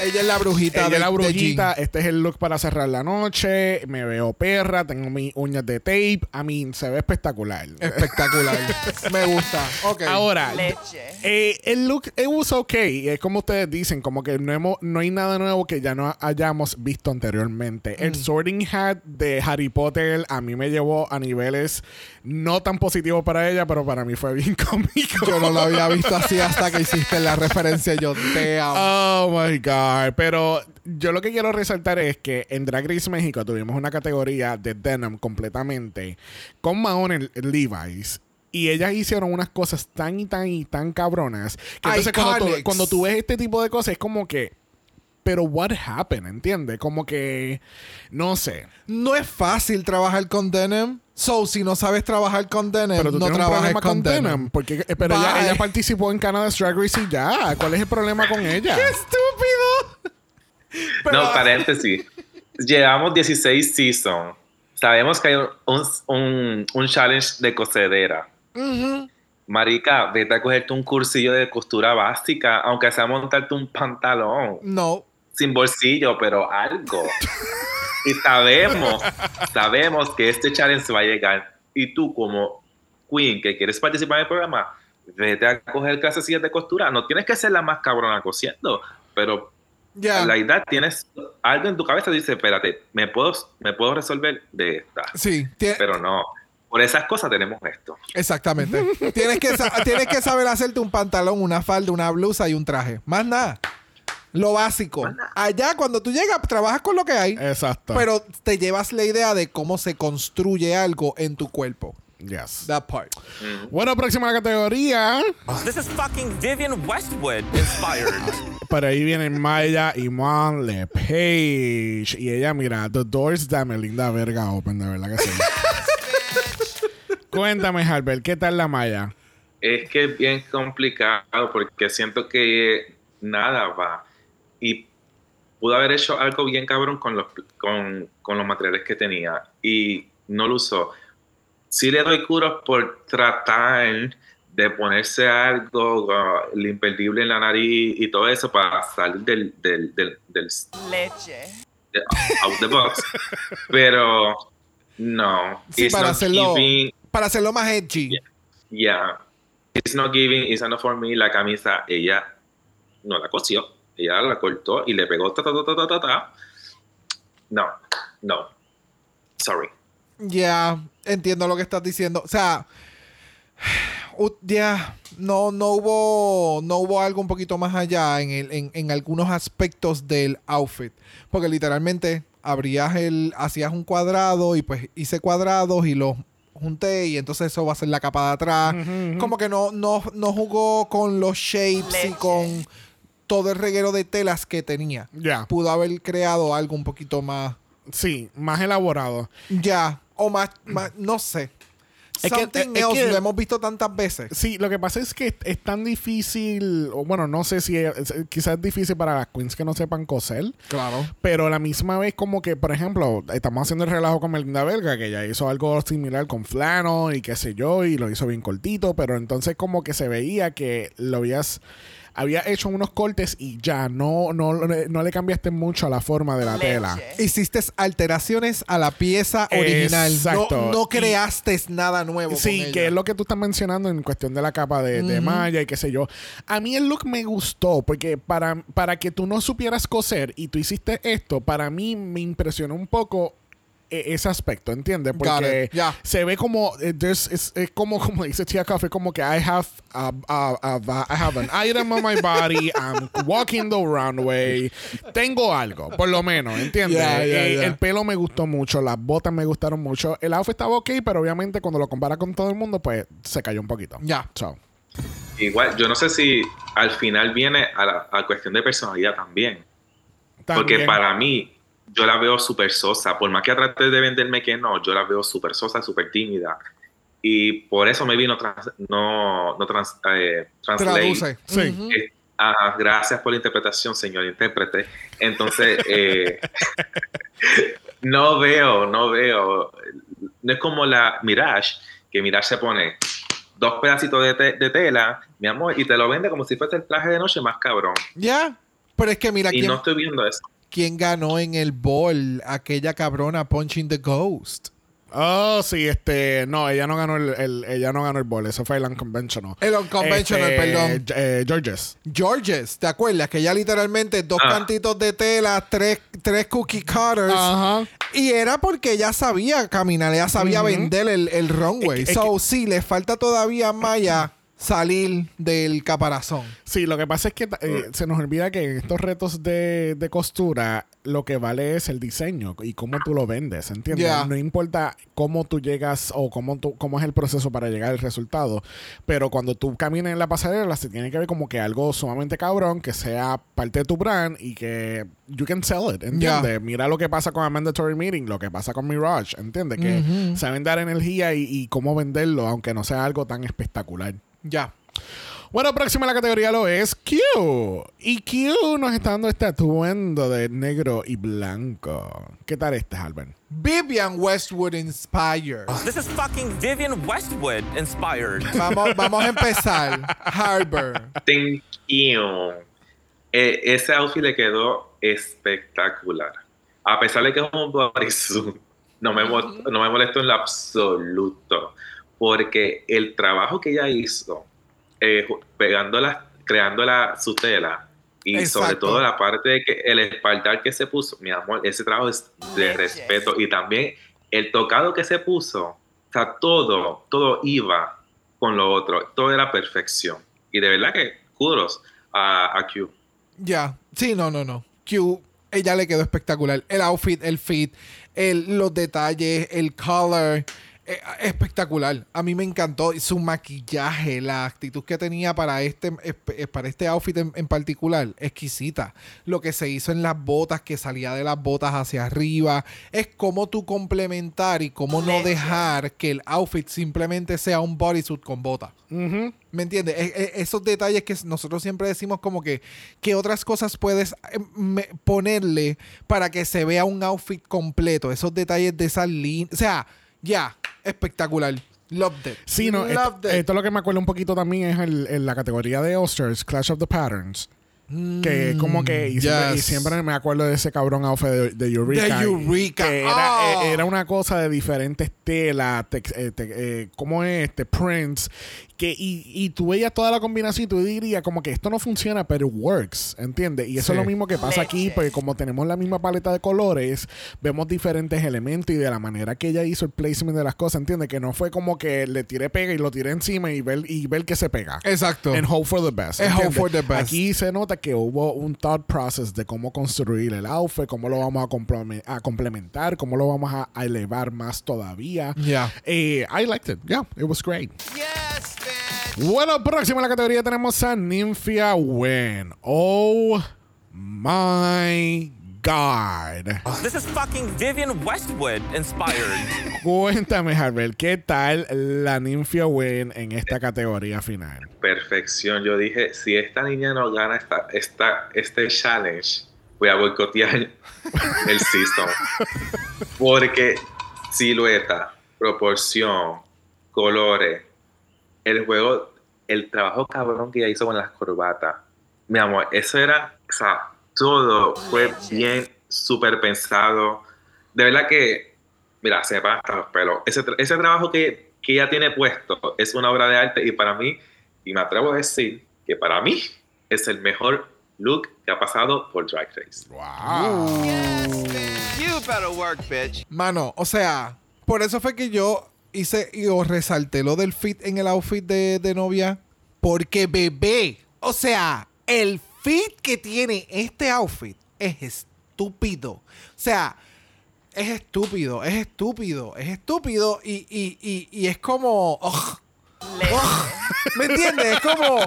Ella es la brujita ella de es la brujita, este es el look para cerrar la noche, me veo perra, tengo mis uñas de tape, I mean, se ve espectacular. Espectacular. Me gusta. Ok. Ahora, Leche. eh, el look, it was okay. Es como ustedes dicen, como que no, hemos, no hay nada nuevo que ya no hayamos visto anteriormente. Mm. El Sorting Hat de Harry Potter a mí me llevó a niveles no tan positivos para ella, pero para mí fue bien cómico. Yo no lo había visto así hasta que hiciste la referencia. Yo te amo. Oh my God. Pero yo lo que quiero resaltar es que en Drag Race México tuvimos una categoría de denim completamente con Mahon en Levi's. Y ellas hicieron unas cosas tan y tan y tan cabronas. Que entonces cuando tú, cuando tú ves este tipo de cosas es como que. Pero what happened, ¿entiendes? Como que. No sé. No es fácil trabajar con denim. So, si no sabes trabajar con denim, Pero tú no problema con, con. Porque, eh, pero ella, ella participó en Canada's Drag Race y ya. ¿Cuál es el problema con ella? ¡Qué estúpido! Pero- No, paréntesis. Llevamos 16 seasons. Sabemos que hay un, un, un challenge de cosedera. Marica, vete a cogerte un cursillo de costura básica, aunque sea montarte un pantalón No. sin bolsillo, pero algo. y sabemos, sabemos que este challenge va a llegar. Y tú, como queen que quieres participar en el programa, vete a coger clases de costura. No tienes que ser la más cabrona cosiendo, pero Ya. la idea tienes algo en tu cabeza dice, espérate, me puedo, me puedo resolver de esta. Sí, Pero no, por esas cosas tenemos esto. exactamente. tienes, que tienes que saber hacerte un pantalón, una falda, una blusa y un traje. Más nada. Lo básico. Allá, cuando tú llegas, trabajas con lo que hay. Exacto. Pero te llevas la idea de cómo se construye algo en tu cuerpo. Yes. That part. Bueno, próxima categoría. This is fucking Vivian Westwood inspired. Por ahí vienen Maya y Mon LePage. Y ella, mira, The Doors dame linda verga open, de verdad que sí. Cuéntame, Albert, ¿qué tal la Maya? Es que es bien complicado porque siento que nada va. Pudo haber hecho algo bien cabrón con los, con, con los materiales que tenía y no lo usó. Sí le doy curos por tratar de ponerse algo uh, el imperdible en la nariz y todo eso para salir del, del, del, del leche, de- out the box. Pero no. Sí, It's para not hacerlo, giving- para hacerlo más edgy. Yeah. It's not giving, it's not for me. La camisa, ella no la cosió. Ella la cortó y le pegó ta ta ta ta ta ta. ta. No, no. Sorry. Ya, entiendo lo que estás diciendo. O sea, ya, no, no hubo, no hubo algo un poquito más allá en, el- en, en algunos aspectos del outfit. Porque literalmente abrías el, hacías un cuadrado y pues hice cuadrados y los junté y entonces eso va a ser la capa de atrás. Como que no, no, no jugó con los shapes y con todo el reguero de telas que tenía. Ya. Pudo haber creado algo un poquito más Sí, más elaborado. ya, o más, más no sé. Es que- es else que- lo hemos visto tantas veces. Sí, lo que pasa es que es, es tan difícil, o bueno, no sé si es- quizás es difícil para las queens que no sepan coser, Claro. pero a la misma vez como que, por ejemplo, estamos haciendo el relajo con Melinda Belga, que ella hizo algo similar con Flano y qué sé yo, y lo hizo bien cortito, pero entonces como que se veía que lo habías... Había hecho unos cortes y ya no, no, no le cambiaste mucho a la forma de la leche, tela. Hiciste alteraciones a la pieza original. Exacto. No, no Y- creaste nada nuevo. Sí, con ella. que es lo que tú estás mencionando en cuestión de la capa de, de malla y qué sé yo. A mí el look me gustó porque para, para que tú no supieras coser y tú hiciste esto, para mí me impresionó un poco ese aspecto, ¿entiendes? Porque se ve como eh, es, como como dice Tia Coffee, como que I have a, a- a- I have an item on my body, I'm walking the runway, tengo algo, por lo menos, ¿entiendes? Eh. El pelo me gustó mucho, las botas me gustaron mucho, el outfit estaba ok, pero obviamente cuando lo compara con todo el mundo, pues se cayó un poquito. Ya. So, Igual, yo no sé si al final viene a la a cuestión de personalidad también. Porque para mí, yo la veo súper sosa. Por más que trate de venderme que no, yo la veo súper sosa, súper tímida. Y por eso me vino trans- no, no trans, eh. Traduce. Sí. Eh, ah, gracias por la interpretación, señor intérprete. Entonces, eh, no veo, no veo. No es como la Mirage, que Mirage se pone dos pedacitos de, te- de tela, mi amor, y te lo vende como si fuese el traje de noche más cabrón. Ya. Pero es que mira, Y ¿quién, no estoy viendo eso. Quién ganó en el ball? Aquella cabrona Punching the Ghost. Oh, sí, este, no, ella no ganó el, el- ella no ganó el bol, eso fue el unconventional. El unconventional, Este, perdón. eh, Georges. Georges, ¿te acuerdas? Que ya literalmente dos Ah. cantitos de tela, tres, tres cookie cutters. Ajá. Y era porque ella sabía caminar, ella sabía vender el, el runway. Es que- es so, sí, le falta todavía Maya salir del caparazón. Sí, lo que pasa es que eh, se nos olvida que en estos retos de, de costura lo que vale es el diseño y cómo tú lo vendes, ¿entiendes? No importa cómo tú llegas o cómo, tú, cómo es el proceso para llegar al resultado, pero cuando tú caminas en la pasarela se tiene que ver como que algo sumamente cabrón, que sea parte de tu brand y que you can sell it, ¿entiendes? Mira lo que pasa con a Mandatory Meeting, lo que pasa con Mirage, ¿entiendes? Que saben dar energía y, y cómo venderlo, aunque no sea algo tan espectacular. Ya. Bueno, próxima a la categoría lo es Q. Y Q nos está dando este atuendo de negro y blanco. ¿Qué tal este, Albert? Vivian Westwood Inspired. This is fucking Vivian Westwood inspired. Vamos, vamos a empezar. Harbor. Thank you. Eh, ese outfit le quedó espectacular. A pesar de que es un bodysuit, no me, no me molestó en lo absoluto. Porque el trabajo que ella hizo, eh, ju- pegándola, creando la, su tela, y sobre todo la parte de que el espaldar que se puso, mi amor, ese trabajo es de respeto. Y también el tocado que se puso, o sea, todo, todo iba con lo otro, todo era perfección. Y de verdad que kudos a, a Q. Ya. Sí, no, no, no. Q, ella le quedó espectacular. El outfit, el fit, el, los detalles, el color. Eh, espectacular. A mí me encantó su maquillaje, la actitud que tenía para este, eh, para este outfit en, en particular, exquisita. Lo que se hizo en las botas, que salía de las botas hacia arriba, es cómo tú complementar y cómo no dejar que el outfit simplemente sea un bodysuit con botas. ¿Me entiendes? E- e- esos detalles que nosotros siempre decimos como que, ¿qué otras cosas puedes eh, ponerle para que se vea un outfit completo? Esos detalles de esa línea. O sea, ya, espectacular. Loved it. Sí, no, esto, it. esto lo que me acuerdo un poquito también es el- en la categoría de Osters, Clash of the Patterns. Que como que y siempre, y yes. siempre me acuerdo de ese cabrón outfit de, de Eureka. De Eureka. Que era, eh, era una cosa de diferentes telas, tex- eh, te- eh, ¿cómo es este? Prints. Que, y, y tú veías toda la combinación y tú dirías como que esto no funciona, pero works, ¿entiendes? Y eso Sí. es lo mismo que pasa aquí, porque como tenemos la misma paleta de colores, vemos diferentes elementos y de la manera que ella hizo el placement de las cosas, ¿entiendes? Que no fue como que le tiré pega y lo tiré encima y ver, y ver que se pega. Exacto. And hope for the best. And hope for the best. Aquí se nota que hubo un thought process de cómo construir el outfit, cómo lo vamos a, a complementar, cómo lo vamos a, elevar más todavía. Yeah. Eh, I liked it. Yeah, it was great. Bitch. Bueno, próximo en la categoría tenemos a Nymphia Wen. Oh my God. This is fucking Vivian Westwood inspired. Cuéntame, Harvard, ¿qué tal la Nymphia Wen en esta categoría final? Perfección. Yo dije, si esta niña no gana esta, esta, este challenge, voy a boicotear el season. Porque silueta, proporción, colores, el juego, el trabajo cabrón que ella hizo con las corbatas. Mi amor, eso era, o sea, todo fue bien, súper pensado. De verdad que, mira, se me hasta los pelos. Ese, ese trabajo que, que ella tiene puesto es una obra de arte y para mí, y me atrevo a decir que para mí es el mejor look que ha pasado por Drag Race. Wow. Yes. You better work, bitch. Mano, o sea, por eso fue que yo hice y os resalté lo del fit en el outfit de, de novia. Porque bebé, o sea, el fit que tiene este outfit es estúpido. O sea, es estúpido, es estúpido, es estúpido y, y, y, y es como... ¿Me entiendes? Es como,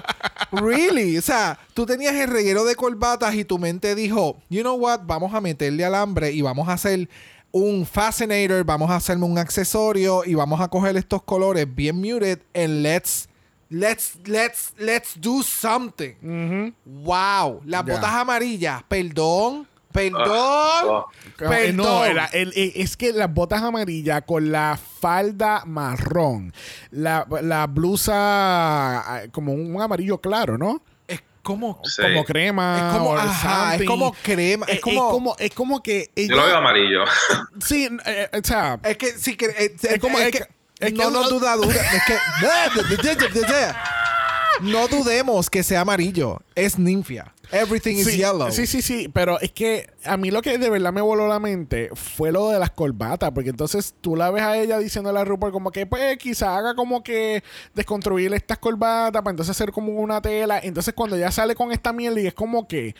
really. O sea, tú tenías el reguero de corbatas y tu mente dijo, you know what, vamos a meterle alambre y vamos a hacer un fascinator, vamos a hacerme un accesorio y vamos a coger estos colores bien muted and let's, let's, let's, let's do something. Wow. Las botas amarillas, perdón, perdón, Oh, Eh, No, perdón. era- el- eh, es que las botas amarillas con la falda marrón, la, la blusa ah, como un amarillo claro, ¿no? Es como... Sí. Como crema. Es como, ajá, es como crema, es Eh, como- es como que yo lo veo amarillo. Sí, eh, eh, o sea, Es que sí que eh, es, como- es es que, que- es que- no no duda duda es que no dudemos que sea amarillo es ninfia everything is sí, yellow. sí, sí, sí, pero es que a mí lo que de verdad me voló la mente fue lo de las corbatas, porque entonces tú la ves a ella diciéndole a Rupert como que pues quizá haga como que desconstruir estas corbatas para entonces hacer como una tela, entonces cuando ya sale con esta mierda y es como que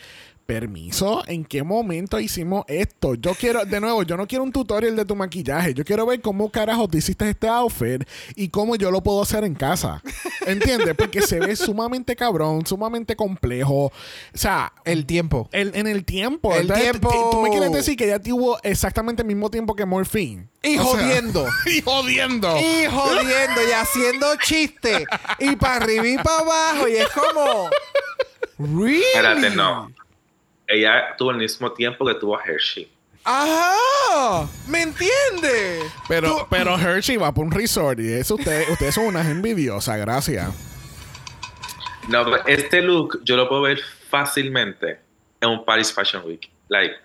Permiso, ¿en qué momento hicimos esto? Yo quiero, de nuevo, yo no quiero un tutorial de tu maquillaje. Yo quiero ver cómo carajo te hiciste este outfit y cómo yo lo puedo hacer en casa. ¿Entiendes? Porque se ve sumamente cabrón, sumamente complejo. O sea, El tiempo. el- en el tiempo. El tiempo. Tú me quieres decir que ya tuvo exactamente el mismo tiempo que Morphine. Y O sea, jodiendo. y jodiendo. Y jodiendo y haciendo chistes. Y para arriba y para abajo. Y es como. ¿Really? Espérate, no. Ella tuvo el mismo tiempo que tuvo Hershey. Ajá. ¿Me entiendes? Pero, Tú- pero Hershey va por un resort y eso ustedes, ustedes son unas envidiosas, gracias. No, pero este look yo lo puedo ver fácilmente en un Paris Fashion Week. Like,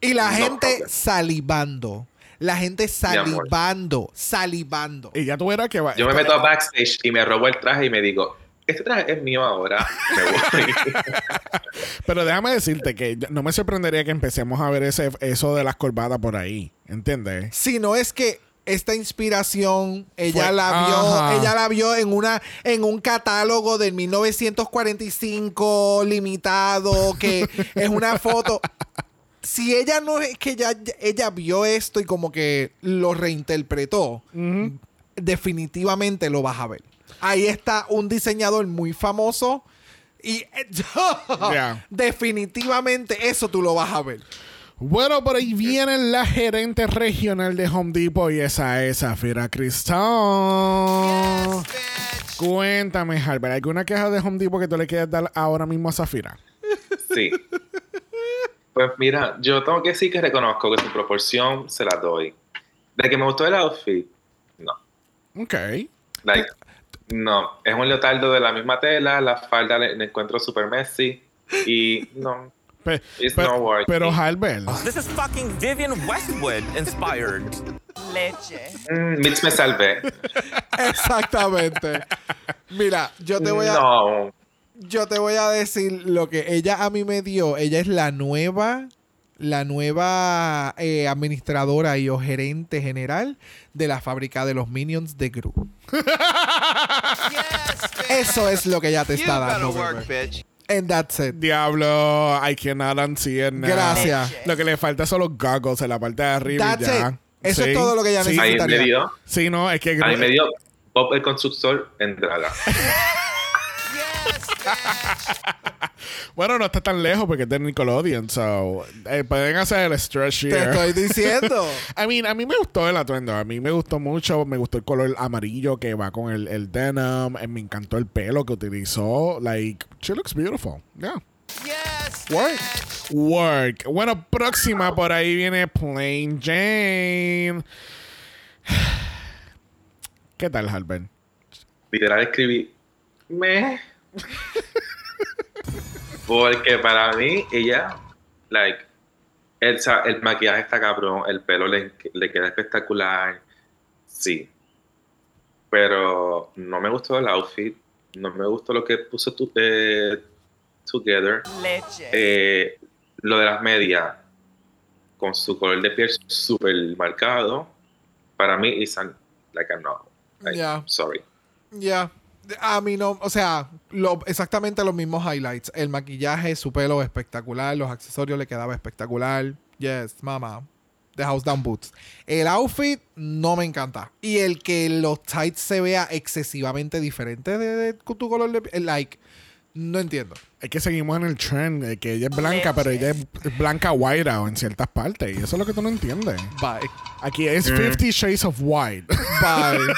Y la No gente problem. salivando. La gente salivando. Salivando. Y ya tú verás que va. yo me meto a backstage y me robo el traje y me digo, este traje es mío ahora. Me voy. Pero déjame decirte que no me sorprendería que empecemos a ver ese, eso de las corbatas por ahí. ¿Entiendes? Si no es que esta inspiración ella Fue- la vio, Ajá. ella la vio en una en un catálogo del 1945 limitado que es una foto. Si ella no es que ya ella vio esto y como que lo reinterpretó, definitivamente lo vas a ver. Ahí está un diseñador muy famoso y Ya. definitivamente eso tú lo vas a ver. Bueno, por ahí viene la gerente regional de Home Depot y esa es Zafira Cristal. Cuéntame, Albert, ¿alguna queja de Home Depot que tú le quieras dar ahora mismo a Zafira? Sí. Pues mira, yo tengo que decir que reconozco que su proporción se la doy. De que me gustó el outfit, no. Ok. Like, no. Es un leotardo de la misma tela, la falda la la encuentro super messy y no. Pe- It's pe- pero, Albert, This is fucking Vivian Westwood inspired. leche, Mm, Mitch me salvé. Exactamente. Mira, yo te voy a No. yo te voy a decir lo que ella a mí me dio. Ella es la nueva, la nueva eh, administradora y o gerente general de la fábrica de los Minions de Gru. Eso es lo que ella te You está dando. work, bitch. And that's it. diablo, I cannot unsee it now. Gracias. Lo que le falta son los goggles en la parte de arriba y That's ya. it. Eso Sí, es todo lo que ella sí. Ahí me necesitaría. dio, Sí, no, es que... ahí me dio Bob el constructor en draga. Bueno, no está tan lejos porque es de Nickelodeon, so... eh, pueden hacer el stretch Te estoy diciendo. I mean, a mí me gustó el atuendo. A mí me gustó mucho. Me gustó el color amarillo que va con el, el denim. Eh, Me encantó el pelo que utilizó. Like, she looks beautiful. Yeah. Work. Work. Bueno, próxima por ahí viene Plain Jane. ¿Qué tal, Albert? Literal escribí, me. Porque para mí, ella, like, el, el maquillaje está cabrón, el pelo le, le queda espectacular. Sí. Pero no me gustó el outfit. No me gustó lo que puso tu, eh, Together. leche, Eh, lo de las medias, con su color de piel súper marcado, para mí an- like a no. Like, Yeah. Sorry. Ya. A mí no, o sea, exactamente los mismos highlights. El maquillaje, su pelo espectacular, los accesorios le quedaba espectacular. Yes, mama. The House Down Boots. El outfit no me encanta. Y el que los tights se vea excesivamente diferente de, tu color de piel, like, no entiendo. Es que seguimos en el trend de que ella es blanca, Leche. pero ella es blanca white out en ciertas partes. Y eso es lo que tú no entiendes. Bye. Aquí es 50 Shades of White. Bye.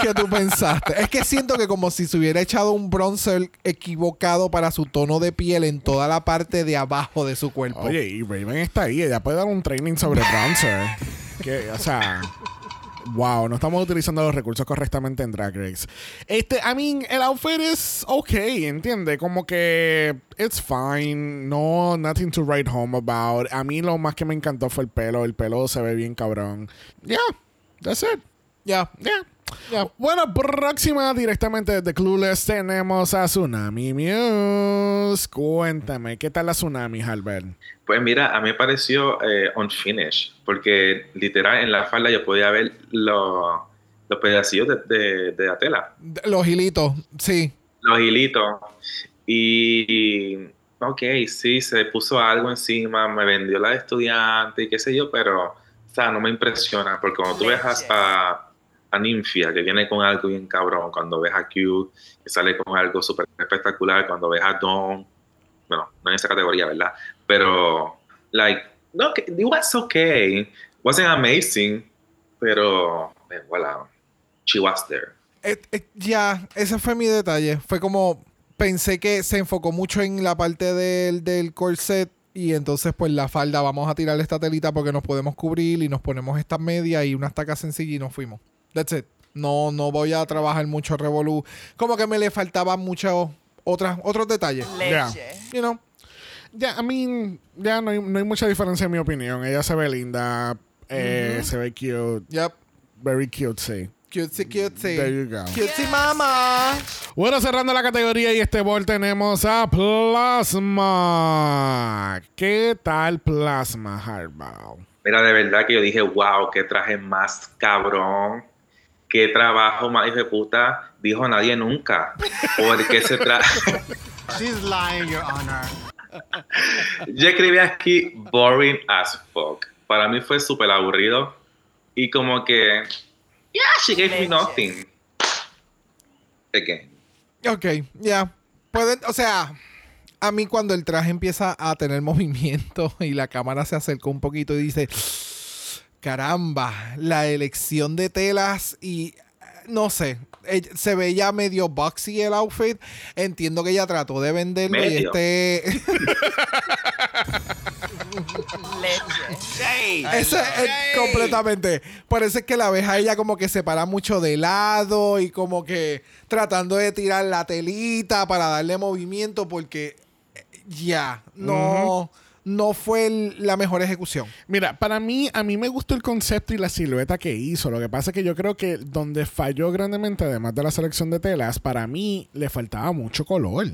¿Qué tú pensaste? Es que siento que como si se hubiera echado un bronzer equivocado para su tono de piel en toda la parte de abajo de su cuerpo. Oye, y Raven está ahí. Ella puede dar un training sobre bronzer. que, o sea... Wow, no estamos utilizando los recursos correctamente en Drag Race. Este, I mean, el outfit es ok, ¿entiendes? Como que it's fine, no, nothing to write home about. A mí lo más que me encantó fue el pelo, el pelo se ve bien cabrón. Yeah, that's it. Ya. Yeah. Bueno, próxima directamente desde Clueless tenemos a Tsunami Muse. Cuéntame, ¿qué tal la Tsunami, Albert? Pues mira, a mí me pareció eh, unfinished, porque literal en la falda yo podía ver los, los pedacillos de, de, de la tela, Los hilitos, sí. los hilitos. Y ok, sí, se puso algo encima, me vendió la de estudiante y qué sé yo, pero, o sea, no me impresiona, porque cuando tú ves a, a Nymphia, que viene con algo bien cabrón, cuando ves a Q, que sale con algo súper espectacular, cuando ves a Dawn, bueno, no en esa categoría, ¿verdad? Pero, like, no, it was okay, wasn't amazing, pero, eh, voilà, she was there. Eh, eh, ya, ese fue mi detalle. Fue como pensé que se enfocó mucho en la parte del, del corset y entonces pues la falda vamos a tirar esta telita porque nos podemos cubrir y nos ponemos estas medias y unas tacas sencillas y nos fuimos. That's it. No, no voy a trabajar mucho revolú. Como que me le faltaban muchos otras, otros detalles. Leche. You know? Ya, a mí, ya no hay, no hay mucha diferencia en mi opinión. Ella se ve linda, eh, se ve cute, Yep. very cute, sí. Cutesy, cutesy. There you go. Cutesy mama. Bueno, cerrando la categoría y este bol tenemos a Plasma. ¿Qué tal Plasma, Hardball? Mira, de verdad que yo dije, wow, qué traje más cabrón, qué trabajo más de puta, dijo nadie nunca. Porque se traje. She's lying, Your Honor. Yo escribí aquí boring as fuck. Para mí fue súper aburrido. Y como que, yeah, she gave me nothing. Again. Ok, ya. Pueden, o sea, a mí cuando el traje empieza a tener movimiento y la cámara se acerca un poquito y dice, caramba, la elección de telas y eh, no sé, ella- se veía medio boxy el outfit. Entiendo que ella trató de venderlo y este... Leche. Ese es completamente. Parece que la ves a ella como que se para mucho de lado y como que tratando de tirar la telita para darle movimiento porque eh, ya, no, no fue el- la mejor ejecución. Mira, para mí, a mí me gustó el concepto y la silueta que hizo. Lo que pasa es que yo creo que donde falló grandemente, además de la selección de telas, para mí le faltaba mucho color.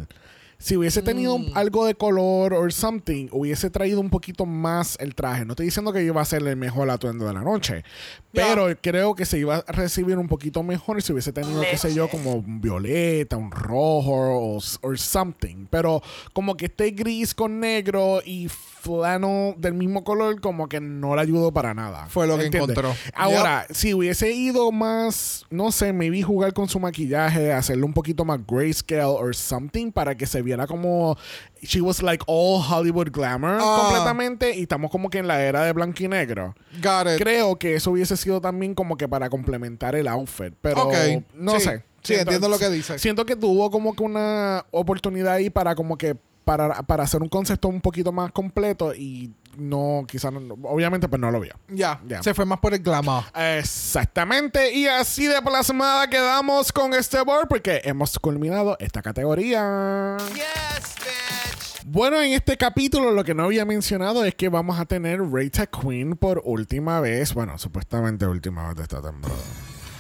Si hubiese tenido algo de color o something, hubiese traído un poquito más el traje. No estoy diciendo que iba a ser el mejor atuendo de la noche, pero creo que se iba a recibir un poquito mejor si hubiese tenido, qué sé yo, Leche. como un violeta, un rojo o or something. Pero como que esté gris con negro y flano del mismo color, como que no le ayudó para nada. Fue lo que ¿Entiendes? encontró. Ahora, si hubiese ido más, no sé, me vi jugar con su maquillaje, hacerlo un poquito más grayscale or something para que se viera como she was like all Hollywood glamour Ah. completamente y estamos como que en la era de blanco y negro. Got it. Creo que eso hubiese sido también como que para complementar el outfit, pero no sí. sé. Sí, entiendo lo que dices. Siento que tuvo como que una oportunidad ahí para como que para, para hacer un concepto un poquito más completo y no, quizás, no- obviamente pues no lo vio. Ya, Ya. se fue más por el glamour. Exactamente, y así de plasmada quedamos con este board porque hemos culminado esta categoría. Yes, bitch. Bueno, en este capítulo lo que no había mencionado es que vamos a tener Rate a Queen por última vez. Bueno, supuestamente última vez de esta temporada.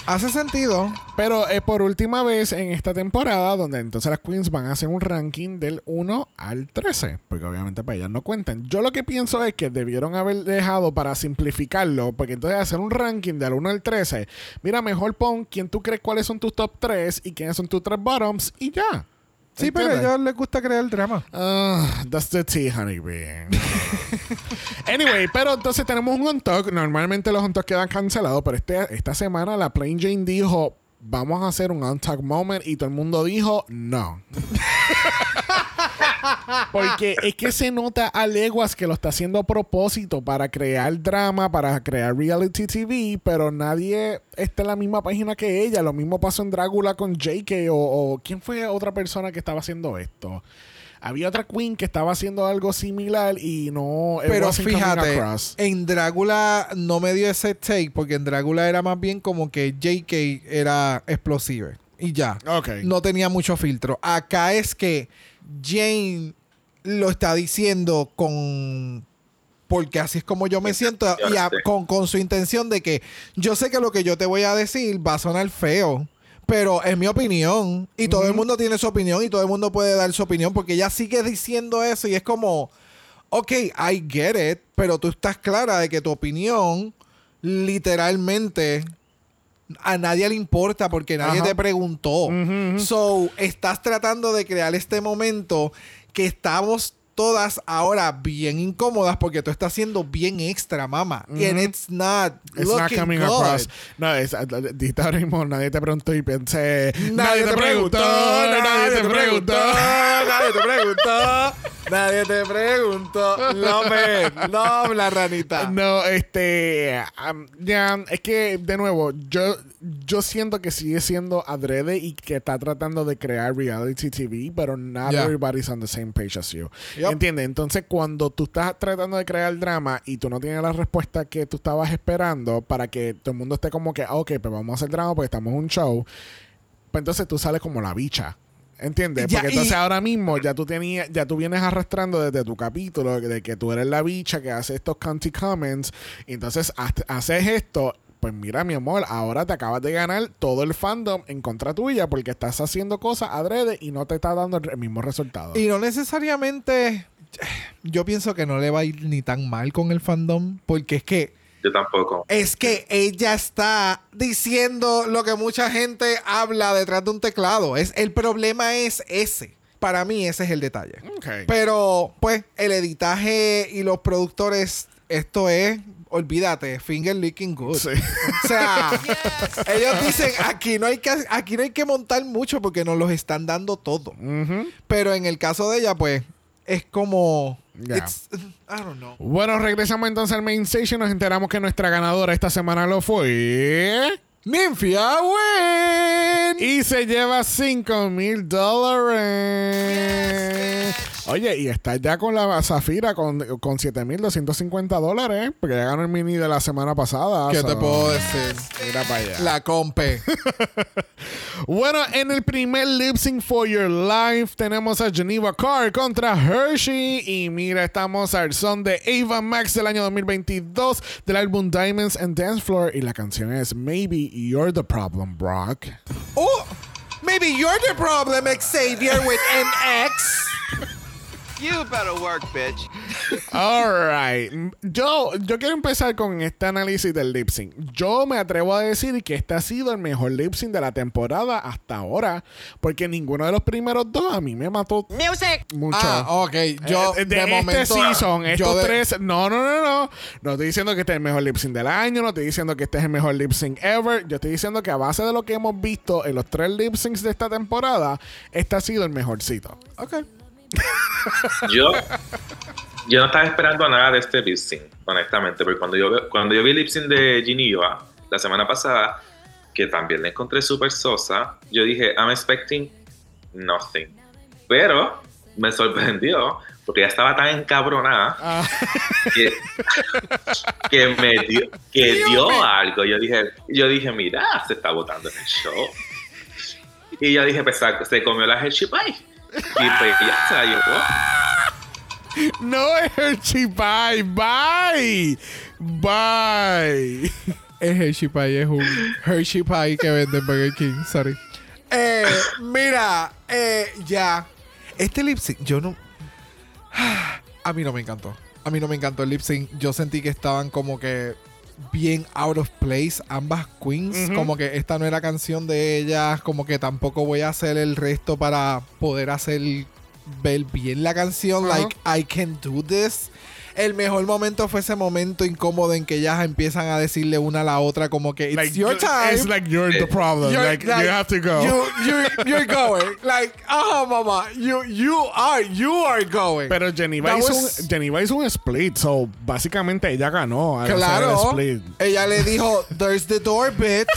Hace sentido. Pero es por última vez en esta temporada donde entonces las queens van a hacer un ranking del 1 al 13, porque obviamente para ellas no cuentan. Yo lo que pienso es que debieron haber dejado para simplificarlo, porque entonces hacer un ranking del 1 al 13, mira, mejor pon quién tú crees cuáles son tus top 3 y quiénes son tus 3 bottoms y ya. Sí, pero a ellos les gusta crear drama. Ah, that's the tea, honeybee. anyway, pero entonces tenemos un on talk. Normalmente los on talk quedan cancelados, pero este, esta semana la Plain Jane dijo, vamos a hacer un on talk moment y todo el mundo dijo, no. Porque es que se nota a leguas que lo está haciendo a propósito para crear drama, para crear reality TV, pero nadie está en la misma página que ella. Lo mismo pasó en Drácula con JK o, o ¿quién fue otra persona que estaba haciendo esto? Había otra queen que estaba haciendo algo similar y no. Pero fíjate, en Drácula no me dio ese take porque en Drácula era más bien como que JK era explosiva y ya. Ok. No tenía mucho filtro. Acá es que Jane lo está diciendo con porque así es como yo me siento y a- Sí. con, con su intención de que yo sé que lo que yo te voy a decir va a sonar feo, pero es mi opinión y todo el mundo tiene su opinión y todo el mundo puede dar su opinión porque ella sigue diciendo eso y es como, ok, I get it, pero tú estás clara de que tu opinión literalmente a nadie le importa porque nadie Ajá. te preguntó. So, estás tratando de crear este momento que estamos todas ahora bien incómodas porque tú estás siendo bien extra, mamá. Y and it's not It's not coming good. across. No, es, dijiste ahora mismo, nadie te preguntó y pensé. Nadie te preguntó, nadie te preguntó, nadie te preguntó, nadie te preguntó. López, no, la ranita. No, este. am, ya, es que, de nuevo, yo, yo siento que sigue siendo adrede y que está tratando de crear reality TV, pero not Yeah. everybody's on the same page as you. Yup. ¿Entiendes? Entonces, cuando tú estás tratando de crear drama y tú no tienes la respuesta que tú estabas esperando para que todo el mundo esté como que, ah, ok, pues vamos a hacer drama porque estamos en un show, pues entonces tú sales como la bicha. ¿Entiendes? Ya, Porque entonces y- ahora mismo ya tú tenías, ya tú vienes arrastrando desde tu capítulo de que tú eres la bicha que hace estos county comments. Y entonces ha- haces esto. Pues mira, mi amor, ahora te acabas de ganar todo el fandom en contra tuya porque estás haciendo cosas adrede y no te está dando el mismo resultado. Y no necesariamente. Yo pienso que no le va a ir ni tan mal con el fandom. Porque es que. Yo tampoco. Es que ella está diciendo lo que mucha gente habla detrás de un teclado. Es, el problema es ese. Para mí, ese es el detalle. Ok. Pero, pues, el editaje y los productores, esto es, olvídate, finger licking good. Sí. O sea, ellos dicen, aquí no hay que aquí no hay que montar mucho porque nos los están dando todo. Pero en el caso de ella, pues, es como I don't know. Bueno, regresamos entonces al main station. Nos enteramos que nuestra ganadora esta semana lo fue. Ninfia Win. Y se lleva 5 mil dólares. Oye, y está ya con la Zafira con, con 7 mil 250 dólares. Porque ya ganó el mini de la semana pasada. ¿Qué so- te puedo decir? Mira para allá. La compe. Bueno, en el primer lip sync for your life tenemos a Geneva Carr contra Hershey. Y mira, estamos al son de Ava Max del año 2022 del álbum Diamonds and Dance Floor. Y la canción es Maybe You're the Problem, Brock. oh, maybe you're the problem, Xavier, with an X. You better work, bitch. Alright. Yo, yo quiero empezar con este análisis del lip sync. Yo me atrevo a decir que este ha sido el mejor lip sync de la temporada hasta ahora. Porque ninguno de los primeros dos a mí me mató mucho. Ah, ok. Yo, Eh, de, de, este momento, season, estos de- tres. No, no, no, no. No estoy diciendo que este es el mejor lip sync del año. No estoy diciendo que este es el mejor lip sync ever. Yo estoy diciendo que a base de lo que hemos visto en los tres lip syncs de esta temporada, este ha sido el mejorcito. Ok. Yo, yo no estaba esperando nada de este lip sync, honestamente, porque cuando yo, cuando yo vi el lip sync de Geneva la semana pasada, que también la encontré súper sosa, yo dije, I'm expecting nothing. Pero me sorprendió, porque ya estaba tan encabronada Ah, que, que me dio, que dio algo. Yo dije, yo dije, mira, se está botando en el show. Y yo dije, pues se comió la Hershey Pie. Y pues ya se la llevó. no es Hershey Pie. Bye. Bye. El Hershey Pie es un Hershey Pie que vende en Burger King. Sorry. Eh, mira, eh, ya. Este lip sync, yo no. A mí no me encantó. A mí no me encantó el lip sync. Yo sentí que estaban como que bien out of place ambas queens. Como que esta no era canción de ellas. Como que tampoco voy a hacer el resto para poder hacer ver bien la canción. Like, I can do this. El mejor momento fue ese momento incómodo en que ellas empiezan a decirle una a la otra como que it's Like, your time. It's like you're the problem. You're- like, you have to go. You, you, you're going. Like, oh, mama, you, you are, you are going. Pero Geneva hizo, was- un, Geneva hizo un split, so básicamente ella ganó. al hacer el claro. split. Ella le dijo, there's the door, bitch.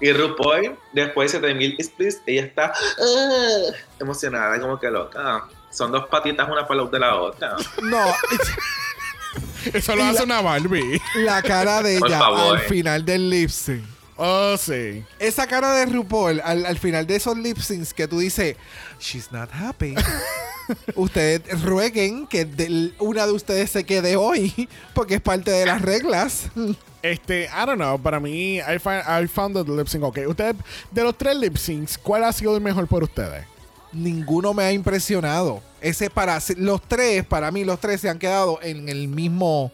Y RuPaul, después de 7000 splits, ella está ah, emocionada, como que loca. Son dos patitas una para la de la otra. No, Eso lo hace la- una Barbie. la cara de ella favor. al final del lip sync. Oh, sí. Esa cara de RuPaul al, al final de esos lip syncs que tú dices, she's not happy. ustedes rueguen que del- una de ustedes se quede hoy porque es parte de las reglas. Este, I don't know, para mí, I, find, I found the lip sync okay. Ustedes, de los tres lip syncs, ¿cuál ha sido el mejor por ustedes? Ninguno me ha impresionado. Ese para los tres, para mí los tres se han quedado en el mismo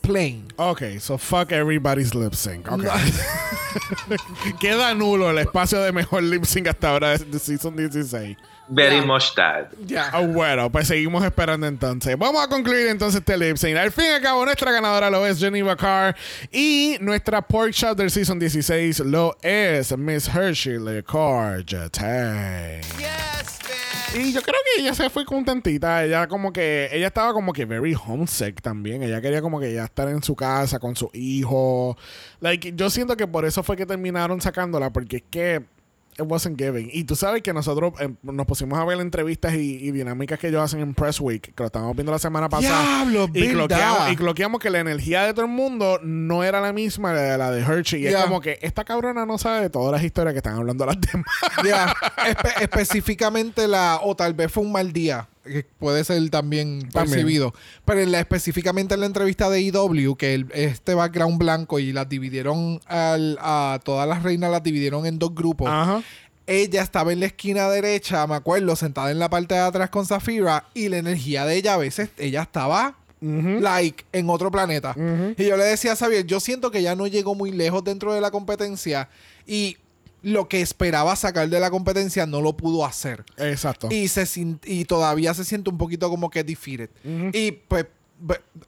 plane. Ok, so fuck everybody's lip sync. Okay. Queda nulo el espacio de mejor lip sync hasta ahora de, de Season 16. Very much that. Ya. Ah, bueno, pues seguimos esperando entonces. Vamos a concluir entonces este lip sync. Al fin y al cabo, nuestra ganadora lo es Geneva Carr. Y nuestra pork shot del season 16 lo es Miss Hershey Jatay. Yes, bitch. Y yo creo que ella se fue contentita. Ella como que, ella estaba como que very homesick también. Ella quería como que ya estar en su casa con su hijo. Like, yo siento que por eso fue que terminaron sacándola, porque es que it wasn't giving. Y tú sabes que nosotros eh, nos pusimos a ver entrevistas y, y dinámicas que ellos hacen en Press Week, que lo estábamos viendo la semana pasada. Diablo, y, cloqueamos, y cloqueamos que la energía de todo el mundo no era la misma de la de Hershey. Y es como que esta cabrona no sabe de todas las historias que están hablando las demás. Ya, espe- específicamente la, o tal vez fue un mal día, puede ser también También. percibido, pero en la, específicamente en la entrevista de IW, que el- este background blanco y las dividieron al- a todas las reinas las dividieron en dos grupos. Ajá. Ella estaba en la esquina derecha, me acuerdo, sentada en la parte de atrás con Zafira y la energía de ella a veces, ella estaba like en otro planeta. Y yo le decía a Xavier, yo siento que ya no llegó muy lejos dentro de la competencia y lo que esperaba sacar de la competencia no lo pudo hacer. Exacto. Y, se y todavía se siente un poquito como que defeated. Y pues,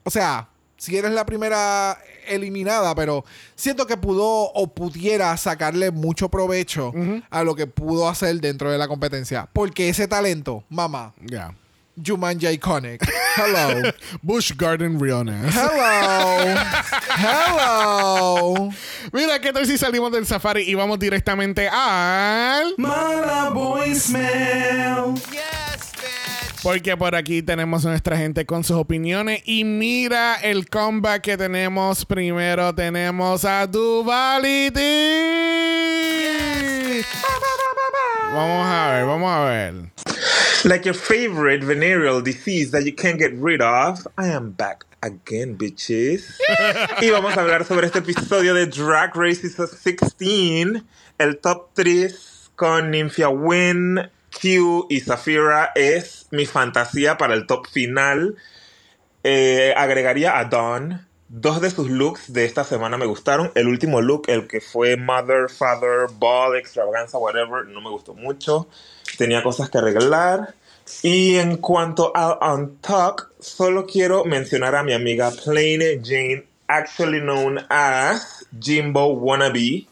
o sea, si eres la primera eliminada, pero siento que pudo o pudiera sacarle mucho provecho a lo que pudo hacer dentro de la competencia. Porque ese talento, mamá, Ya. Jumanji Iconic. Hello. Bush Garden Realness. Hello. Hello. Mira, ¿qué tal si salimos del safari y vamos directamente al... Mala voicemail. Bitch. Porque por aquí tenemos a nuestra gente con sus opiniones. Y mira el comeback que tenemos. Primero tenemos a Duvality. Vamos a ver, vamos a ver. Like your favorite venereal disease that you can't get rid of, I am back again, bitches. y vamos a hablar sobre este episodio de Drag Race Season 16, el top 3 con Nymphia Wynn, Q y Zafira es mi fantasía para el top final. Eh, agregaría a Dawn. Dos de sus looks de esta semana me gustaron. El último look, el que fue Mother, Father, Ball, Extravaganza, whatever, no me gustó mucho. Tenía cosas que arreglar. Y en cuanto al On Talk, solo quiero mencionar a mi amiga Plain Jane, actually known as Jimbo Wannabe.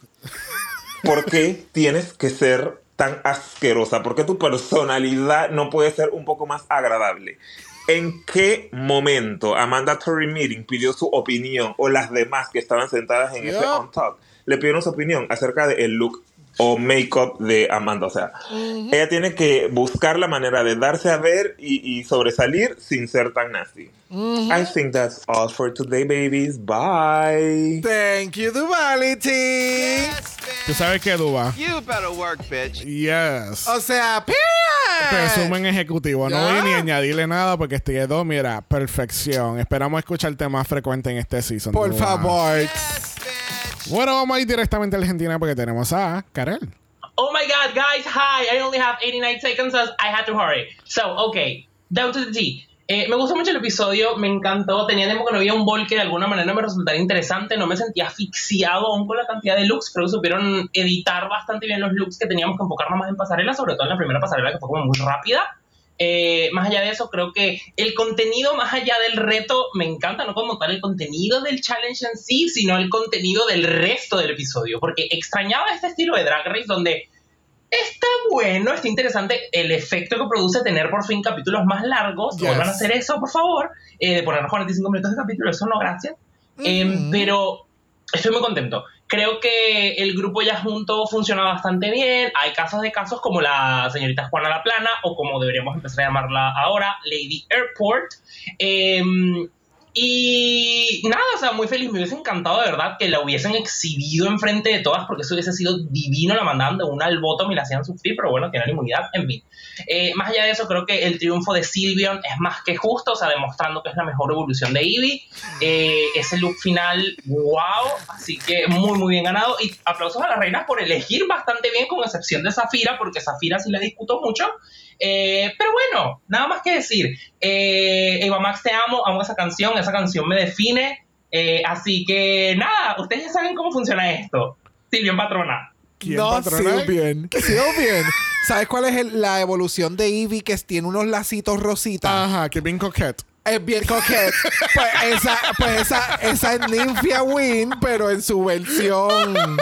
¿Por qué tienes que ser tan asquerosa? ¿Por qué tu personalidad no puede ser un poco más agradable? ¿En qué momento Amanda Tory Meeting pidió su opinión o las demás que estaban sentadas en ese on talk le pidieron su opinión acerca del look o make-up de Amanda? O sea, ella tiene que buscar la manera de darse a ver y, y sobresalir sin ser tan nasty. I think that's all for today, babies. Bye. Thank you, Duality. Yes. Tú sabes que Duba. You better work, bitch. Yes. O sea, period. Resumen ejecutivo. No voy ni a añadirle nada porque estoy de dos. Mira, perfección. Esperamos escucharte más frecuente en este season. Por Duba. favor. Yes. Bueno, vamos a ir directamente a Argentina porque tenemos a Karel. Oh my god, guys, hi! I only have 89 seconds as I had to hurry. So, okay, down to the T. Eh, me gustó mucho el episodio, me encantó. Tenía tiempo que no había un bol que de alguna manera me resultara interesante. No me sentía asfixiado aún con la cantidad de looks. Creo que supieron editar bastante bien los looks que teníamos que enfocarnos más en pasarela, sobre todo en la primera pasarela que fue como muy rápida. Eh, más allá de eso, creo que el contenido, más allá del reto, me encanta, no como tal el contenido del challenge en sí, sino el contenido del resto del episodio, porque extrañaba este estilo de Drag Race donde está bueno, está interesante el efecto que produce tener por fin capítulos más largos. Yes. Vuelvan a hacer eso, por favor, eh, de ponernos 45 minutos de capítulo, eso no, gracias. Eh, pero estoy muy contento. Creo que el grupo ya junto funciona bastante bien. Hay casos de casos como la señorita Juana La Plana o como deberíamos empezar a llamarla ahora, Lady Airport. Eh, y nada, o sea, muy feliz. Me hubiese encantado de verdad que la hubiesen exhibido enfrente de todas porque eso hubiese sido divino. La mandaban de una al bottom y la hacían sufrir, pero bueno, tienen inmunidad, en fin. Eh, más allá de eso, creo que el triunfo de Sylvian es más que justo, o sea, demostrando que es la mejor evolución de Eevee. Eh, ese look final, wow, así que muy, muy bien ganado. Y aplausos a las reinas por elegir bastante bien, con excepción de Zafira, porque Zafira sí la discuto mucho. Eh, pero bueno, nada más que decir. Eh, Eva Max, te amo, amo esa canción, esa canción me define. Eh, así que nada, ustedes ya saben cómo funciona esto. Silvia Patrona. ¿Quién, no, patrona? Sylvian. Sylvian. ¿Sabes cuál es el- la evolución de Eevee que tiene unos lacitos rositas? Ajá, que bien coquette. Es bien coquette. pues esa, pues esa, esa es Nymphia Win, pero en su versión.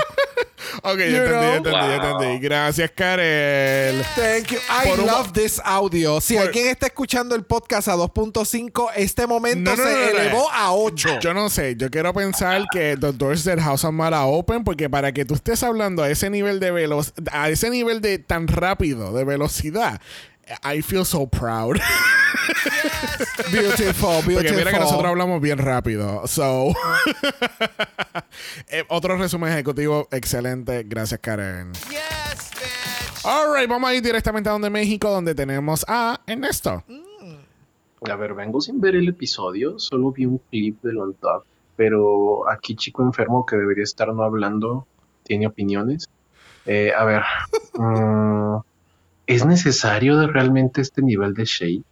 Ok, ya entendí, know? ya entendí, ya Wow. entendí. Gracias, Karel. Thank you. I Por un mo- love this audio. Si Por- alguien está escuchando el podcast a 2.5, este momento No, no, se no, no, no. elevó a 8. Yo no sé, yo quiero pensar que the doors del house are mala open porque para que tú estés hablando a ese nivel de velocidad, a ese nivel de tan rápido de velocidad, I feel so proud. Beautiful, beautiful. Porque mira que nosotros hablamos bien rápido. So, Eh, otro resumen ejecutivo excelente. Gracias, Karen. Alright, vamos a ir directamente a donde México, donde tenemos a Ernesto. A ver, vengo sin ver el episodio, solo vi un clip del On Top, pero aquí chico enfermo que debería estar no hablando tiene opiniones. Eh, a ver, mm, ¿es necesario realmente este nivel de shade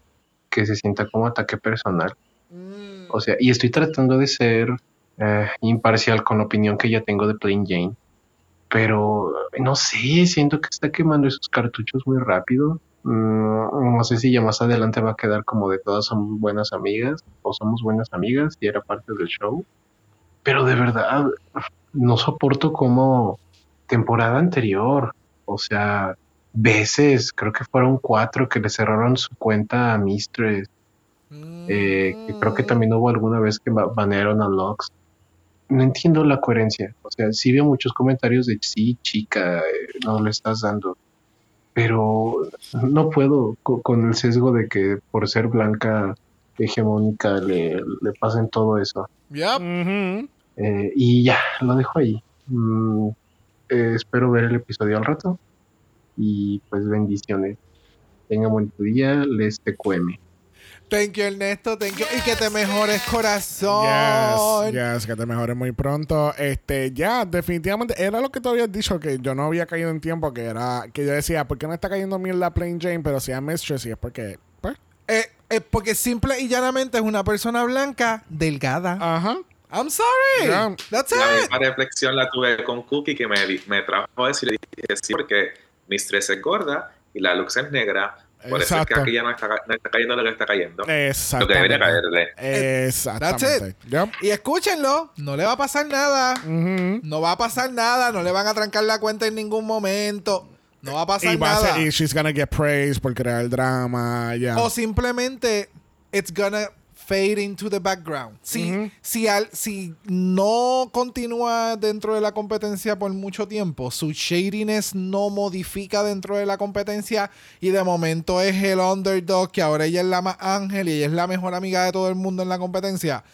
que se sienta como ataque personal? O sea, y estoy tratando de ser eh, imparcial con la opinión que ya tengo de Plain Jane, pero no sé, siento que está quemando esos cartuchos muy rápido. Mm, no sé si ya más adelante va a quedar como de todas son buenas amigas o somos buenas amigas y era parte del show. Pero de verdad, no soporto como temporada anterior, o sea, veces, creo que fueron cuatro que le cerraron su cuenta a Mistress. Eh, que creo que también hubo alguna vez que ba- banearon a Lux. No entiendo la coherencia. O sea, sí veo muchos comentarios de sí, chica, eh, no le estás dando. Pero no puedo co- con el sesgo de que por ser blanca hegemónica le, le pasen todo eso. Yep. Eh, y ya, lo dejo ahí. Mm, eh, espero ver el episodio al rato. Y pues bendiciones. Tengan buen día, les TQM. Thank you, Ernesto. Thank you. Y que te mejores, Yes, corazón. yes, que te mejores muy pronto. Este, ya, definitivamente, era lo que tú habías dicho, que yo no había caído en tiempo, que era, que yo decía, ¿por qué no está cayendo mierda Plain Jane? Pero si a Mistress, y es porque, pues, Eh, eh, porque simple y llanamente es una persona blanca delgada. ajá. I'm sorry. Yeah. That's La it. misma reflexión la tuve con Cookie que me, me trajo a decir, sí, porque Mistress es gorda y la Lux es negra. Por eso es Exacto. que aquí ya no está, ca- no está cayendo lo que está cayendo. Lo que Exactamente. debería caerle. Exactamente. That's it. Yep. Y escúchenlo, no le va a pasar nada. No va a pasar nada, no le van a trancar la cuenta en ningún momento. No va a pasar Y va a nada. ser, y she's gonna get praised por crear el drama, ya. O simplemente it's gonna fade into the background. Si, si, al- si no continúa dentro de la competencia por mucho tiempo, su shadiness no modifica dentro de la competencia y de momento es el underdog, que ahora ella es la más ángel y ella es la mejor amiga de todo el mundo en la competencia,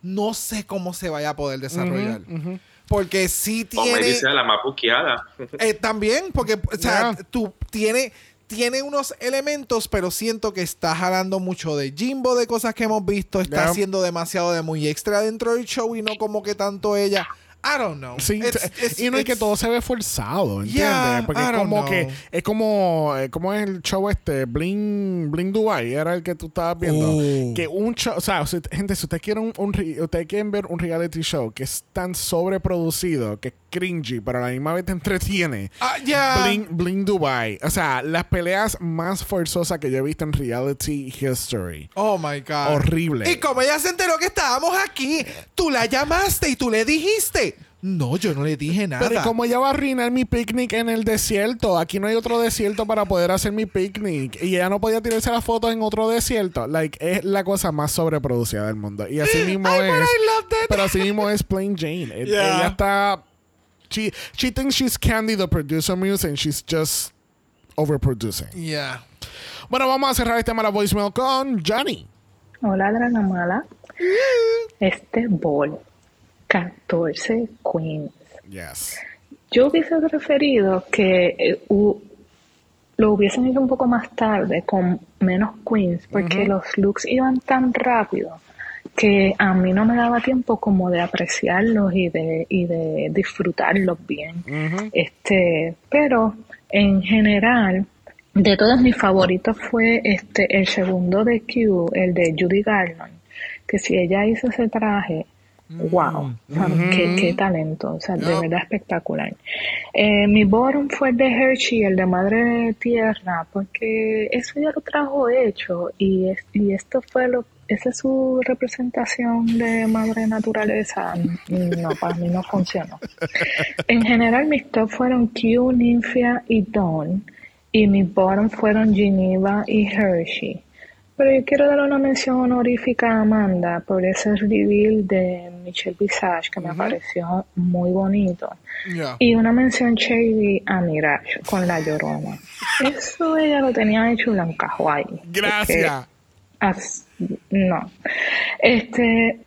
no sé cómo se vaya a poder desarrollar. Porque sí Como me tiene... dice la más buqueada. Eh, también, porque, o sea, Yeah. tú tiene, tiene unos elementos, pero siento que está jalando mucho de Jimbo, de cosas que hemos visto. Está Yeah. haciendo demasiado de muy extra dentro del show y no como que tanto ella. I don't know. Sí, It's- it's- y no es que todo se ve forzado, ¿entiendes? Yeah, Porque I es como know. que es como eh, como es el show este Bling Bling Dubai era el que tú estabas viendo Oh. que un show, o sea, gente, si ustedes quieren un, un ustedes quieren ver un reality show que es tan sobreproducido, que es cringy, pero a la misma vez te entretiene. Ah, yeah. Bling, Bling Dubai. O sea, las peleas más forzosas que yo he visto en reality history. Oh my God. Horrible. Y como ella se enteró que estábamos aquí, tú la llamaste y tú le dijiste. No, yo no le dije nada. Pero ¿y cómo ella va a arruinar mi picnic en el desierto? Aquí no hay otro desierto para poder hacer mi picnic. Y ella no podía tirarse las fotos en otro desierto. Like, es la cosa más sobreproducida del mundo. Y así mismo es. I loved it. Pero así mismo es Plain Jane. Eh, Yeah. Ella está. She, she thinks she's Candy, the producer muse, and she's just overproducing. Yeah. Bueno, vamos a cerrar este mala voicemail con Johnny. Hola, Dragamala. Este bol, 14 queens. Yes. Yo hubiese preferido que eh, lo hubiesen hecho un poco más tarde, con menos queens, porque los looks iban tan rápido que a mí no me daba tiempo como de apreciarlos y de, y de disfrutarlos bien. Este, pero en general, de todos mis favoritos fue este el segundo de Q, el de Judy Garland, que si ella hizo ese traje wow, qué, qué talento, o sea, de verdad espectacular. Eh, mi bottom fue el de Hershey, el de Madre Tierra, porque eso ya lo trajo hecho y, es- y esto fue lo, esa es su representación de Madre Naturaleza. No, para mí no funcionó. En general, mis top fueron Q, Ninfia y Dawn. Y mis bottom fueron Geneva y Hershey. Pero yo quiero dar una mención honorífica a Amanda por ese reveal de Michelle Visage que me pareció muy bonito. Y una mención shady a Mirage con la llorona. Eso ella lo tenía hecho encajó ahí. Gracias. As- no. Este,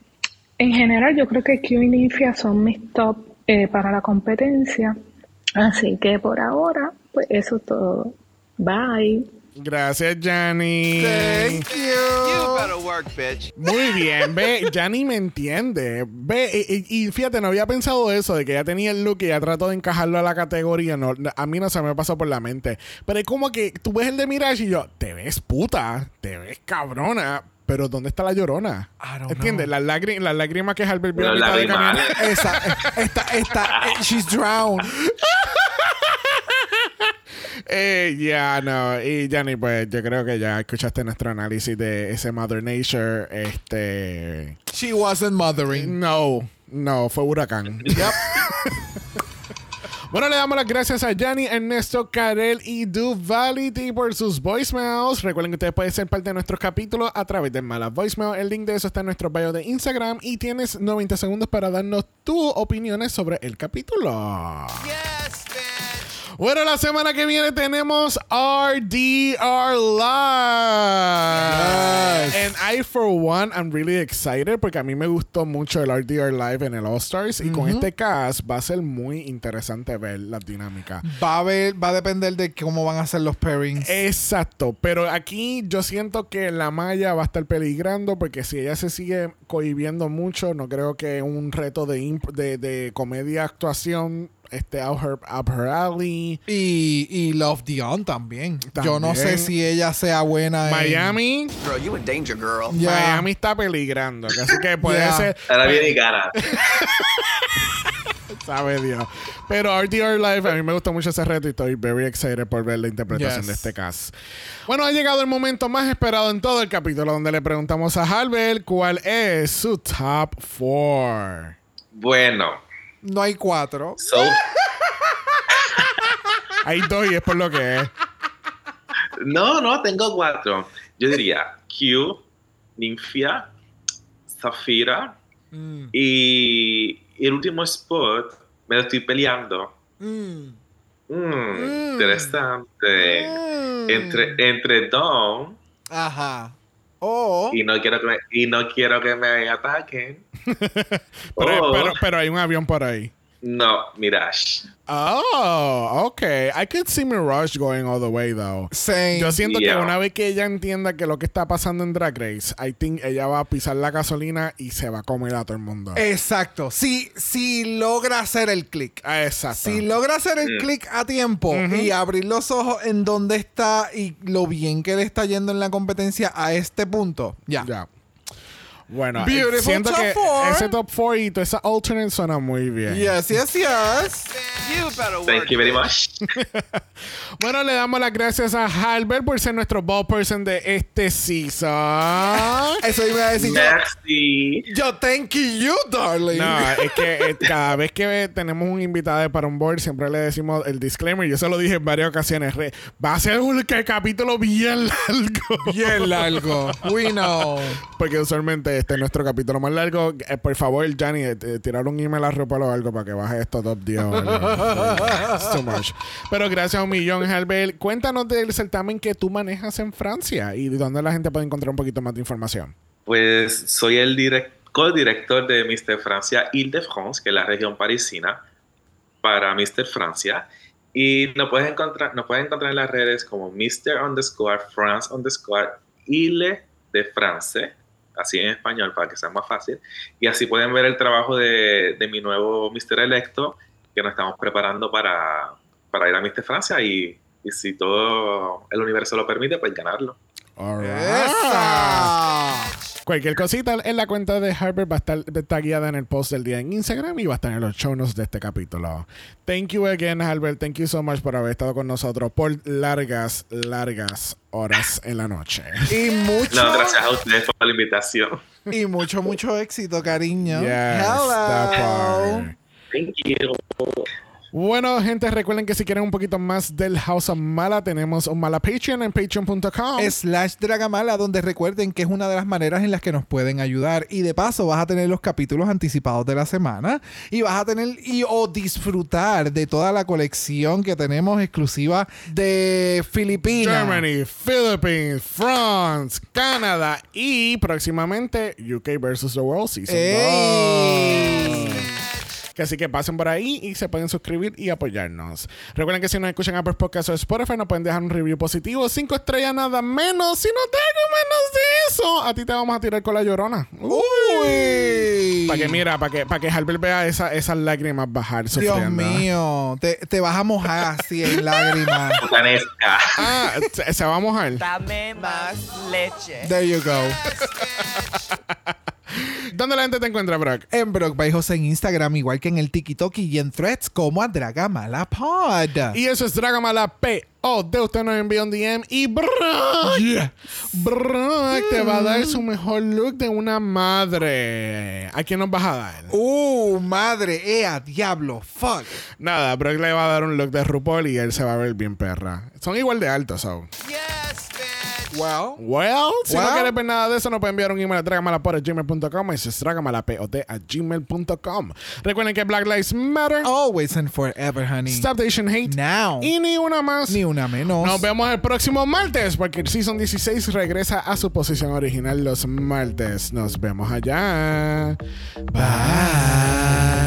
en general, yo creo que Q y Ninfia son mis top eh, para la competencia. Así que por ahora, pues eso es todo. Bye. Gracias, Jani. Thank You better work, bitch. Muy bien, ve, Jani me entiende. Ve, y, y- y fíjate, no había pensado eso, de que ya tenía el look y ya trató de encajarlo a la categoría. No, a mí no se me pasó por la mente. Pero es como que tú ves el de Mirage y yo, te ves puta, te ves cabrona. Pero ¿dónde está la llorona? ¿Entiendes? Las, lágrimas, las lágrimas que Albert vio a Los mitad de camino. Esa, esta, esta, eh, she's drowned. Eh, ya, no. Y Jani, pues yo creo que ya escuchaste nuestro análisis de ese Mother Nature. Este. She wasn't mothering. No, no, fue huracán. Bueno, le damos las gracias a Yanni, Ernesto, Karel y Duvality por sus voicemails. Recuerden que ustedes pueden ser parte de nuestros capítulos a través de Malas Voicemail. El link de eso está en nuestro bio de Instagram y tienes 90 segundos para darnos tus opiniones sobre el capítulo. Bueno, la semana que viene tenemos RDR Live. And I, for one, I'm really excited porque a mí me gustó mucho el RDR Live en el All Stars. Y con este cast va a ser muy interesante ver la dinámica. Va a, ver, va a depender de cómo van a ser los pairings. Exacto, pero aquí yo siento que la Maya va a estar peligrando porque si ella se sigue cohibiendo mucho, no creo que un reto de, de, de comedia actuación esté up her, up her alley. Y, y Love Dion también. Yo no sé si ella sea buena en- Miami. Girl, you a danger girl. Miami está peligrando, así que puede Ya. ser. Ahora viene y gana. Sabe Dios. Pero RDR Live, a mí me gusta mucho ese reto y estoy very excited por ver la interpretación Yes. de este cast. Bueno, ha llegado el momento más esperado en todo el capítulo donde le preguntamos a Halbert cuál es su top 4. Bueno, No hay cuatro. so, Hay dos y es por lo que es. no, no, tengo cuatro. Yo diría Q, Ninfia, Zafira Mm. y el último spot me lo estoy peleando. Mm. Mm, Interesante. Mm. Entre, entre Dawn Ajá. O. y no quiero que me, y no quiero que me ataquen. Pero, o- pero, pero hay un avión por ahí. No, Mirage. Oh, okay. I could see Mirage going all the way though. Same. Yo siento Yeah. que una vez que ella entienda que lo que está pasando en Drag Race, I think ella va a pisar la gasolina y se va a comer a todo el mundo. Exacto. Si, si logra hacer el click. Ah, Exacto. Si logra hacer el Mm. click a tiempo y abrir los ojos en dónde está y lo bien que le está yendo en la competencia a este punto, ya. Ya. Bueno, Beautiful siento top que four. ese top 4 y toda esa alternate suena muy bien. Yes, yes, yes. You better work. Thank you very much. Bueno, le damos las gracias a Halbert por ser nuestro ball person de este season. Eso iba a decir yo. Merci. Yo, thank you, darling. No, es que cada vez que tenemos un invitado para un board, siempre le decimos el disclaimer. Yo se lo dije en varias ocasiones. re, va a ser un ca- capítulo bien largo. Bien largo. We know. Porque usualmente este es nuestro capítulo más largo. Eh, por favor, Johnny, eh, eh, tirar un email a ropa o algo para que baje esto top 10. o algo. It's too much. Pero gracias a un millón, Albert. Cuéntanos del certamen que tú manejas en Francia y de dónde la gente puede encontrar un poquito más de información. Pues soy el direct- co-director de Mr. Francia Ile-de-France, que es la región parisina, para Mr. Francia. Y nos puedes encontrar, nos pueden encontrar en las redes como Mr. underscore France underscore Ile de France, así en español para que sea más fácil. Y así pueden ver el trabajo de, de mi nuevo Mr. Electo, que nos estamos preparando para, para ir a Mr. Francia y, y si todo el universo lo permite, pues ganarlo. All right. Cualquier cosita en la cuenta de Harper va a estar tagueada en el post del día en Instagram y va a estar en los show notes de este capítulo. Thank you again, Albert. Thank you so much por haber estado con nosotros por largas, largas horas en la noche. Y mucho, No, gracias a ustedes por la invitación. y mucho, mucho éxito, cariño. Yes, Hello. Thank you. Bueno, gente, recuerden que si quieren un poquito más del House of Mala, tenemos un Mala Patreon en patreon.com. Slash Dragamala, donde recuerden que es una de las maneras en las que nos pueden ayudar. Y de paso vas a tener los capítulos anticipados de la semana. Y vas a tener y o disfrutar de toda la colección que tenemos exclusiva de Filipinas. Germany, Philippines, France, Canadá y próximamente UK versus the World Season ¡Ey! 2. Que así que pasen por ahí y se pueden suscribir y apoyarnos. Recuerden que si nos escuchan Apple Podcasts o Spotify, nos pueden dejar un review positivo. Cinco estrellas nada menos. Si no tengo menos de eso, a ti te vamos a tirar con la llorona. Uy. Para que mira, para que, para que Albert vea esa- esas lágrimas bajar Dios mío, te, te vas a mojar así en lágrimas. Ah, se, se va a mojar. Dame más leche. There you go. ¿Dónde la gente te encuentra, Brock? En Brock by José en Instagram, igual que en el TikTok y en Threads como a Dragamala Pod. Y eso es Dragamala P. O de usted nos envía un DM y Brock, Yeah. Brock te va a dar su mejor look de una madre. ¿A quién nos vas a dar? Uh, madre, ea, diablo, fuck. Nada, Brock le va a dar un look de RuPaul y él se va a ver bien perra. Son igual de altos, so. Well, Well, si no quieres ver nada de eso, nos pueden enviar un email a dragamalapod.gmail.com. Eso es dragamalapod a gmail.com. Recuerden que Black Lives Matter. always and forever, honey. Stop the Asian Hate. Now. Y ni una más. Ni una menos. Nos vemos el próximo martes porque el Season 16 regresa a su posición original los martes. Nos vemos allá. Bye.